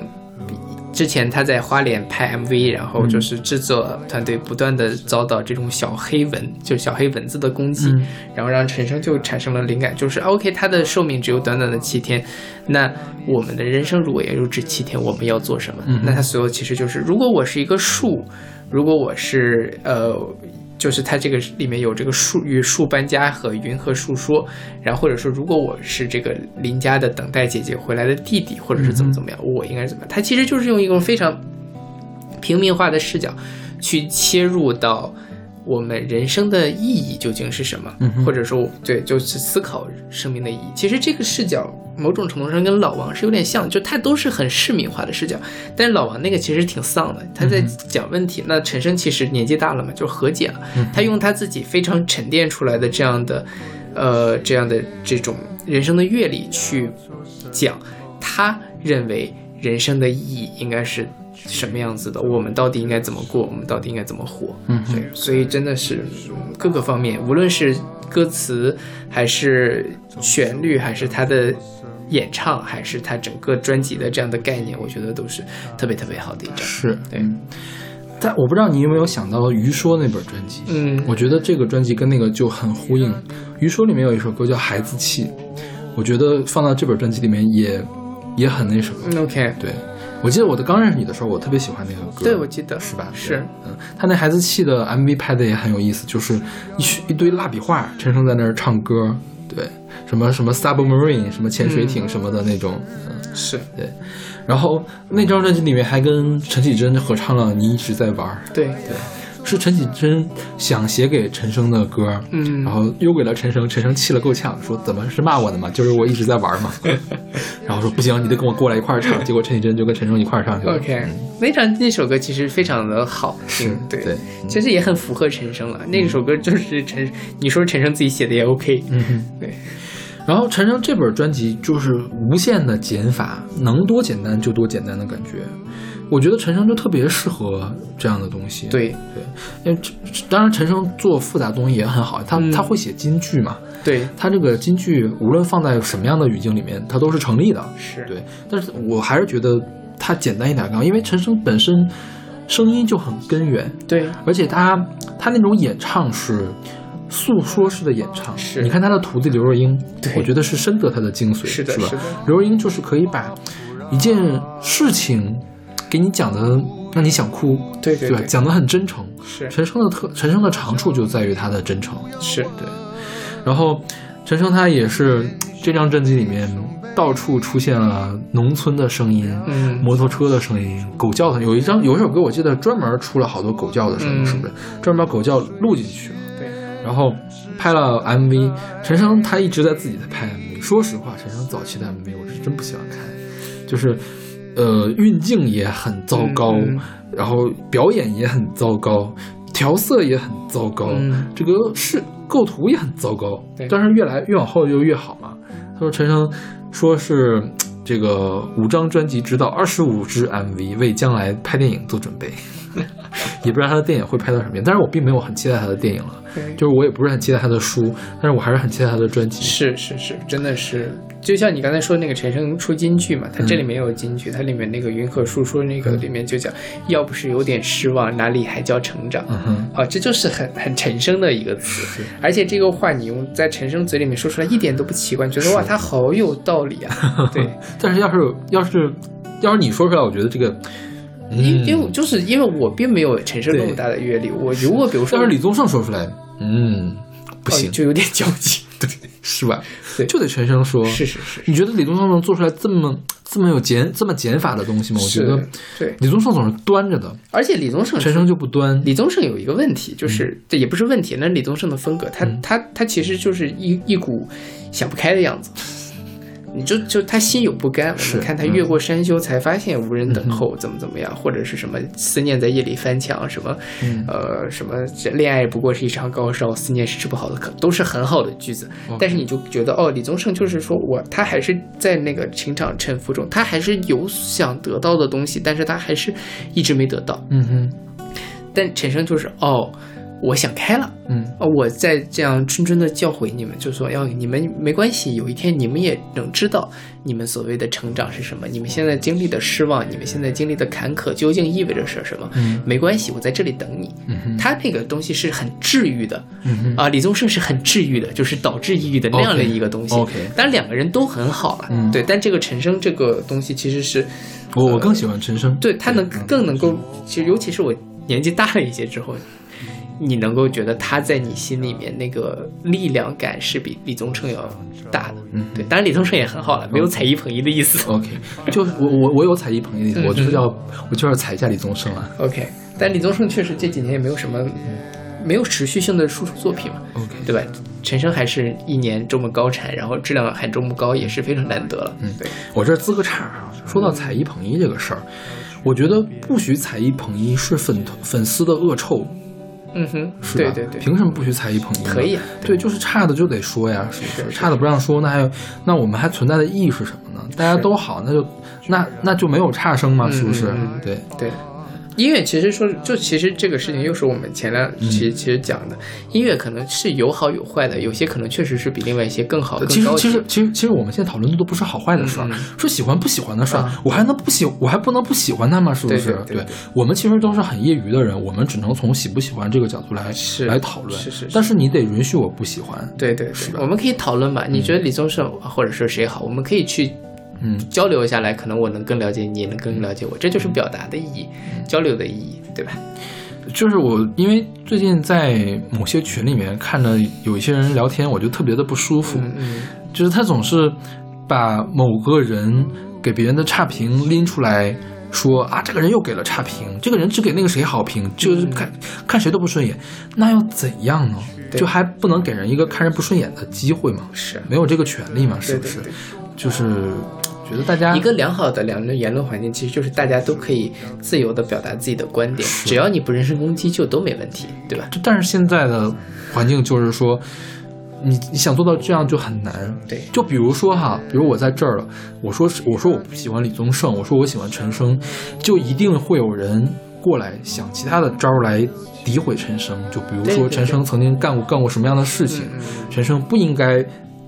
之前他在花莲拍 MV，然后就是制作团队不断的遭到这种小黑文，就小黑文字的攻击，嗯然后让陈升就产生了灵感，就是 OK，他的寿命只有短短的七天，那我们的人生如果也就这七天，我们要做什么？嗯那他所有其实就是，如果我是一个树，如果我是呃。就是它这个里面有这个树与树搬家和云和树说，然后或者说如果我是这个邻家的等待姐姐回来的弟弟，或者是怎么怎么样，我应该怎么样？它其实就是用一种非常平民化的视角去切入到我们人生的意义究竟是什么，或者说对，就是思考生命的意义。其实这个视角某种程度上跟老王是有点像，就他都是很市民化的视角，但是老王那个其实挺丧的，他在讲问题。那陈升其实年纪大了嘛，就和解了，他用他自己非常沉淀出来的这样的，呃，这样的这种人生的阅历去讲，他认为人生的意义应该是什么样子的，我们到底应该怎么过，我们到底应该怎么活？嗯对，所以真的是嗯各个方面，无论是歌词，还是旋律，还是他的演唱，还是他整个专辑的这样的概念，我觉得都是特别特别好的一张。是对，嗯但我不知道你有没有想到于说那本专辑，嗯我觉得这个专辑跟那个就很呼应。于说里面有一首歌叫《孩子气》，我觉得放到这本专辑里面也也很那什么。嗯，OK，对，我记得我的刚认识你的时候，我特别喜欢那个歌。对，我记得。是吧？是，嗯，他那孩子气的 MV 拍的也很有意思，就是一群一堆蜡笔画，陈升在那儿唱歌，对，什么什么 submarine，什么潜水艇什么的那种，嗯，是。对。然后那张专辑里面还跟陈绮贞合唱了《你一直在玩》，对，对，是陈绮贞想写给陈升的歌，嗯然后邮给了陈升，陈升气了够呛，说怎么是骂我的嘛？就是我一直在玩嘛，然后说不行，你得跟我过来一块儿唱。结果陈绮贞就跟陈升一块儿唱去了。OK，那张那首歌其实非常的好听，对其实也很符合陈升了。那首歌就是陈，你说陈升自己写的也 OK，嗯，对，然后陈升这本专辑就是无限的减法，能多简单就多简单的感觉。我觉得陈升就特别适合这样的东西。对对，因为这当然陈升做复杂东西也很好，他、嗯他会写金句嘛，对，他这个金句无论放在什么样的语境里面，它都是成立的。是，对，但是我还是觉得他简单一点更好，因为陈升本身声音就很根源，对，而且他他那种演唱是诉说式的演唱，是你看他的徒弟刘若英对，我觉得是深得他的精髓，是的是的？刘若英就是可以把一件事情给你讲的让你想哭，吧？对对对讲的很真诚。是陈升的特陈升的长处就在于他的真诚，是，对。然后陈升他也是这张专辑里面到处出现了农村的声音，嗯摩托车的声音，狗叫的。有一张有一首歌，我记得专门出了好多狗叫的声音，嗯是不是？专门把狗叫录进去了。对，然后拍了 MV，陈升他一直在自己在拍 MV。说实话，陈升早期的 MV 我是真不喜欢看，就是呃运镜也很糟糕，然后表演也很糟糕，调色也很糟糕，嗯这个是构图也很糟糕。但是越来越往后就越好嘛。他说陈升说是这个五张专辑指导二十五支 MV，为将来拍电影做准备。也不知道他的电影会拍到什么样。但是我并没有很期待他的电影了，就是我也不是很期待他的书，但是我还是很期待他的专辑。是是是，真的是，就像你刚才说那个陈升出金句嘛，他这里嗯面有金句，它里面那个云和树说那个里面就讲，要不是有点失望，哪里还叫成长？嗯，啊，这就是很很陈升的一个词，而且这个话你用在陈升嘴里面说出来一点都不奇怪，觉得哇，他好有道理啊。对，但是要是要是要是你说出来，我觉得这个，嗯因因为就是因为我并没有陈升那么大的阅历，我如果比如说但是李宗盛说出来，嗯，不行，哦就有点矫情。对，是吧？对就得陈升说。是是是，你觉得李宗盛能做出来这么这么有减这么减法的东西吗？我觉得对，李宗盛总是端着的，而且李宗盛陈升就不端。李宗盛有一个问题，就是、这也不是问题，那是李宗盛的风格，他、嗯他他其实就是一一股想不开的样子。你就就他心有不甘，我是嗯们看他越过山丘才发现无人等候，怎么怎么样，或者是什么思念在夜里翻墙，什么、嗯。呃什么这恋爱不过是一场高烧，思念是治不好的可，都是很好的句子。但是你就觉得哦，李宗盛就是说我他还是在那个情场沉浮中，他还是有想得到的东西，但是他还是一直没得到。嗯哼，但陈升就是哦，我想开了，嗯。哦，我在这样谆谆的教诲你们，就说要你们没关系，有一天你们也能知道你们所谓的成长是什么，你们现在经历的失望，你们现在经历的坎坷究竟意味着是什么？嗯。没关系，我在这里等你。嗯，他那个东西是很治愈的，嗯，啊，李宗盛是很治愈的，就是导致抑郁的那样的一个东西。OK 当然两个人都很好了，嗯。对，但这个陈升这个东西其实是我我更喜欢陈升。对他能更能够，其实尤其是我年纪大了一些之后，你能够觉得他在你心里面那个力量感是比李宗盛要大的。嗯对，当然李宗盛也很好了，没有踩一捧一的意思。OK，就我我我有踩一捧一的意思，嗯我就是要我就要踩一下李宗盛啊。OK，但李宗盛确实这几年也没有什么没有持续性的输出作品嘛，OK，对吧？陈升还是一年这么高产，然后质量还这么高，也是非常难得了。嗯对，我这儿滋个岔啊，说到踩一捧一这个事儿，我觉得不许踩一捧一是粉粉丝的恶臭，嗯哼，是吧？对对对，凭什么不许踩一捧一？可以啊对，就是差的就得说呀，是不是是差的不让说，那还有那我们还存在的意义是什么呢？大家都好，那就那那就没有差生吗？嗯是不是？对，对，音乐其实说，就其实这个事情又是我们前两嗯期其实讲的，音乐可能是有好有坏的，有些可能确实是比另外一些更好、的其实其实其实其实我们现在讨论的都不是好坏的事儿说喜欢不喜欢的事儿啊，我还能不喜我还不能不喜欢他吗？是不对是？对我们其实都是很业余的人，我们只能从喜不喜欢这个角度来是来讨论。是是是但是你得允许我不喜欢。对对对，我们可以讨论嘛？你觉得李宗盛或者说谁好，我们可以去嗯交流下来，可能我能更了解你，也能更了解我，这就是表达的意义，嗯交流的意义，对吧？就是我，因为最近在某些群里面看着有一些人聊天，我就特别的不舒服。嗯嗯，就是他总是把某个人给别人的差评拎出来说啊，这个人又给了差评，这个人只给那个谁好评，就是看、看谁都不顺眼，那又怎样呢？就还不能给人一个看人不顺眼的机会吗？是没有这个权利吗？是不是？对对对。就是觉得大家一个良好的两论言论环境，其实就是大家都可以自由的表达自己的观点，只要你不人身攻击，就都没问题，对吧？就但是现在的环境就是说，你你想做到这样就很难。对就比如说哈，比如我在这儿了，我说是我说我不喜欢李宗盛，我说我喜欢陈升，就一定会有人过来想其他的招儿来诋毁陈升。就比如说陈升曾经干过干过什么样的事情，陈升不应该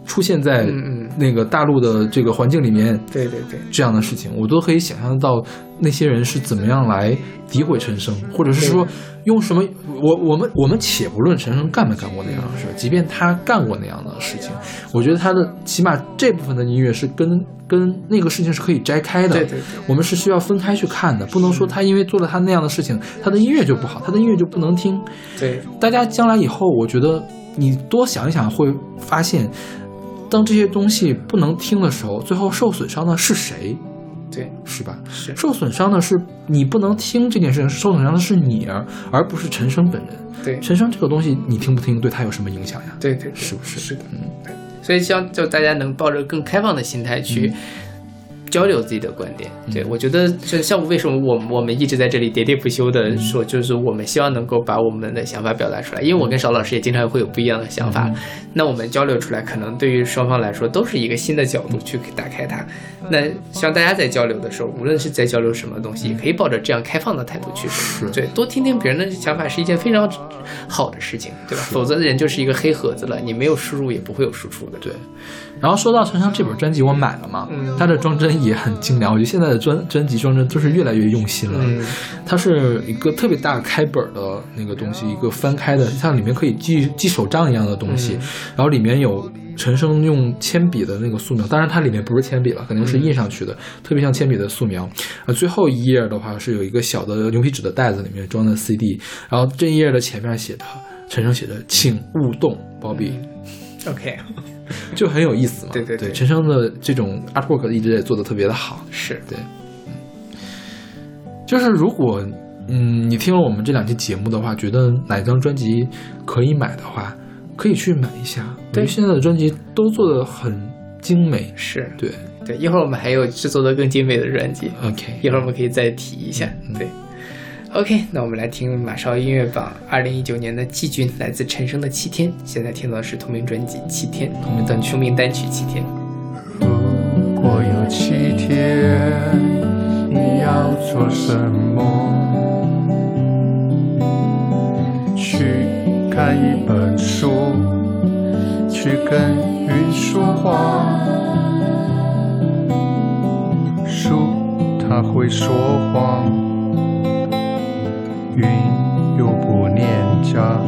出现在嗯嗯。那个大陆的这个环境里面。对对对，这样的事情，我都可以想象到那些人是怎么样来诋毁陈升，或者是说用什么，我我们我们且不论陈升干没干过那样的事，即便他干过那样的事情，我觉得他的起码这部分的音乐是跟跟那个事情是可以摘开的，对对对。我们是需要分开去看的，不能说他因为做了他那样的事情，他的音乐就不好，他的音乐就不能听，对。大家将来以后，我觉得你多想一想，会发现，当这些东西不能听的时候，最后受损伤的是谁？对是吧？是受损伤的是你不能听这件事情，受损伤的是你，而不是陈升本人。对陈升这个东西，你听不听，对他有什么影响呀？对对，是不是？是的，嗯，对，所以希望就大家能抱着更开放的心态去交流自己的观点。对我觉得，就像为什么我我们一直在这里喋喋不休的说，就是我们希望能够把我们的想法表达出来，因为我跟邵老师也经常会有不一样的想法。那我们交流出来，可能对于双方来说都是一个新的角度去打开它。那希望大家在交流的时候，无论是在交流什么东西，也可以抱着这样开放的态度去说。对，多听听别人的想法是一件非常好的事情，对吧？否则人就是一个黑盒子了，你没有输入也不会有输出的。对，然后说到陈升这本专辑，我买了嘛，嗯他的装帧也很精良，我觉得现在的专专辑装帧都是越来越用心了。嗯它是一个特别大开本的那个东西，一个翻开的，像里面可以记记手账一样的东西，嗯然后里面有陈升用铅笔的那个素描，当然它里面不是铅笔了，肯定是印上去的，特别像铅笔的素描。呃，最后一页的话是有一个小的牛皮纸的袋子，里面装的 CD，然后这一页的前面写的陈升写的“请勿动，包庇”。OK，就很有意思嘛。对对对陈升的这种 artwork 一直也做的特别的好。是对，就是如果嗯你听了我们这两期节目的话，觉得哪张专辑可以买的话，可以去买一下。对现在的专辑都做的很精美。是，对对。一会儿我们还有制作的更精美的专辑，，OK，一会儿我们可以再提一下。对，OK，那我们来听马少音乐榜二零一九年的季军，来自陈升的《七天》。现在听到的是同名专辑《七天》，同名单同名单曲《七天》。如果有七天，你要做什么？看一本书，去跟云说话。书它会说谎，云又不念家。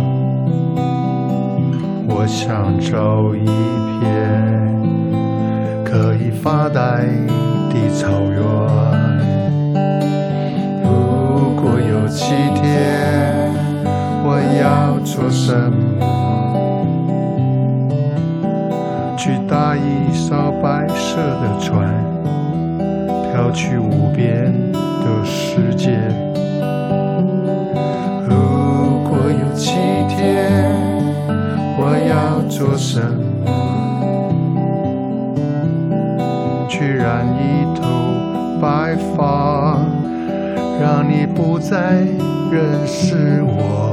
我想找一片。可以发呆的草原。如果有七天，我要做什么？去搭一艘白色的船，飘去无边的世界。如果有七天，我要做什么？去染一头白发，让你不再认识我。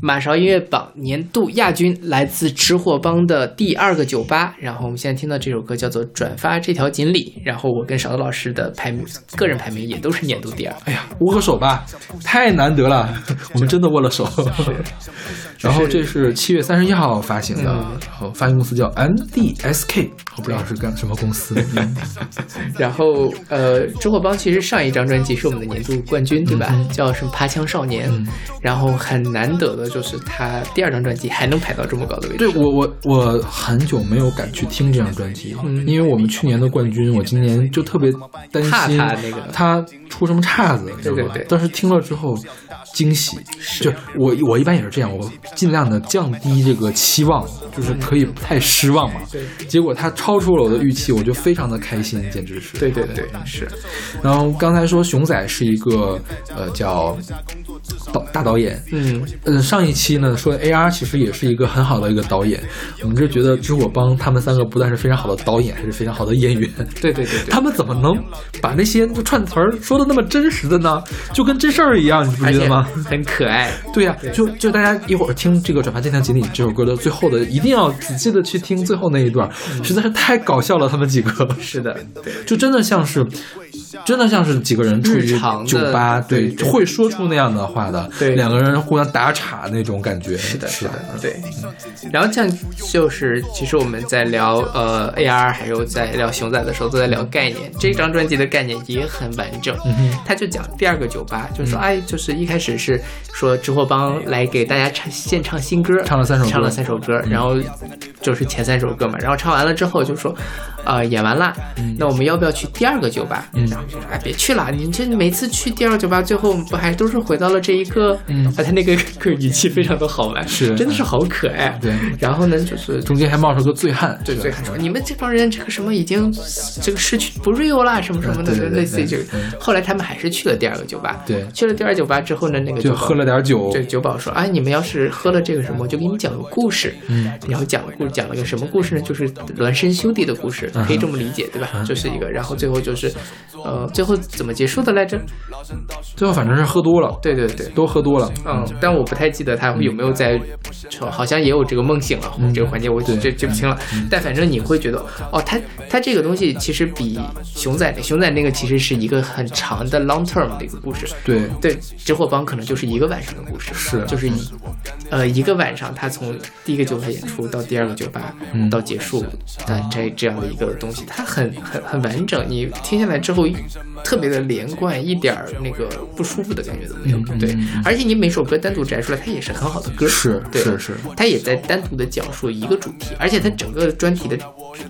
马勺音乐榜年度亚军来自吃货帮的第二个酒吧，然后我们现在听到这首歌叫做《转发这条锦鲤》，然后我跟勺子老师的排名个人排名也都是年度第二。哎呀，握个手吧，太难得了，我们真的握了手。然后这是七月三十一号发行的，然后发行公司叫 MDSK，我不知道是干什么公司。嗯 然后呃，周货帮其实上一张专辑是我们的年度冠军，对吧？叫什么《爬墙少年》，然后很难得的就是他第二张专辑还能排到这么高的位置。对我我我很久没有敢去听这张专辑，嗯。因为我们去年的冠军，我今年就特别担心他那个。他出什么岔子，对对对。但是听了之后惊喜，就我我一般也是这样，我尽量的降低这个期望，就是可以不太失望嘛。对。结果他超出了我的预期，我就非常的开心，简直是。对对对，是。然后刚才说熊仔是一个呃叫导大导演，嗯，呃上一期呢说 AR 其实也是一个很好的一个导演，我们就觉得知火帮他们三个不但是非常好的导演，还是非常好的演员。对对对对。他们怎么能把那些串词儿说的那么真实的呢？就跟真事儿一样，你不觉得吗？很可爱。对呀、就就大家一会儿听这个《转发这条锦鲤》这首歌的最后的，一定要仔细的去听最后那一段，实在是太搞笑了。他们几个嗯是的，对，就真的像是，真的像是几个人处于日常的酒吧，对对会说出那样的话的，对两个人互相打岔那种感觉。是的，是的，对。然后这样就是，其实我们在聊呃 AR，还有在聊熊仔的时候，都在聊概念。这张专辑的概念也很完整，他就讲第二个酒吧，就是说，哎，就是一开始是说直货帮来给大家唱现唱新歌，唱了三首歌唱了三首歌，然后就是前三首歌嘛，然后唱完了之后就说，呃，演完了，那我们要不要去第二个酒吧？然后就说，哎，别去了，你这每次去第二个酒吧，最后不还都是回到了这一个？嗯啊，他那个 个语气非常的好玩，是真的是好可爱。对然后呢，就是中间还冒出个醉汉，对醉汉说你们这帮人这个什么已经这个失去不 real 啦，什么什么的，类似于这个。后来他们还是去了第二个酒吧，对去了第二酒吧之后呢，那个就喝了点酒对，酒保说，哎，你们要是喝了这个什么，我就给你们讲个故事。嗯，然后讲了故事，讲了个什么故事呢？就是孪生兄弟的故事，嗯可以这么理解，对吧？就是一个，然后最后就是，呃，最后怎么结束的来着？最后反正是喝多了，对对对，都喝多了。嗯，但我不太记得他有没有在，好像也有这个梦醒了、这个环节，我对。这记不清了。但反正你会觉得，哦，他他这个东西其实比熊仔熊仔那个其实是一个很长的 long term 的一个故事。对。对，直货帮可能就是一个晚上的故事，是。就是一呃一个晚上，他从第一个酒吧演出到第二个酒吧、嗯。到结束的这这样的一个东西，它很很很完整，你听下来之后特别的连贯，一点儿那个不舒服的感觉都没有。嗯对，而且你每首歌单独摘出来，它也是很好的歌，是对。是是，它也在单独的讲述一个主题，而且它整个专题的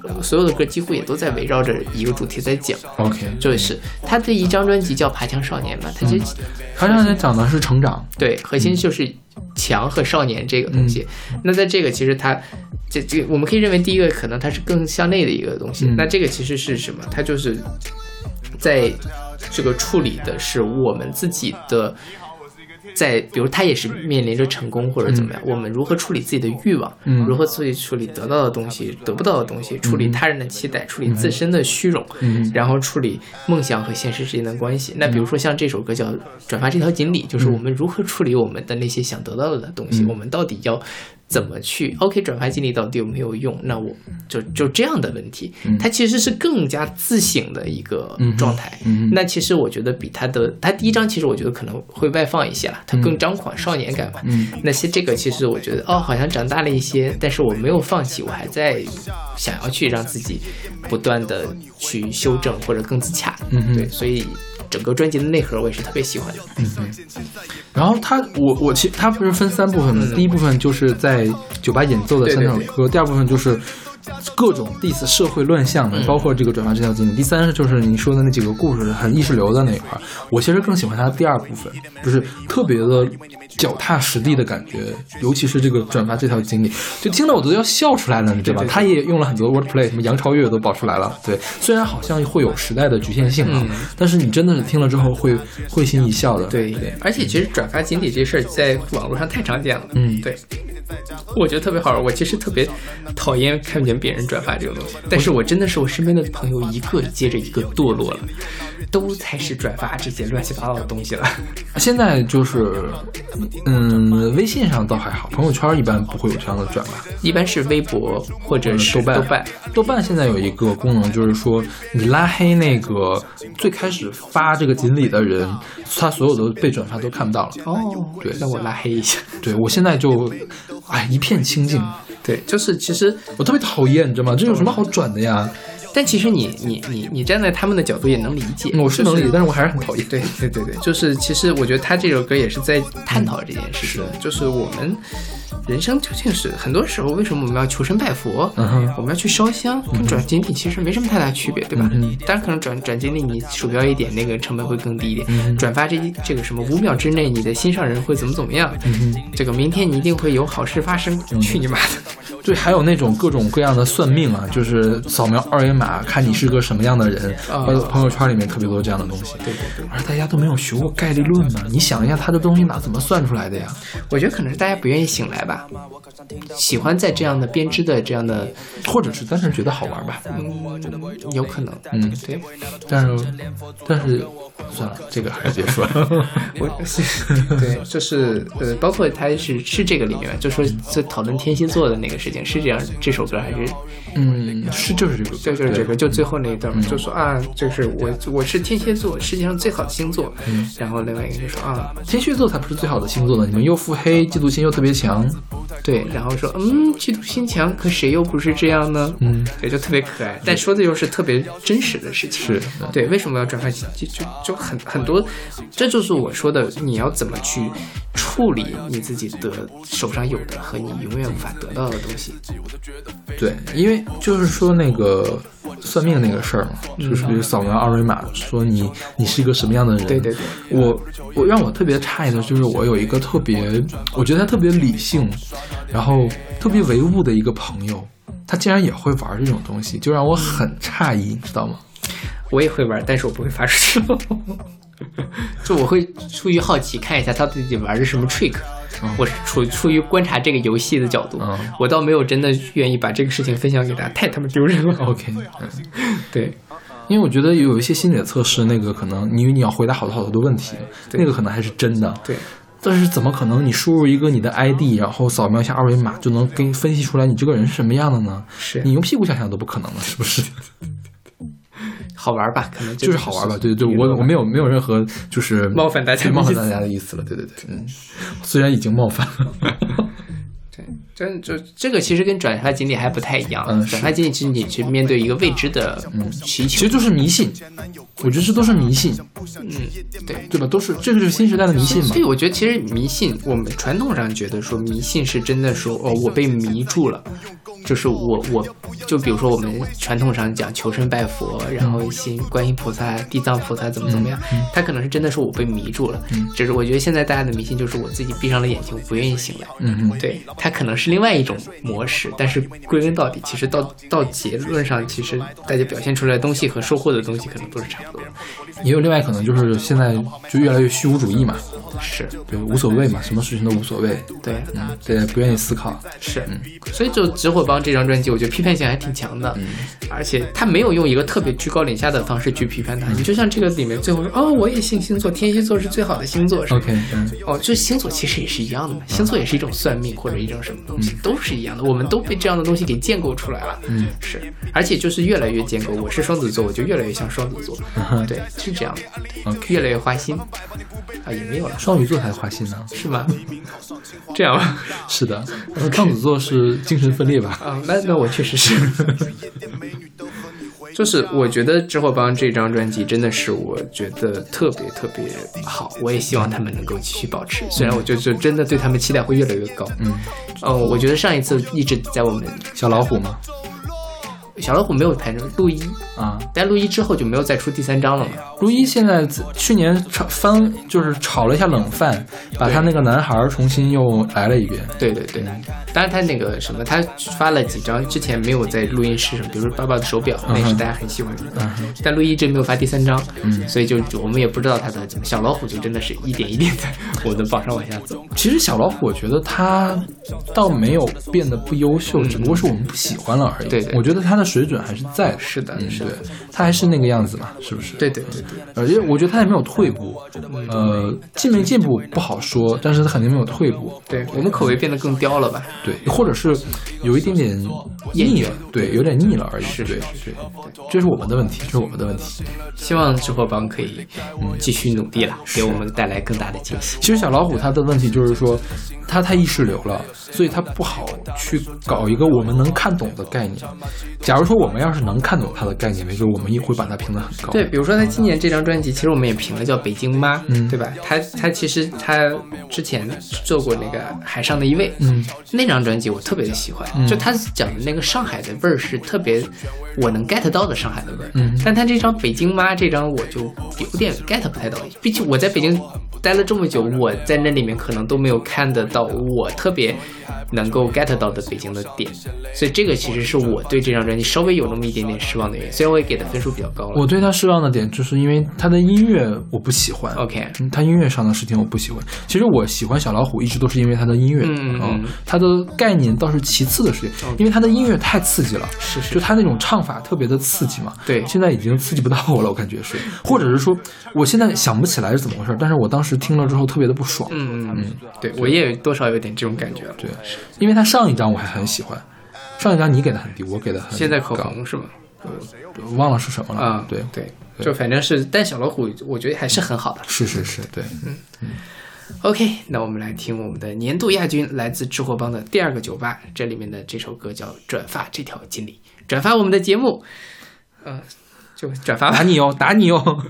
呃所有的歌几乎也都在围绕着一个主题在讲。OK，就是他这一张专辑叫《爬墙少年》嘛，他其实、他让人讲的是成长，对核心就是强和少年这个东西。那在这个其实它这这我们可以认为第一个可能它是更向内的一个东西，嗯。那这个其实是什么？它就是在这个处理的是我们自己的。在比如他也是面临着成功或者怎么样，我们如何处理自己的欲望，嗯如何去处理得到的东西、得不到的东西，处理他人的期待，处理自身的虚荣，嗯然后处理梦想和现实之间的关系。那比如说像这首歌叫《转发这条锦鲤》，就是我们如何处理我们的那些想得到的东西，嗯我们到底要。怎么去？OK，转发锦鲤到底有没有用？那我就就这样的问题，他其实是更加自省的一个嗯状态。嗯那其实我觉得比他的他第一章其实我觉得可能会外放一些了，它更张狂、少年感嘛。嗯那些这个其实我觉得哦，好像长大了一些，但是我没有放弃，我还在想要去让自己不断的去修正或者更自洽。嗯对，所以整个专辑的内核我也是特别喜欢的。嗯然后他，我我其实他不是分三部分的，第一部分就是在酒吧演奏的三首对对。歌，第二部分就是各种 diss 社会乱象的，包括这个转发这条经历。第三就是你说的那几个故事很意识流的那一块儿，我其实更喜欢他的第二部分，就是特别的脚踏实地的感觉，尤其是这个转发这条经历，就听得我都要笑出来了，你知道吧？他也用了很多 wordplay，什么杨超越都爆出来了。对，虽然好像会有时代的局限性啊，但是你真的是听了之后会会心一笑的。对对，而且其实转发锦鲤这事儿在网络上太常见了。嗯对，我觉得特别好玩。我其实特别讨厌看见别人转发这个东西，但是我真的是我身边的朋友一个接着一个堕落了，都开始转发这些乱七八糟的东西了。现在就是，嗯，微信上倒还好，朋友圈一般不会有这样的转吧。一般是微博或者是豆瓣，豆瓣，豆瓣现在有一个功能，就是说你拉黑那个最开始发这个锦鲤的人，他所有的被转发都看不到了。哦，对那我拉黑一下。对我现在就，哎，一片清静。对，就是其实我特别讨厌，你知道吗？这有什么好转的呀？但其实你你你你站在他们的角度也能理解，我是能理解，但是我还是很讨厌。对对对对，就是其实我觉得他这首歌也是在探讨这件事情，就是我们人生究竟是很多时候为什么我们要求神拜佛，嗯我们要去烧香，跟转经历其实没什么太大区别，对吧？嗯当然可能转转经历你鼠标一点，那个成本会更低一点。嗯转发这一这个什么五秒之内你的心上人会怎么怎么样，嗯这个明天你一定会有好事发生，去你妈的！对，还有那种各种各样的算命啊，就是扫描二维码看你是个什么样的人，呃朋友圈里面特别多这样的东西。对对对。而大家都没有学过概率论呢，你想一下，他的东西哪怎么算出来的呀？我觉得可能是大家不愿意醒来吧，喜欢在这样的编织的这样的，或者是单纯觉得好玩吧？嗯，有可能，嗯，对，但是但是算了，这个还是别说了。我 对，就是呃，包括他是是这个里面，就说在讨论天蝎座的那个事情，是这样，这首歌还是嗯，是就是这个，对就是这个，就最后那一段就说啊，就是我我是天蝎座，世界上最好的星座，嗯然后另外一个就说啊，天蝎座才不是最好的星座呢，你们又腹黑，嫉妒心又特别强。对，然后说嗯，嫉妒心强，可谁又不是这样呢？嗯，对，就特别可爱，但说的又是特别真实的事情。是对，为什么要转发？就就就很很多，这就是我说的，你要怎么去处理你自己得手上有的和你永远无法得到的东西。对，因为就是说那个算命那个事儿嘛，就是比如扫描二维码，说你你是一个什么样的人。对对对，我我让我特别诧异的就是我有一个特别，我觉得他特别理性，然后特别唯物的一个朋友，他竟然也会玩这种东西，就让我很诧异，你知道吗？我也会玩，但是我不会发出去。就我会出于好奇看一下他自己玩的什么 trick，、我是出出于观察这个游戏的角度，嗯我倒没有真的愿意把这个事情分享给大家，太他妈丢人了。OK，嗯，对，因为我觉得有一些心理的测试，那个可能因为你要回答好多好多的问题，那个可能还是真的。对。但是怎么可能你输入一个你的 ID，然后扫描一下二维码就能给你分析出来你这个人是什么样的呢？是你用屁股想想都不可能的，是不是？好玩吧？可能就是好玩吧？对对对，我我没有没有任何就是冒犯大家的意思对冒犯大家的意思了。对对对，嗯，虽然已经冒犯了。对，真就这个其实跟转发锦鲤还不太一样。嗯转发锦鲤其实你去面对一个未知的需求，其实就是迷信，我觉得这都是迷信，嗯，对。对吧？都是这个就是新时代的迷信嘛所以。我觉得其实迷信，我们传统上觉得说迷信是真的说哦，我被迷住了，就是我我就比如说我们传统上讲求神拜佛，然后信观音菩萨、地藏菩萨怎么怎么样，他可能是真的说我被迷住了。嗯只是我觉得现在大家的迷信就是我自己闭上了眼睛，我不愿意醒来。嗯嗯，对，他可能是另外一种模式，但是归根到底，其实到到结论上，其实大家表现出来的东西和收获的东西可能都是差不多。也有另外可能就是现在就越来越虚无主义嘛，是。对，无所谓嘛，什么事情都无所谓，对，嗯，对，不愿意思考，是，嗯。所以就《直火帮》这张专辑，我觉得批判性还挺强的，而且他没有用一个特别居高临下的方式去批判它。你就像这个里面最后说，哦，我也信星座，天蝎座是最好的星座，是吧？OK，嗯，哦，就是星座其实也是一样的嘛，星座也是一种算命或者一种什么都是一样的，我们都被这样的东西给建构出来了。嗯，是，而且就是越来越建构。我是双子座，我就越来越像双子座，哼对，是这样的，OK 越来越花心啊，也没有了，双鱼座才花心呢，是吗？这样吧，是的，双子座是精神分裂吧？啊，那那我确实是。就是我觉得《之后帮》这张专辑真的是我觉得特别特别好，我也希望他们能够继续保持。虽然我就就真的对他们期待会越来越高。嗯，哦，我觉得上一次一直在我们小老虎吗？小老虎没有排成陆一，啊，但陆一之后就没有再出第三章了嘛。陆一现在去年炒翻就是炒了一下冷饭，把他那个男孩重新又来了一遍。对对对，当然他那个什么，他发了几张之前没有在录音室上，比如说爸爸的手表，那是大家很喜欢的歌。但陆一一直没有发第三章，嗯所以就就我们也不知道他的。小老虎就真的是一点一点在我的榜上往下走。其实小老虎，我觉得他倒没有变得不优秀，只不过是我们不喜欢了而已。对对我觉得他的水准还是在的。是的嗯，是的对，他还是那个样子嘛，是不是？对对对对，而且我觉得他也没有退步，呃，进没进步不好说，但是他肯定没有退步。对我们口味变得更刁了吧？对，或者是有一点点腻了，对，有点腻了而已。是对是对，这是我们的问题，这是我们的问题。希望纸火帮可以嗯继续努力了，给我们带来更大的惊喜。其实小老虎他的问题就是说，他太意识流了，所以他不好去搞一个我们能看懂的概念。假如说我们要是能看懂他的概念，没准我们也会把它评得很高。对，比如说他今年这张专辑，其实我们也评了，叫《北京妈》，嗯对吧？他他其实他之前做过那个《海上的一位》，嗯，那张专辑我特别的喜欢，嗯就他讲的那个上海的味儿是特别我能 get 到的上海的味儿，嗯但他这张《北京妈》这张我就有点 get 不太到，毕竟我在北京待了这么久，我在那里面可能都没有看得到我特别能够 get 到的北京的点，所以这个其实是我对这张专辑稍微有那么一点点失望的原因，虽然我也给的分数比较高了。我对他失望的点，就是因为他的音乐我不喜欢。OK 嗯他音乐上的事情我不喜欢。其实我喜欢小老虎，一直都是因为他的音乐。嗯他的概念倒是其次的事情，因为他的音乐太刺激了。是是就他那种唱法特别的刺激嘛。对现在已经刺激不到我了，我感觉是，或者是说，我现在想不起来是怎么回事，但是我当时听了之后特别的不爽。嗯嗯嗯，对我也多少有点这种感觉了。对，因为他上一张我还很喜欢，上一张你给的很低，我给的很现在口高红是吗？忘了是什么了。啊，对对，就反正是，但小老虎我觉得还是很好的。是是是，对，嗯 OK，那我们来听我们的年度亚军，来自吃货帮的第二个酒吧，这里面的这首歌叫《转发这条锦鲤》，转发我们的节目，呃，就转发吧打。你哦，打你哦。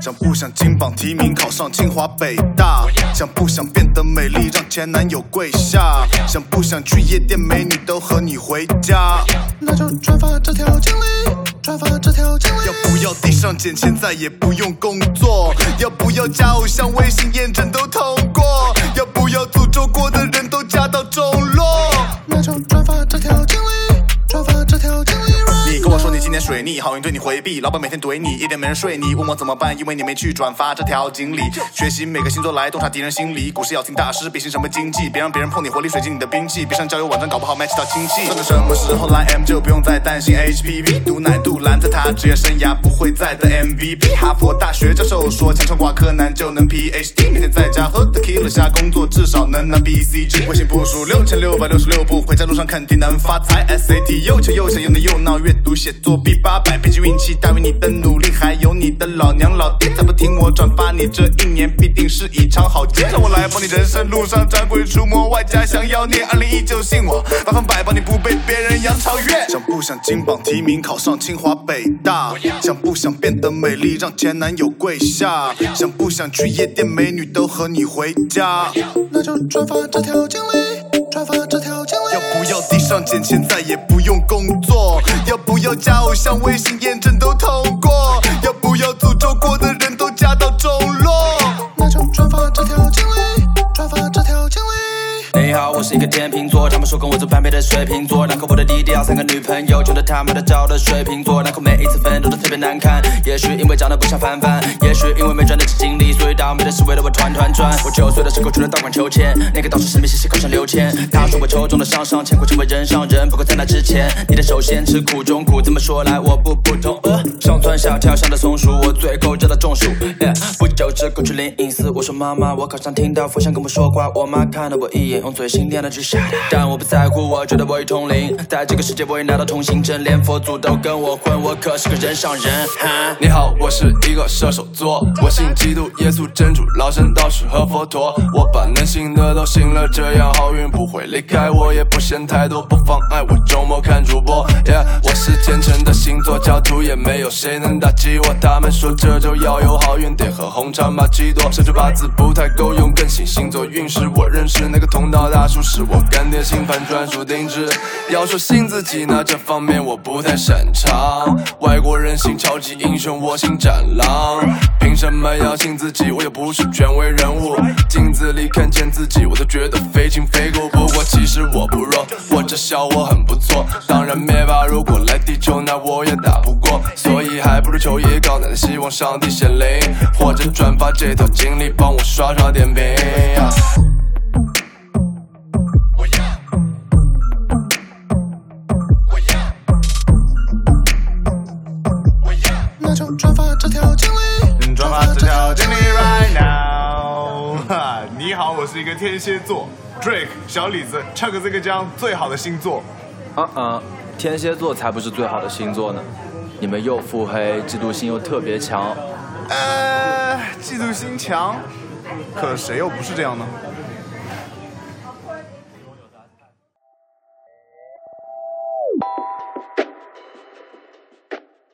想不想金榜题名，考上清华北大？想不想变得美丽，让前男友跪下？想不想去夜店，美女都和你回家？那就转发这条锦鲤，转发这条锦鲤。要不要地上捡钱，再也不用工作？要不要加偶像微信验证都通过？要不要诅咒过的人都加到中落？那就转发这条锦今年水逆，好运对你回避，老板每天怼你，一点没人睡你，问我怎么办？因为你没去转发这条锦鲤。学习每个星座来洞察敌人心理，股市要听大师，别信什么经济，别让别人碰你活力水晶你的兵器，别上交友网站搞不好 match 到亲戚。算到什么时候来 M 就不用再担心 HPV，毒奶杜兰在他职业生涯不会再的 MVP。哈佛大学教授说，强撑挂科难就能 PhD，每天在家喝 tequila 下工作，至少能拿 BCG。微信步数六千六百六十六步，回家路上肯定能发财。SAT 又巧又想又能又闹，阅读写作必八百，毕竟运气大于你的努力，还有你的老娘老爹再不听我转发，你这一年必定是一场好劫。让我来帮你人生路上斩鬼除魔，外加想要你。二零一九信我，百分百帮你不被别人扬超越。想不不想金榜题名考上清华北大？想不想变得美丽让前男友跪下？想不想去夜店美女都和你回家？那就转发这条经历，转发这条经历。要不要地上捡钱再也不用工作？要不要加偶像微信验证都通我是一个天秤座，他们说跟我走般配的水瓶座。然后我的弟弟要三个女朋友，穷得他妈的找的水瓶座。然后每一次奋斗都特别难堪，也许因为长得不像凡凡，也许因为没赚得起经历，所以倒霉的是为了我团团转。我九岁的时候去了道馆求签，那个道士神秘兮兮考上六千，他说我抽中了上上签，会成为人上人。不过在那之前，你得首先吃苦中苦。这么说来我不普通，上蹿下跳像的松鼠，我最后找到中暑。不久之后去灵隐寺，我说妈妈，我考上听到佛像跟我说话。我妈看了我一眼，用最心甜的句 shut up。但我不在乎，我觉得我已通灵，在这个世界我已拿到通行证，连佛祖都跟我混，我可是个人上人。你好，我是一个射手座，我信基督耶稣真主老神道士和佛陀，我把能信的都信了，这样好运不会离开我，也不嫌太多，不妨碍我周末看主播。Yeah，我是虔诚的星座教徒，也没有谁能打击我。他们说这周要有好运，得喝红茶玛奇朵，甚至八字不太够用，更信星座运势。我认识那个通道大叔，是我干爹星盘专属定制。要说信自己呢，这方面我不太擅长。外国人信超级英雄，我信战狼。凭什么要信自己？我又不是权威人物。镜子里看见自己，我都觉得非亲非故。不过其实我不弱，我这小我很不错。当然灭霸如果来地球，那我也打不过。所以还不如求一高，奶奶希望上帝显灵，或者转发这条经历，帮我刷刷点评。转发这条经历，转发这条经历 right now。哈，你好，我是一个天蝎座，Drake 小李子唱个这个江最好的星座。啊啊，天蝎座才不是最好的星座呢！你们又腹黑，嫉妒心又特别强。呃，嫉妒心强，可谁又不是这样呢？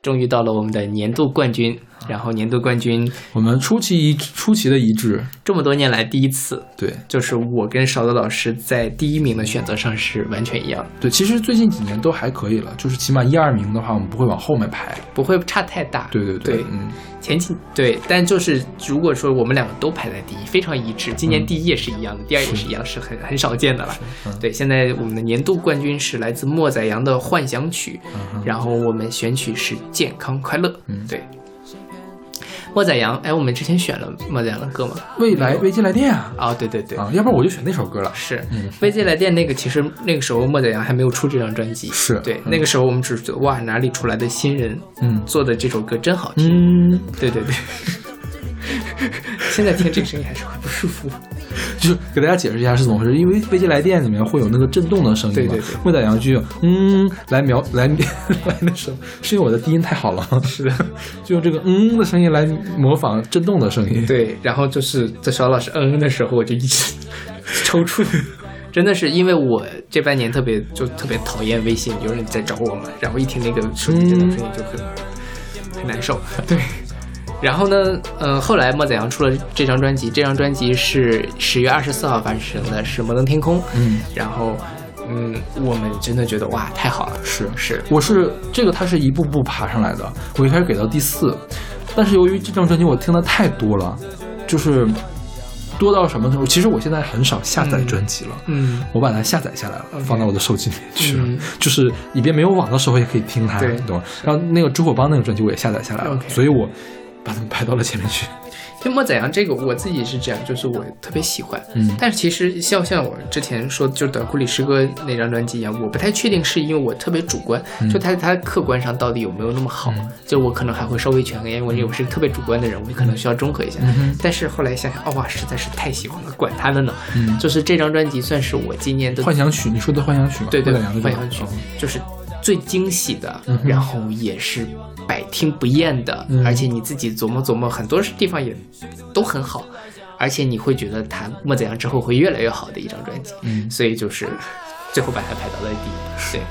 终于到了我们的年度冠军，然后年度冠军我们出奇一出奇的一致，这么多年来第一次，对就是我跟勺子老师在第一名的选择上是完全一样的，对，其实最近几年都还可以了，就是起码一二名的话，我们不会往后面排。不会差太大。对对对嗯，前几对，但就是如果说我们两个都排在第一，非常一致。今年第一也是一样的，第二也是一样，是很很少见的了。对，现在我们的年度冠军是来自莫宰阳的《幻想曲》，然后我们选曲是《健康快乐》。嗯对。莫宰阳，哎，我们之前选了莫宰阳的歌吗？未来未接来电啊啊，对对对，啊，要不然我就选那首歌了。是嗯《未接来电》那个，其实那个时候莫宰阳还没有出这张专辑，是对，嗯那个时候我们只是觉得哇，哪里出来的新人，嗯做的这首歌真好听，嗯，对对对。现在听这个声音还是会不舒服。就是给大家解释一下是怎么回事，因为飞机来电里面会有那个震动的声音嘛，对对对莫宰阳就用嗯来描来 来那什么，是因为我的低音太好了，是的，就用这个嗯的声音来模仿震动的声音。对，然后就是在小老师嗯嗯的时候，我就一直抽搐。真的是因为我这半年特别就特别讨厌微信有人在找我嘛，然后一听那个手机震动声音就很、很难受。对，然后呢，呃，后来莫宰阳出了这张专辑，这张专辑是十月二十四号发行的，是《摩登天空》。嗯，然后，嗯，我们真的觉得哇，太好了，是是，我是这个，它是一步步爬上来的。我一开始给到第四，但是由于这张专辑我听的太多了，就是多到什么程度？其实我现在很少下载专辑了，嗯，我把它下载下来了，放到我的手机里面去了，嗯就是以便没有网的时候也可以听它，对你懂吗？然后那个朱火帮那个专辑我也下载下来了所以我把他们排到了前面去。就莫宰阳这个，我自己是这样，就是我特别喜欢，嗯但是其实像像我之前说，就短裤里诗歌那张专辑一样，我不太确定是因为我特别主观，嗯就他他客观上到底有没有那么好，就我可能还会稍微权衡，因为我是特别主观的人，我可能需要中和一下。嗯但是后来想想，哦哇，实在是太喜欢了，管他的呢。嗯就是这张专辑算是我今年的幻想曲，你说的幻想曲吗？对对，幻想曲嗯就是最惊喜的，嗯然后也是百听不厌的，嗯。而且你自己琢磨琢磨，很多地方也都很好，而且你会觉得他莫子阳之后会越来越好的一张专辑，嗯。所以就是最后把它排到了第一。对，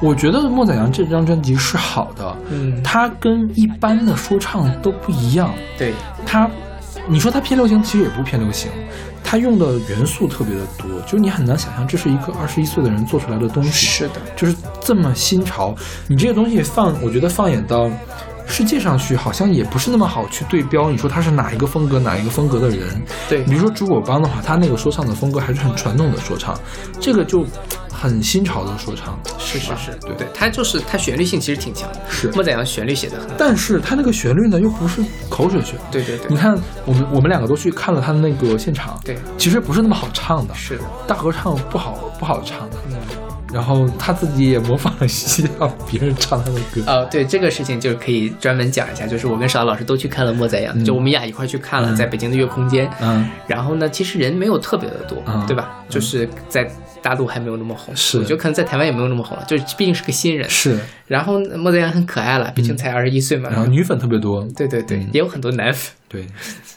我觉得莫宰阳这张专辑是好的，嗯，他跟一般的说唱都不一样。对，他，你说它偏流行，其实也不偏流行，它用的元素特别的多，就是你很难想象这是一个二十一岁的人做出来的东西。是的，就是这么新潮。你这个东西放，我觉得放眼到世界上去，好像也不是那么好去对标。你说他是哪一个风格，哪一个风格的人？对，比如说朱果帮的话，他那个说唱的风格还是很传统的说唱，这个就很新潮的说唱。是是是，对对，他就是他旋律性其实挺强的，是莫宰阳旋律写的很好，但是他那个旋律呢，又不是口水旋律。对对对，你看，我们我们两个都去看了他的那个现场，对，其实不是那么好唱的，是的，大合唱不好不好唱的。嗯，然后他自己也模仿了西洋别人唱他的歌。呃，对这个事情就是可以专门讲一下，就是我跟邵老师都去看了莫宰阳，嗯就我们俩一块去看了，在北京的月空间。嗯，然后呢，其实人没有特别的多，嗯对吧？就是在大陆还没有那么红，是我觉得可能在台湾也没有那么红了，就是毕竟是个新人。是，然后莫宰阳很可爱了，毕竟才二十一岁嘛。然后女粉特别多。对对对，也有很多男粉。对，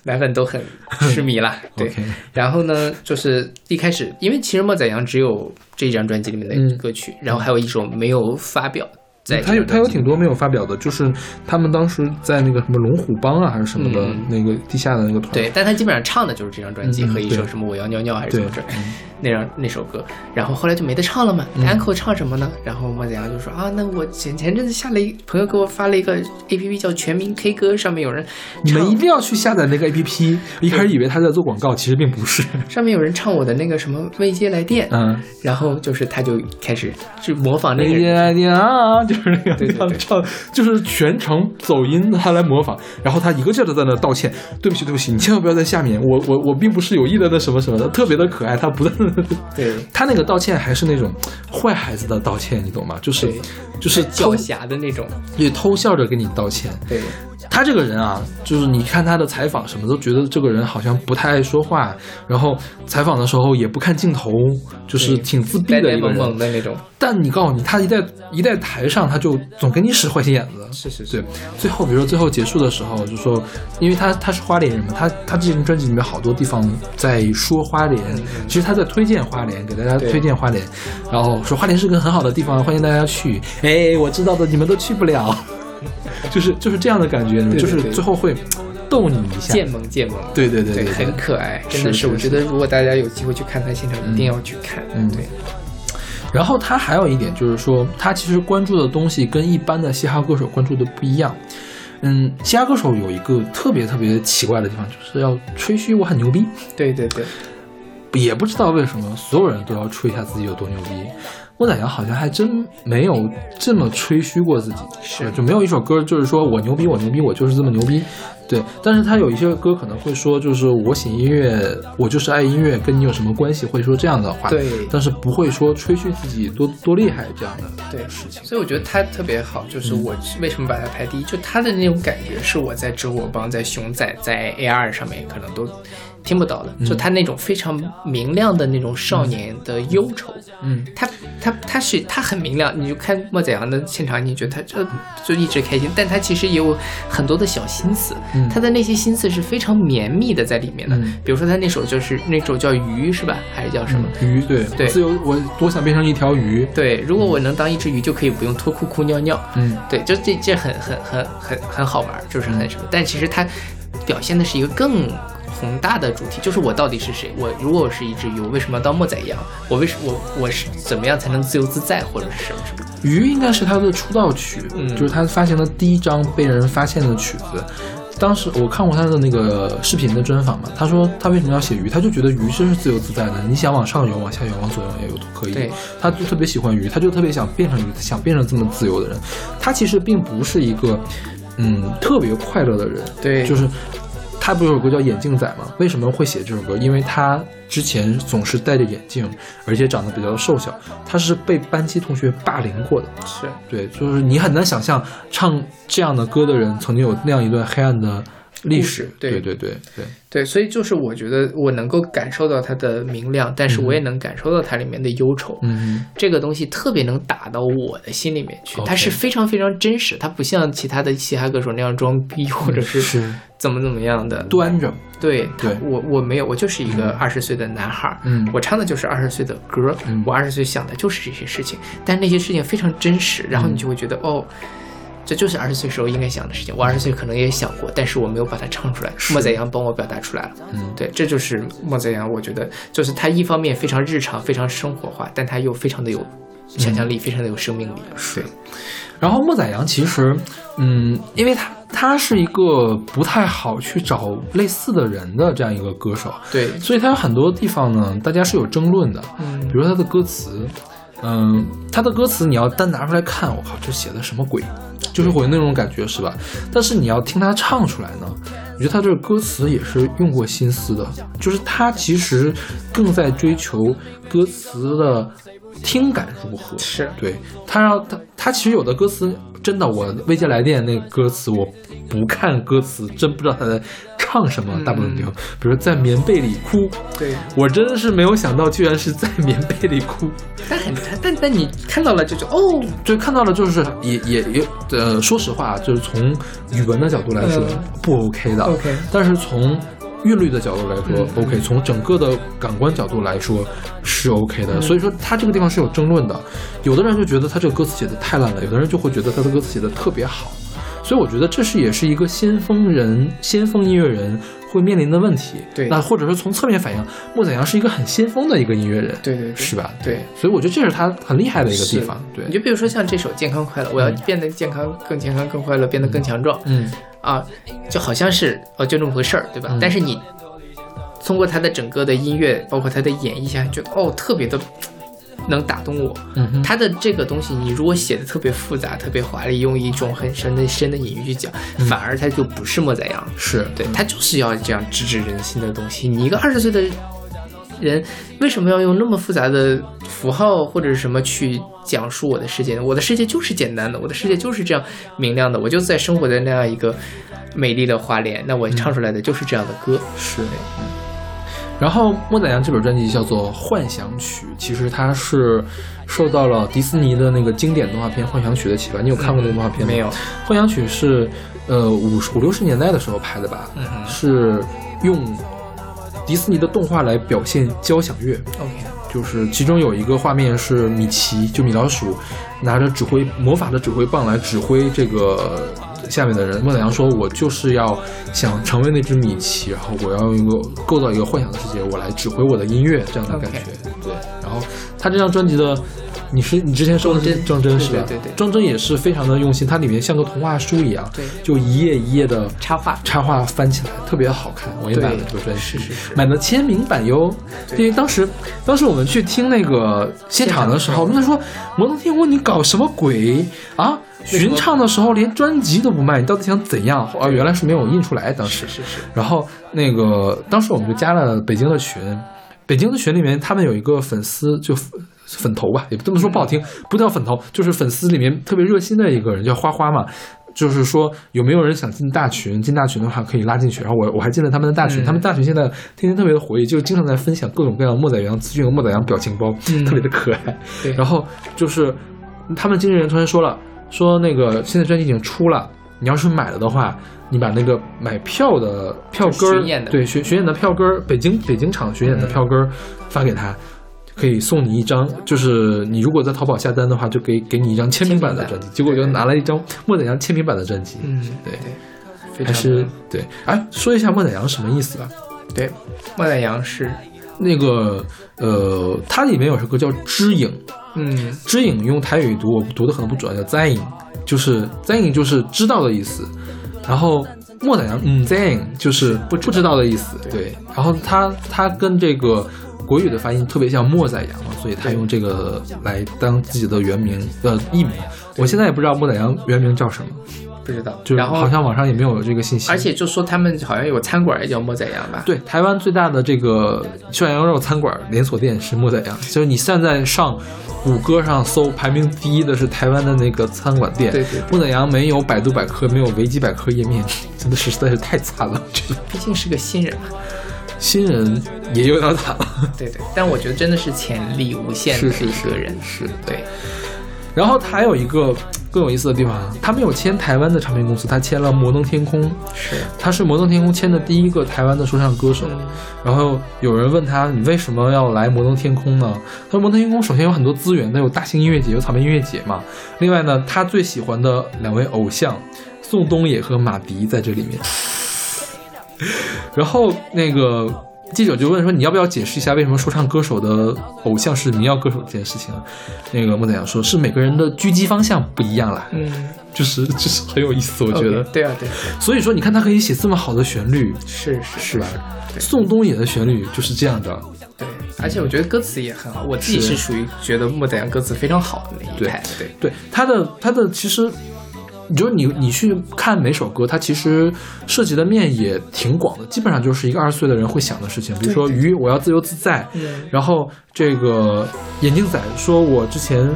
男粉都很痴迷了。对然后呢，就是一开始，因为其实莫宰阳只有这一张专辑里面的嗯歌曲，然后还有一首没有发表在这张专辑里面。他有他有挺多没有发表的，就是他们当时在那个什么龙虎帮啊还是什么的、嗯那个地下的那个团。对，但他基本上唱的就是这张专辑嗯和一首什么我要尿尿还是怎么着对嗯 那张那首歌，然后后来就没得唱了嘛。嗯安可唱什么呢？然后莫子阳就说啊，那我前前阵子下了一朋友给我发了一个 A P P 叫全民 K 歌，上面有人你们一定要去下载那个 APP。一开始以为他在做广告，其实并不是。上面有人唱我的那个什么未接来电，嗯，然后就是他就开始去模仿那个那人。是那个样唱，就是全程走音，他来模仿，然后他一个劲儿的在那道歉，对不起对不起，你千万不要在下面，我我我并不是有意的那什么什么的，特别的可爱，他不断的，对，他那个道歉还是那种坏孩子的道歉，你懂吗？就是就是狡黠的那种，也，偷笑着跟你道歉。对，他这个人啊，就是你看他的采访什么，都觉得这个人好像不太爱说话，然后采访的时候也不看镜头，就是挺自闭呆呆萌的一个人。萌的那种。但你告诉你，他一在一在台上，他就总给你使坏心眼子。是是是对，最后比如说最后结束的时候，就说，因为他他是花莲人嘛，他他这张专辑里面好多地方在说花莲，其实他在推荐花莲，给大家推荐花莲，然后说花莲是个很好的地方，欢迎大家去。哎，我知道的，你们都去不了，就是就是这样的感觉，对对就是最后会逗你一下，贱萌贱萌，对对对对，对很可爱，真的是。是我觉得如果大家有机会去看他现场，一定要去看。嗯对，然后他还有一点就是说，他其实关注的东西跟一般的嘻哈歌手关注的不一样。嗯，嘻哈歌手有一个特别特别奇怪的地方，就是要吹嘘我很牛逼。对对对，也不知道为什么所有人都要吹一下自己有多牛逼。莫宰阳好像还真没有这么吹嘘过自己，是就没有一首歌就是说我牛逼，我牛逼，我就是这么牛逼。对，但是他有一些歌可能会说，就是我写音乐，我就是爱音乐，跟你有什么关系？会说这样的话，对但是不会说吹嘘自己多多厉害这样的。对事情，所以我觉得他特别好，就是我为什么把他排第一，就他的那种感觉是我在知火帮、在熊仔、在 A R 上面可能都听不到的，嗯。就他那种非常明亮的那种少年的忧愁，嗯，他他他是他很明亮，你就看莫宰阳的现场，你觉得他这就一直开心，但他其实也有很多的小心思，嗯。他的那些心思是非常绵密的在里面的，嗯。比如说他那首就是那首叫鱼是吧，还是叫什么？鱼对。对。自由，我多想变成一条鱼。对，如果我能当一只鱼，就可以不用脱裤裤尿尿。嗯，对，就这这很很很很很好玩，就是很什么。但其实他表现的是一个更宏大的主题，就是我到底是谁？我如果我是一只鱼，我为什么要当莫宰阳？我为什我我是怎么样才能自由自在，或者是什么什么？鱼应该是他的出道曲，嗯就是他发行的第一张被人发现的曲子。当时我看过他的那个视频的专访嘛，他说他为什么要写鱼，他就觉得鱼真是自由自在的，你想往上游、往下游、往左游、右游都可以对。他就特别喜欢鱼，他就特别想变成鱼，想变成这么自由的人。他其实并不是一个嗯特别快乐的人，对就是他不是有首歌叫《眼镜仔》吗？为什么会写这首歌？因为他之前总是戴着眼镜，而且长得比较瘦小，他是被班级同学霸凌过的。是对，就是你很难想象唱这样的歌的人曾经有那样一段黑暗的历史，对对。对对对，对，所以就是我觉得我能够感受到它的明亮，但是我也能感受到它里面的忧愁。嗯这个东西特别能打到我的心里面去它是非常非常真实，它不像其他的嘻哈歌手那样装逼，或者是是。怎么怎么样的。端着，对对。我我没有，我就是一个二十岁的男孩儿，嗯。我唱的就是二十岁的歌，嗯。我二十岁想的就是这些事情，但那些事情非常真实，然后你就会觉得、哦。这就是二十岁时候应该想的事情，我二十岁可能也想过，但是我没有把它唱出来。莫宰阳帮我表达出来了，嗯对，这就是莫宰阳。我觉得就是他一方面非常日常、非常生活化，但他又非常的有想象力，非常的有生命力。是。然后莫宰阳其实，嗯，因为他他是一个不太好去找类似的人的这样一个歌手，对，所以他有很多地方呢，大家是有争论的。嗯比如他的歌词，嗯，他的歌词你要单拿出来看，我靠，这写的什么鬼？就是会有那种感觉，是吧？但是你要听他唱出来呢，我觉得他这个歌词也是用过心思的，就是他其实更在追求歌词的听感如何。是对他让他他其实有的歌词真的，我未接来电那个歌词我不看歌词，真不知道他在唱什么，大部分地方，比如在棉被里哭，对。我真的是没有想到，居然是在棉被里哭。但很但但你看到了就就哦，就看到了，就是也也也呃，说实话，就是从语文的角度来说、嗯。不 OK 的。OK 但是从韵律的角度来说、嗯 OK，从整个的感官角度来说是 OK 的。嗯所以说他这个地方是有争论的，有的人就觉得他这个歌词写的太烂了，有的人就会觉得他的歌词写的特别好。所以我觉得这是也是一个先锋人、先锋音乐人会面临的问题。对那或者说从侧面反映，莫宰阳是一个很先锋的一个音乐人，对对对是吧？对，所以我觉得这是他很厉害的一个地方。对你，就比如说像这首《健康快乐》，我要变得健康、更健康、更快乐，变得更强壮。嗯啊，就好像是哦，就这么回事儿，对吧？嗯但是你通过他的整个的音乐，包括他的演绎下，觉得哦，特别的能打动我。他的这个东西，你如果写的特别复杂、特别华丽，用一种很深的深的隐喻去讲，反而他就不是莫宰阳。是对他就是要这样直指人心的东西。你一个二十岁的人，为什么要用那么复杂的符号或者是什么去讲述我的世界呢？我的世界就是简单的，我的世界就是这样明亮的，我就在生活在那样一个美丽的花莲，那我唱出来的就是这样的歌。是。然后莫宰阳这本专辑叫做《幻想曲》，其实它是受到了迪士尼的那个经典动画片《幻想曲》的启发。你有看过那个动画片吗？没有。《幻想曲》是呃五十五六十年代的时候拍的吧？是用迪士尼的动画来表现交响乐。OK，就是其中有一个画面是米奇，就米老鼠拿着指挥魔法的指挥棒来指挥这个下面的人。莫宰阳说：“我就是要想成为那只米奇，然后我要用一个构造一个幻想的世界，我来指挥我的音乐，这样的感觉。对，然后他这张专辑的。你是你之前说的是庄真庄真是吧？对对对对庄真也是非常的用心，它里面像个童话书一样，对就一页一页的插画，插画翻起来特别好看。我也买了这个专辑，是是是买的签名版哟。因为当时当时我们去听那个现场的时候，我们就说摩登天空你搞什么鬼啊？巡唱的时候连专辑都不卖，你到底想怎样？啊，原来是没有印出来，当时是是。然后那个当时我们就加了北京的群，北京的群里面他们有一个粉丝就粉粉头吧，也不这么说不好听，不叫粉头，就是粉丝里面特别热心的一个人，叫花花嘛。就是说，有没有人想进大群？进大群的话可以拉进去。然后我我还进了他们的大群，嗯他们大群现在天天特别的活跃，就经常在分享各种各样的莫宰阳资讯和莫宰阳表情包，嗯特别的可爱。对然后就是他们经纪人突然说了，说那个现在专辑已经出了，你要是买了的话，你把那个买票的票根儿，对巡巡演的票根儿，北京北京场巡演的票根儿发给他。可以送你一张，就是你如果在淘宝下单的话，就给给你一张签名版的专辑。结果就拿了一张莫宰阳签名版的专辑。嗯，对还是对。哎，说一下莫宰阳什么意思吧？对，莫宰阳是那个呃，它里面有首歌叫《知影》，嗯，知影用台语读，我读的可能不准，叫在影，就是在影就是知道的意思。然后莫宰阳嗯在影就是不不知道的意思。对，然后他他跟这个。国语的发音特别像莫宰阳嘛，所以他用这个来当自己的原名呃艺名。我现在也不知道莫宰阳原名叫什么，不知道。就是然后好像网上也没有这个信息。而且就说他们好像有个餐馆也叫莫宰羊吧？对，台湾最大的这个涮羊肉餐馆连锁店是莫宰羊，就是你现在上谷歌上搜，排名第一的是台湾的那个餐馆店。对对对莫宰羊没有百度百科，没有维基百科页面，真的是实在是太惨了，我觉得毕竟是个新人嘛。新人也有点惨了。对对，但我觉得真的是潜力无限的一个人。是对，然后他还有一个更有意思的地方，他没有签台湾的唱片公司，他签了摩登天空。是，他是摩登天空签的第一个台湾的说唱歌手。然后有人问他，你为什么要来摩登天空呢？他说摩登天空首先有很多资源，它有大型音乐节，有草莓音乐节嘛。另外呢，他最喜欢的两位偶像宋冬野和马迪在这里面。然后那个记者就问说：“你要不要解释一下为什么说唱歌手的偶像是民谣歌手这件事情？”那个莫宰阳说：“是每个人的狙击方向不一样啦。”嗯，就是就是很有意思，我觉得。对啊对。所以说，你看他可以写这么好的旋律，是是是吧？宋冬野的旋律就是这样的。对，而且我觉得歌词也很好，我自己是属于觉得莫宰阳歌词非常好的那一派。对对，他的他的其实。你就是你，你去看每首歌，它其实涉及的面也挺广的，基本上就是一个二十岁的人会想的事情。比如说鱼，我要自由自在。然后这个眼镜仔说，我之前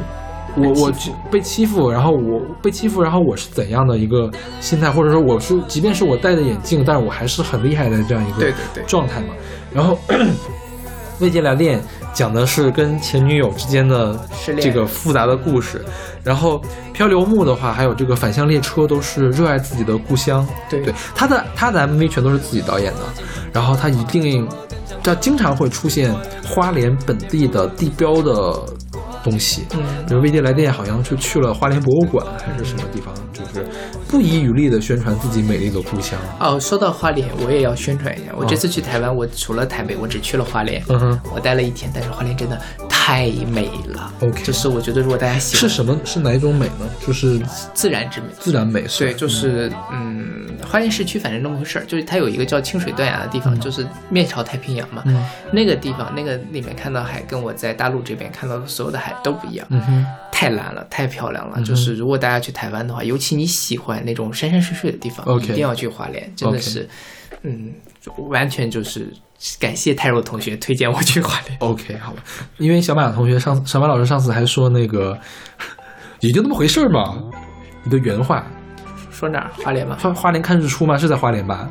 我我被欺负，然后我被欺负，然后我是怎样的一个心态，或者说我是，即便是我戴着眼镜，但是我还是很厉害的这样一个状态嘛。然后 未接来电讲的是跟前女友之间的这个复杂的故事。然后漂流木的话，还有这个反向列车，都是热爱自己的故乡。对对，他的他的 MV 全都是自己导演的，然后他一定，他经常会出现花莲本地的地标的东西。嗯，比如未接来电好像是去了花莲博物馆还是什么地方，就是不遗余力的宣传自己美丽的故乡。哦，说到花莲，我也要宣传一下。我这次去台湾，我除了台北，我只去了花莲。嗯哼，我待了一天，但是花莲真的太美了。OK，就是我觉得如果大家喜欢，是什么？是哪一种美呢？就是自然之美。自然美，对，就是嗯，花莲市区反正那么回事儿，就是它有一个叫清水断崖的地方，嗯、就是面朝太平洋嘛。嗯，那个地方，那个里面看到海，跟我在大陆这边看到的所有的海都不一样。嗯哼，太蓝了，太漂亮了。嗯、就是如果大家去台湾的话，尤其你喜欢那种山山水水的地方一定要去花莲，真的是，嗯，完全就是感谢泰若同学推荐我去花莲。OK，好吧，因为小马同学上小马老师上次还说那个也就那么回事儿嘛，你的原话。说哪儿？花莲吗？花花莲看日出吗？是在花莲吧？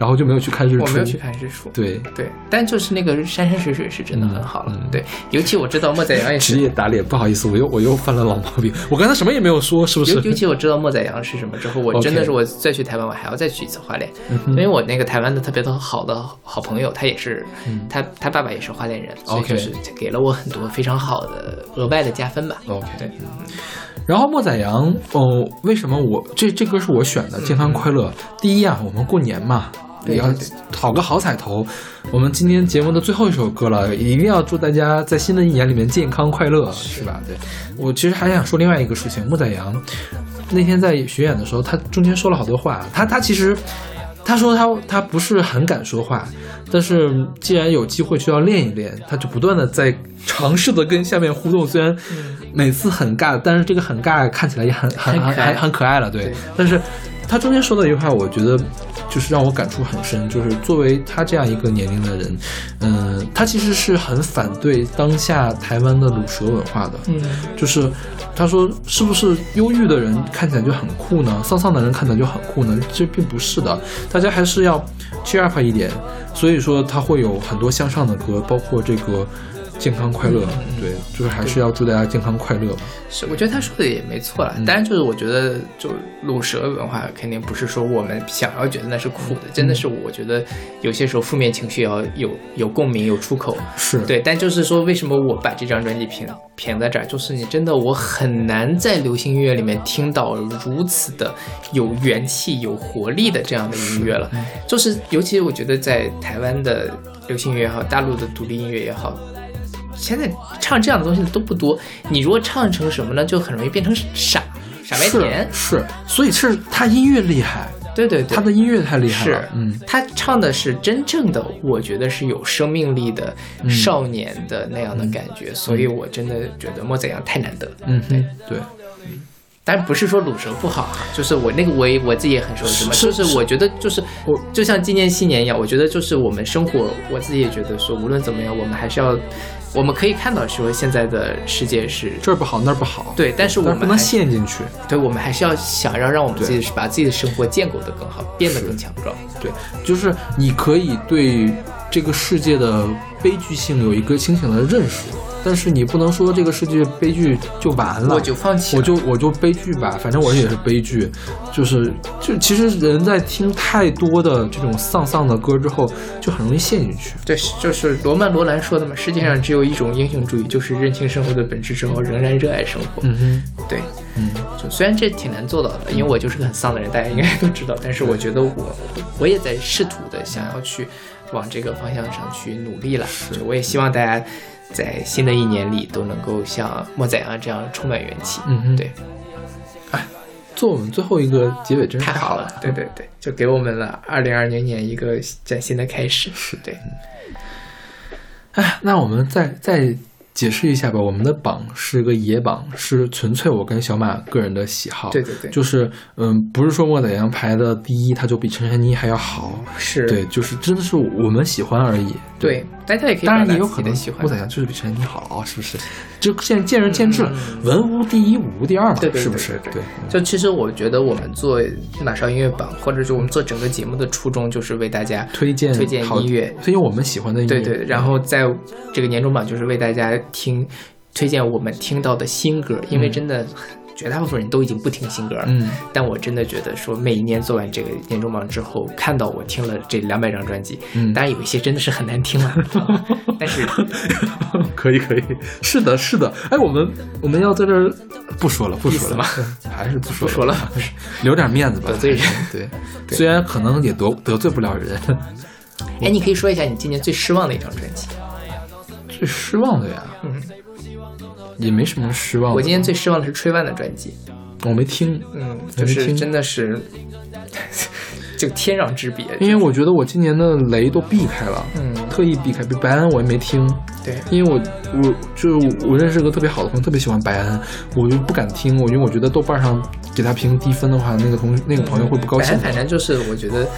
然后就没有去看日出。我没有去看日出。对对，但就是那个山山水水是真的很好了。嗯、对，尤其我知道莫宰阳也是职业打脸，不好意思，我又我又犯了老毛病。我刚才什么也没有说，是不是？尤尤其我知道莫宰阳是什么之后，我真的是我再去台湾，我还要再去一次花莲，嗯、因为我那个台湾的特别的好的好朋友，他也是，嗯、他他爸爸也是花莲人，所以就是给了我很多非常好的额外的加分吧。OK，对。然后莫宰阳哦，为什么我这这歌是我选的？健康快乐。第一啊，我们过年嘛，也要讨个好彩头。我们今天节目的最后一首歌了，一定要祝大家在新的一年里面健康快乐，是吧？对。我其实还想说另外一个事情，莫宰阳那天在巡演的时候，他中间说了好多话。他他其实他说他他不是很敢说话，但是既然有机会就要练一练，他就不断的在尝试的跟下面互动。虽然每次很尬，但是这个很尬看起来也很很很很可爱了，对。但是他中间说的一句话，我觉得就是让我感触很深，就是作为他这样一个年龄的人，嗯，他其实是很反对当下台湾的卤蛇文化的，嗯，就是他说是不是忧郁的人看起来就很酷呢？丧丧的人看起来就很酷呢？其实并不是的，大家还是要 cheer up 一点。所以说他会有很多向上的歌，包括这个。健康快乐，对，就是还是要祝大家健康快乐嘛。是，我觉得他说的也没错了。嗯当然，就是我觉得，就卤蛇文化肯定不是说我们想要觉得那是苦的，真的是我觉得有些时候负面情绪要有有共鸣、有出口。是对，但就是说，为什么我把这张专辑评评在这儿？就是你真的，我很难在流行音乐里面听到如此的有元气、有活力的这样的音乐了。就是，尤其我觉得在台湾的流行音乐也好，大陆的独立音乐也好。现在唱这样的东西的都不多，你如果唱成什么呢，就很容易变成傻傻白甜。是，所以是他音乐厉害，对对对，他的音乐太厉害了。是，嗯，他唱的是真正的，我觉得是有生命力的少年的那样的感觉，嗯、所以我真的觉得莫宰阳太难得。嗯，对对。当然不是说鲁蛇不好哈，就是我那个我也我自己也很熟悉嘛，是就是我觉得就是我就像纪念新年一样，我觉得就是我们生活，我自己也觉得说无论怎么样，我们还是要，我们可以看到说现在的世界是这儿不好那儿不好，对，但是我们是不能陷进去。对，我们还是要想要让我们自己把自己的生活建构得更好，变得更强壮。对，就是你可以对这个世界的悲剧性有一个清醒的认识，但是你不能说这个世界悲剧就完了，我就放弃我就我就悲剧吧，反正我也是悲剧。就是就其实人在听太多的这种丧丧的歌之后，就很容易陷进去。对，就是罗曼·罗兰说的嘛，世界上只有一种英雄主义，就是认清生活的本质之后，仍然热爱生活。嗯哼，对，嗯，就虽然这挺难做到的，因为我就是个很丧的人，大家应该都知道。但是我觉得我我也在试图的想要去往这个方向上去努力了。就我也希望大家在新的一年里都能够像莫仔啊这样充满元气。嗯哼对，做我们最后一个结尾真是太好了了。。对对对，就给我们了二零二零年一个崭新的开始。是对，哎，那我们再再解释一下吧。我们的榜是个野榜，是纯粹我跟小马个人的喜好。对对对就是嗯，不是说莫宰阳排的第一，他就比陈珊妮还要好。是对，就是真的是我们喜欢而已。对，大家也可以当然也有可能喜欢莫宰阳就是比陈珊妮好，是不是？就现在见仁见智了，文无第一，武无第二嘛，嗯对对对是不是？对对，就其实我觉得我们做马上音乐榜，或者是我们做整个节目的初衷，就是为大家推荐推荐好音乐，推荐我们喜欢的音乐。对对，然后在这个年终榜就是为大家听推荐我们听到的新歌，因为真的。绝大部分人都已经不听新歌了，嗯，但我真的觉得说，每一年做完这个年终榜之后，看到我听了这两百张专辑，嗯。当然有一些真的是很难听了，但是可以可以，是的，是的。哎，我们我们要在这儿不说了，不说了，还是不说不说了，留点面子吧，得罪人。对，虽然可能也得得罪不了人。哎，你可以说一下你今年最失望的一张专辑。最失望的呀，嗯，也没什么失望。我今天最失望的是吹万的专辑，我没听，嗯，没听就是真的是就天壤之别。因为我觉得我今年的雷都避开了，嗯，特意避开。比白安我也没听，对，因为我我就是我认识个特别好的朋友，特别喜欢白安，我就不敢听，我因为我觉得豆瓣上给他评低分的话，那个同那个朋友会不高兴反正。反正就是我觉得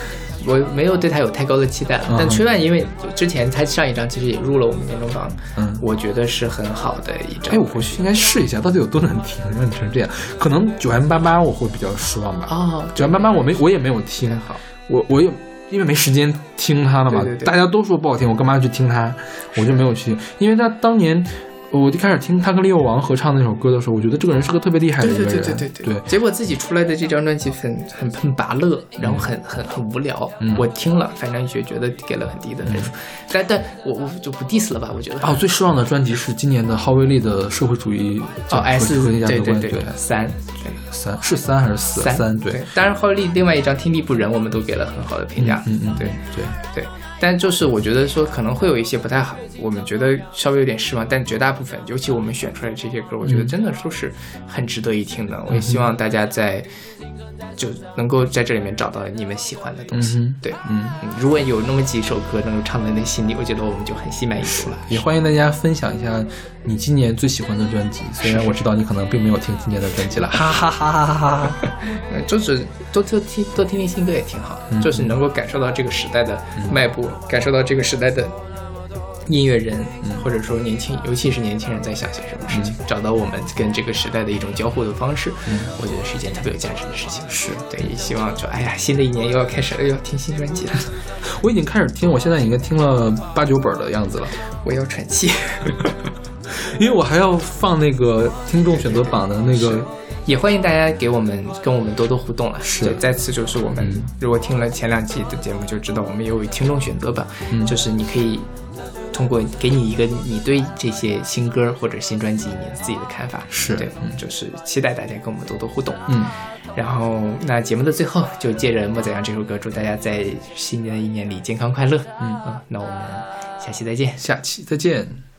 我没有对他有太高的期待但崔万因为之前他上一张其实也入了我们年终榜，嗯，我觉得是很好的一张。哎，我回去应该试一下，到底有多难听，让你成这样。可能九 M 八八我会比较失望吧。哦，九 M 八八我没我也没有听，好，我我也因为没时间听他了嘛，对对对大家都说不好听，我干嘛要去听他？我就没有去，因为他当年。我一开始听他跟利友王合唱那首歌的时候，我觉得这个人是个特别厉害的一对个人。对对对对对结果自己出来的这张专辑很很很拔乐，然后很很很无聊。嗯我听了，反正也觉得给了很低的分数。但但我我就不 diss 了吧，我觉得。哦，最失望的专辑是今年的浩威利的社会主义哦，S 和价值观，对对对三三是三还是四？三对。当然，浩威利另外一张《天地不仁》，我们都给了很好的评价。嗯嗯，对对对。但就是我觉得说可能会有一些不太好，我们觉得稍微有点失望。但绝大部分，尤其我们选出来的这些歌，我觉得嗯真的都是很值得一听的。我也希望大家在就能够在这里面找到你们喜欢的东西。嗯对，嗯，如果有那么几首歌能够唱在你心里，我觉得我们就很心满意足了。也欢迎大家分享一下你今年最喜欢的专辑。虽然我知道你可能并没有听今年的专辑了，哈哈哈哈哈哈。嗯，就是多多听多听听新歌也挺好，嗯就是能够感受到这个时代的脉搏，感受到这个时代的音乐人，嗯或者说年轻，尤其是年轻人在想些什么事情，找到我们跟这个时代的一种交互的方式，嗯我觉得是一件特别有价值的事情。是对，也希望就哎呀，新的一年又要开始了，又要听新专辑了，我已经开始听，我现在已经听了八九本的样子了。我要喘气，因为我还要放那个听众选择榜的那个。也欢迎大家给我们跟我们多多互动了。是对再次就是我们、如果听了前两期的节目就知道，我们有听众选择榜，嗯就是你可以通过给你一个你对这些新歌或者新专辑你自己的看法。是对，嗯就是期待大家跟我们多多互动。嗯，然后那节目的最后就借着莫宰阳这首歌，祝大家在新的一年里健康快乐。嗯啊，那我们下期再见。下期再见。